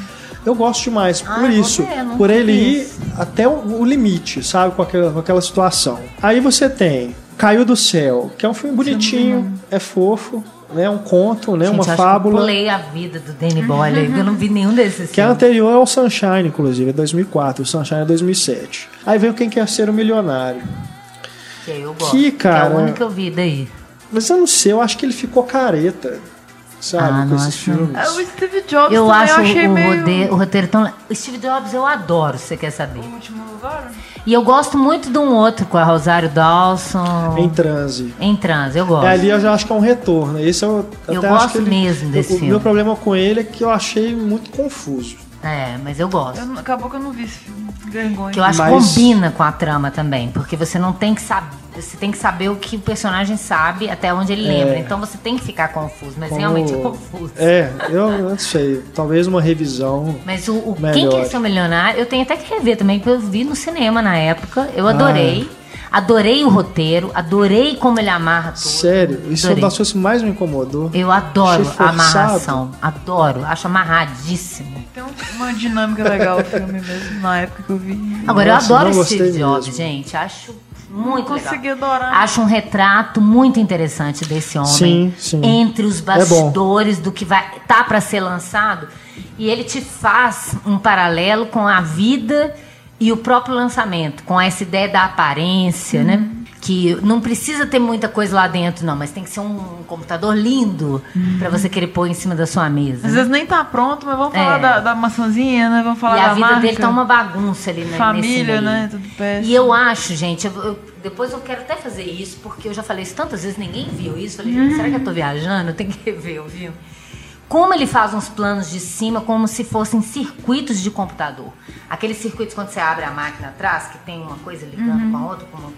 A: Eu gosto demais
C: Ah,
A: por isso,
C: ver,
A: por ele ir até o, o limite, sabe, com aquela, com aquela situação. Aí você tem Caiu do Céu, que é um filme bonitinho, é fofo, né? Um conto, né?
C: Gente,
A: uma fábula.
C: eu pulei a vida do Danny Boyle. Eu não vi nenhum desses
A: Que é anterior ao Sunshine, inclusive, é 2004. O Sunshine é 2007. Aí vem o Quem Quer Ser um Milionário.
C: Que eu gosto.
A: Que,
C: Que é
A: cara,
C: o único que eu vi daí.
A: Mas eu não sei, eu acho que ele ficou careta, sabe,
C: Ah, não
A: esses
C: acho
A: filmes.
B: É, O Steve Jobs
C: Eu
B: também
C: acho
B: eu achei
C: o,
B: meio...
C: rode- o roteiro tão. O Steve Jobs eu adoro, se você quer saber.
B: O último lugar?
C: E eu gosto muito de um outro com a Rosário Dawson.
A: Em transe.
C: Em trans, eu gosto.
A: É, ali eu já acho que é um retorno. Esse eu,
C: Eu
A: até
C: gosto
A: acho que ele,
C: mesmo desse
A: o, O
C: filme.
A: meu problema com ele é que eu achei muito confuso.
C: É, mas eu gosto.
B: Eu acabou que eu não vi esse filme. Vergonha.
C: Que eu acho que
A: Mas-
C: combina com a trama também, porque você não tem que saber, você tem que saber o que o personagem sabe até onde ele lembra. Então você tem que ficar confuso, mas
A: Como-
C: realmente é confuso.
A: É, eu não sei. Talvez uma revisão.
C: Mas o, o
A: Melhor.
C: Quem Quer Ser um Milionário, eu tenho até que rever também, porque eu vi no cinema na época, eu adorei. Adorei o roteiro, adorei como ele amarra tudo.
A: Sério, isso é uma
C: Adorei.
A: das coisas que mais me incomodou.
C: Eu adoro a amarração, adoro, acho amarradíssimo.
B: Tem um- uma dinâmica legal o filme mesmo, na época que eu vi.
C: Agora,
A: Nossa,
C: eu adoro o Steve Jobs, gente, acho muito legal.
B: Consegui adorar.
C: Acho um retrato muito interessante desse homem
A: Sim, sim.
C: entre os
A: É
C: bastidores do que vai tá para ser lançado e ele te faz um paralelo com a vida e o próprio lançamento, com essa ideia da aparência, né?
B: Uhum.
C: Que não precisa ter muita coisa lá dentro, não, mas tem que ser um computador lindo pra você querer pôr em cima da sua mesa.
B: Uhum. Às vezes nem tá pronto, mas vamos falar
C: É.
B: da, da maçãzinha, né? Vamos falar
C: E a
B: da
C: vida
B: marca.
C: dele tá uma bagunça ali né, nesse
B: Família, né? Tudo péssimo.
C: E eu acho, gente, eu- eu- depois eu quero até fazer isso, porque eu já falei isso tantas vezes, ninguém viu isso. Falei, gente, será que eu tô viajando? Eu tenho que rever filme. Como ele faz uns planos de cima como se fossem circuitos de computador. Aqueles circuitos quando você abre a máquina atrás, que tem uma coisa ligando com a outra, com uma,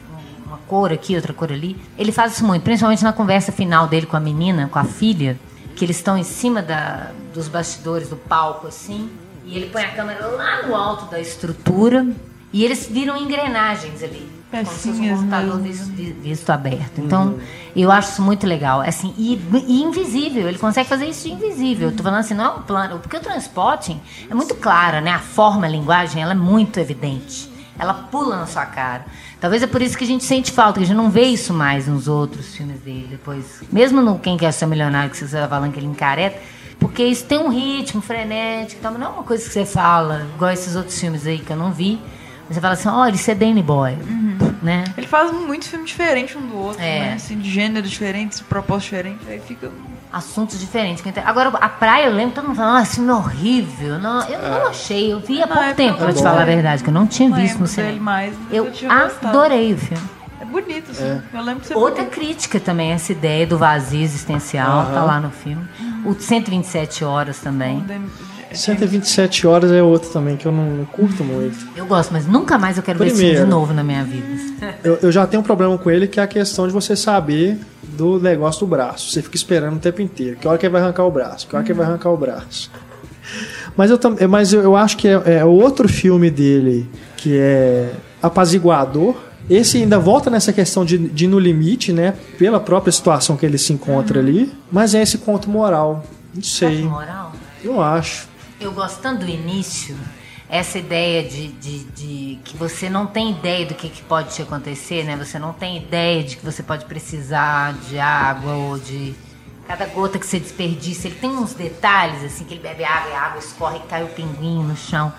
C: uma cor aqui, outra cor ali. Ele faz isso muito, principalmente na conversa final dele com a menina, com a filha, que eles estão em cima da, dos bastidores do palco, assim, e ele põe a câmera lá no alto da estrutura e eles viram engrenagens ali.
B: Pecinhas
C: computador
B: mesmo.
C: visto, visto aberto. Então, eu acho isso muito legal. Assim, e, e invisível, ele consegue fazer isso de invisível. Tô falando assim, não é um plano. Porque o transporting é muito claro, né? A forma, a linguagem, ela é muito evidente. Ela pula na sua cara. Talvez é por isso que a gente sente falta, que a gente não vê isso mais nos outros filmes dele depois. Mesmo no Quem Quer Ser Milionário, que você está falando que ele encareta, porque isso tem um ritmo frenético, então não é uma coisa que você fala, igual esses outros filmes aí que eu não vi. Você fala assim, olha, isso é Danny Boy, né?
B: Ele faz muitos filmes diferentes um do outro,
C: É.
B: né? Assim, de gêneros diferentes, de propósitos diferentes. Aí fica.
C: assuntos diferentes. Agora, a praia, eu lembro todo mundo falando, ah, esse filme é horrível. Não, eu não achei, eu vi há pouco
B: é
C: tempo, pra te falar a verdade, que eu não tinha
B: não
C: visto no cinema.
B: mais,
C: Eu
B: eu tinha gostado.
C: adorei o filme.
B: É bonito, assim. Eu lembro que você
C: Outra
B: falou.
C: crítica também, essa ideia do vazio existencial, tá lá no filme. O 127 horas também.
A: 127 horas é outro também que eu não, curto muito.
C: Eu gosto, mas nunca mais eu quero ver esse filme
A: Primeiro.
C: de novo na minha vida.
A: Eu, eu já tenho um problema com ele que é a questão de você saber do negócio do braço. Você fica esperando o tempo inteiro. Que hora que ele vai arrancar o braço? Que hora que ele vai arrancar o braço? Mas eu, mas eu, eu acho que é, é outro filme dele que é apaziguador. Esse ainda volta nessa questão de, de ir no limite, né? Pela própria situação que ele se encontra ali. Mas é esse conto moral. Não sei.
C: Moral?
A: Eu acho.
C: Eu gosto tanto do início, essa ideia de, de, de que você não tem ideia do que, que pode te acontecer, né? Você não tem ideia de que você pode precisar de água ou de. Cada gota que você desperdiça, ele tem uns detalhes, assim, que ele bebe água e a água escorre e cai o pinguinho no chão.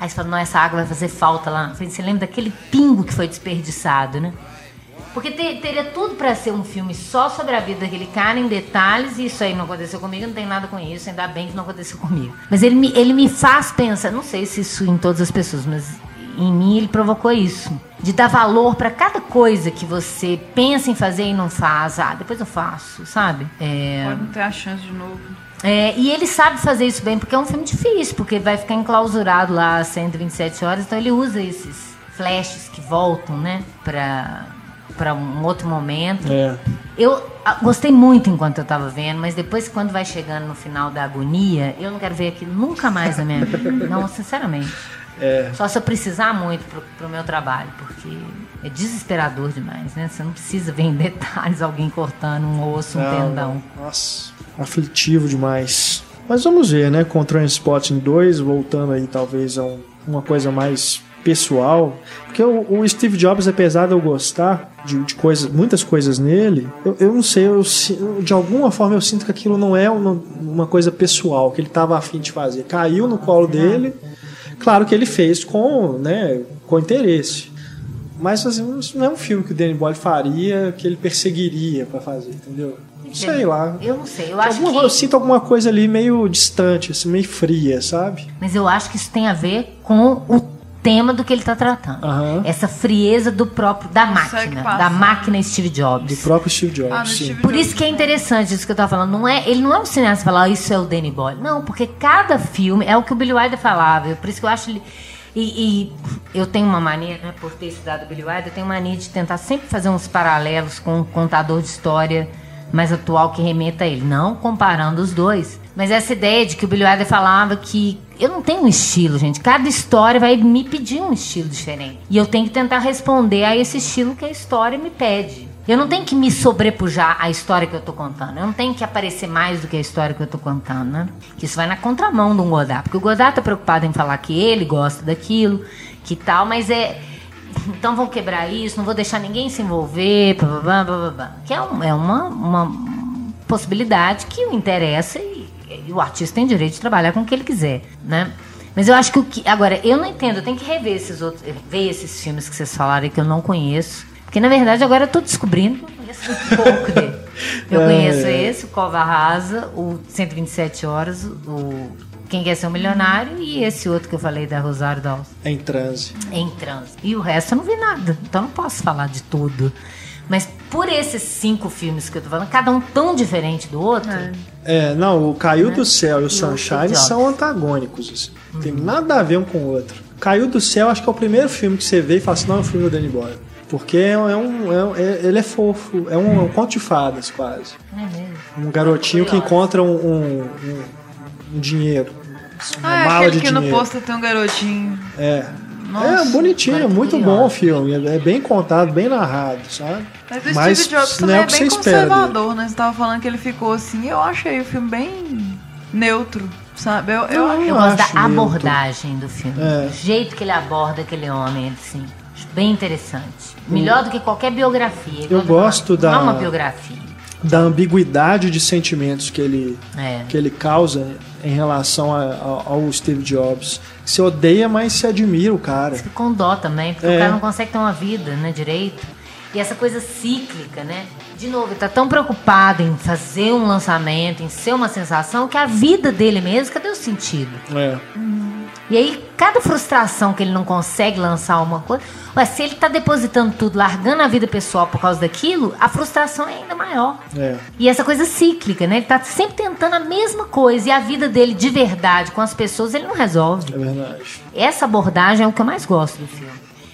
C: Aí você fala, não, essa água vai fazer falta lá. Você lembra daquele pingo que foi desperdiçado, né? Porque te- teria tudo pra ser um filme só sobre a vida daquele cara em detalhes, e isso aí não aconteceu comigo, não tem nada com isso, ainda bem que não aconteceu comigo. Mas ele me, ele me faz pensar, não sei se isso em todas as pessoas, mas em mim ele provocou isso. De dar valor pra cada coisa que você pensa em fazer e não faz. Ah, depois eu faço, sabe? É,
B: Pode não ter a chance de novo.
C: é, e ele sabe fazer isso bem, porque é um filme difícil, porque vai ficar enclausurado lá às 127 horas, então ele usa esses flashes que voltam, né, pra, pra um outro momento.
A: É.
C: Eu gostei muito enquanto eu tava vendo, mas depois, quando vai chegando no final da agonia, eu não quero ver aquilo nunca mais na minha vida. Não, sinceramente.
A: É.
C: Só se eu precisar muito pro, pro meu trabalho, porque é desesperador demais, né? Você não precisa ver em detalhes alguém cortando um osso, um
A: Não,
C: tendão.
A: Nossa, aflitivo demais. Mas vamos ver, né? Com o Transporting 2, voltando aí talvez a um- uma coisa mais pessoal. Porque o, o Steve Jobs, apesar de eu gostar de, de coisas, muitas coisas nele, eu, eu não sei, eu, de alguma forma eu sinto que aquilo não é uma, uma coisa pessoal, que ele estava afim de fazer. Caiu no colo dele. Claro que ele fez com, né, com interesse. Mas assim, não é um filme que o Danny Boyle faria, que ele perseguiria pra fazer, entendeu? Sei lá.
C: Eu não sei, eu acho
A: alguma-
C: que...
A: Eu sinto alguma coisa ali meio distante, assim, meio fria, sabe?
C: Mas eu acho que isso tem a ver com o tema do que ele está tratando.
A: Aham.
C: Essa frieza do próprio da máquina, da máquina Steve
A: Do
C: Jobs.
A: próprio Steve Jobs,
B: Ah. Steve
C: Por
B: Jobs.
C: isso que é interessante isso que eu tava falando. Não é, ele não é um cineasta que fala, "Ah, isso é o Danny Boyle. Não, porque cada filme é o que o Billy Wilder falava. Por isso que eu acho ele. E, e eu tenho uma mania, né, por ter estudado o Billy Wilder, eu tenho uma mania de tentar sempre fazer uns paralelos com um contador de história mais atual que remeta a ele. Não comparando os dois. Mas essa ideia de que o Billy Wilder falava que eu não tenho um estilo, gente. Cada história vai me pedir um estilo diferente. E eu tenho que tentar responder a esse estilo que a história me pede. Eu não tenho que me sobrepujar à história que eu tô contando. Eu não tenho que aparecer mais do que a história que eu tô contando, né? Que isso vai na contramão de um Godard. Porque o Godard tá preocupado em falar que ele gosta daquilo, que tal, mas é. Então vão quebrar isso, não vou deixar ninguém se envolver, blá, blá, blá, blá, blá, que é, um- é uma, uma possibilidade que o interessa e o artista tem direito de trabalhar com o que ele quiser, né? Mas eu acho que o que. Agora, eu não entendo, eu tenho que rever esses outros. Ver esses filmes que vocês falaram aí que eu não conheço. Porque na verdade agora eu tô descobrindo que eu conheço muito pouco dele. Eu
A: É,
C: conheço
A: é.
C: esse, o Cova Rasa, o 127 Horas, o Quem Quer Ser um Milionário e esse outro que eu falei da Rosário Dawson
A: em transe.
C: em trânsito. E o resto eu não vi nada. Então eu não posso falar de tudo. Mas por esses cinco filmes que eu tô falando, cada um tão diferente do outro.
B: É.
A: É, não, o Caiu
C: Né?
A: do Céu e o Sunshine são antagônicos. Assim. Tem
C: Uhum.
A: nada a ver um com o outro. Caiu do Céu, acho que é o primeiro filme que você vê e fala assim: não, é um filme do Danny Boyle. Porque é um, é um- é é- ele é fofo, é um, é um conto de fadas quase.
C: É.
A: Um garotinho que encontra um, um- um- dinheiro. Uma
B: Ah, é
A: mala
B: aquele
A: de
B: que no
A: dinheiro.
B: pôster tem um garotinho.
A: É.
B: Nossa,
A: é bonitinho, é
C: agora
A: muito bom o filme. É é bem contado, bem narrado, sabe?
B: Mas o
A: Mas
B: Steve Jobs
A: não
B: também
A: é
B: é, bem
A: dele.
B: conservador, né? Você tava falando que ele ficou assim, eu achei o filme bem neutro, sabe? Eu, eu.
C: Eu
A: Eu
C: gosto da
A: neutro.
C: abordagem do filme.
A: É.
C: O jeito que ele aborda aquele homem, assim. Acho bem interessante. Melhor do que qualquer biografia.
A: Eu gosto
C: Não é
A: da-
C: uma biografia.
A: Da ambiguidade de sentimentos que ele,
C: É.
A: que ele causa em relação a- ao, ao Steve Jobs. Você odeia, mas se admira o cara.
C: Fica com dó também, porque
A: É.
C: o cara não consegue ter uma vida, né, direito. E essa coisa cíclica, né? De novo, ele tá tão preocupado em fazer um lançamento, em ser uma sensação, que a vida dele mesmo, cadê o sentido?
A: É.
C: E aí, cada frustração que ele não consegue lançar uma coisa, ué, se ele tá depositando tudo, largando a vida pessoal por causa daquilo, a frustração é ainda maior.
A: É.
C: E essa coisa cíclica, né? Ele tá sempre tentando a mesma coisa. E a vida dele de verdade com as pessoas, ele não resolve.
A: É verdade.
C: Essa abordagem é o que eu mais gosto do filme.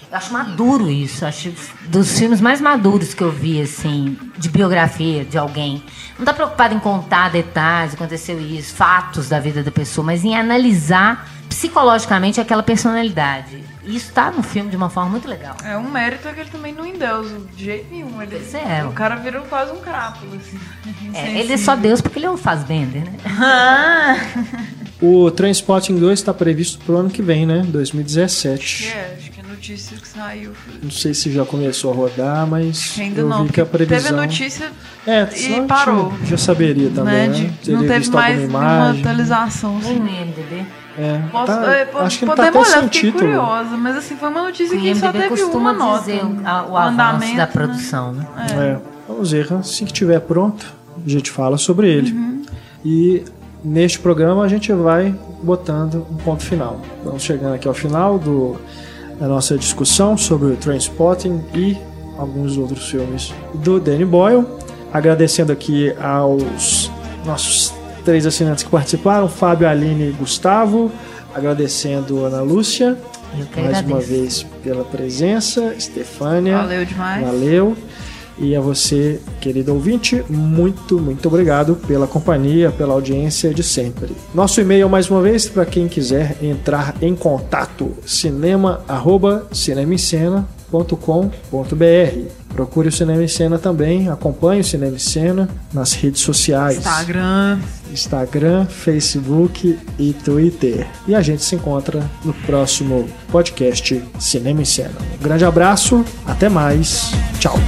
C: Eu acho maduro isso. Acho dos filmes mais maduros que eu vi, assim, de biografia de alguém. Não tá preocupado em contar detalhes, aconteceu isso, fatos da vida da pessoa, mas em analisar psicologicamente aquela personalidade. E isso tá no filme de uma forma muito legal.
B: É um mérito é que ele também não endeusa de jeito nenhum. Ele,
C: Pois é.
B: O cara virou quase um crápula, assim.
C: É, ele é só Deus porque ele é o Fassbender, né?
B: Ah!
A: O Transporting 2 está previsto pro ano que vem, né? 2017.
B: É, acho que a notícia que saiu.
A: Não sei se já começou a rodar, mas
B: Ainda
A: eu
B: não.
A: vi que a previsão...
B: Teve a notícia
A: É,
B: e parou.
A: Já, saberia também,
B: né?
A: né?
B: de- não teve mais nenhuma atualização.
C: Nem
B: Assim.
C: no IMDB.
A: É,
B: Posso,
A: tá-
B: é,
A: acho que não tá
B: podemos
A: até
B: olhar,
A: sem
B: fiquei
A: título.
B: curiosa, mas assim, foi uma notícia que só teve uma nota.
C: dizer o, a- o avanço
B: andamento,
C: da
B: né?
C: produção, né?
A: É, vamos ver. Assim que estiver pronto, a gente fala sobre ele.
B: Uhum.
A: E neste programa a gente vai botando um ponto final. Vamos chegando aqui ao final do, da nossa discussão sobre o Trainspotting e alguns outros filmes do Danny Boyle. Agradecendo aqui aos nossos três assinantes que participaram, Fábio, Aline e Gustavo. Agradecendo Ana Lúcia, mais uma vez pela presença, Estefânia.
B: Valeu demais.
A: Valeu. E a você, querido ouvinte, muito, muito obrigado pela companhia, pela audiência de sempre. Nosso e-mail, mais uma vez, para quem quiser entrar em contato, cinema.cinemicena.com.br. Procure o Cinema em Cena também, acompanhe o Cinema em Cena nas redes sociais.
B: Instagram.
A: Instagram, Facebook e Twitter. E a gente se encontra no próximo podcast Cinema em Cena. Um grande abraço, até mais, tchau.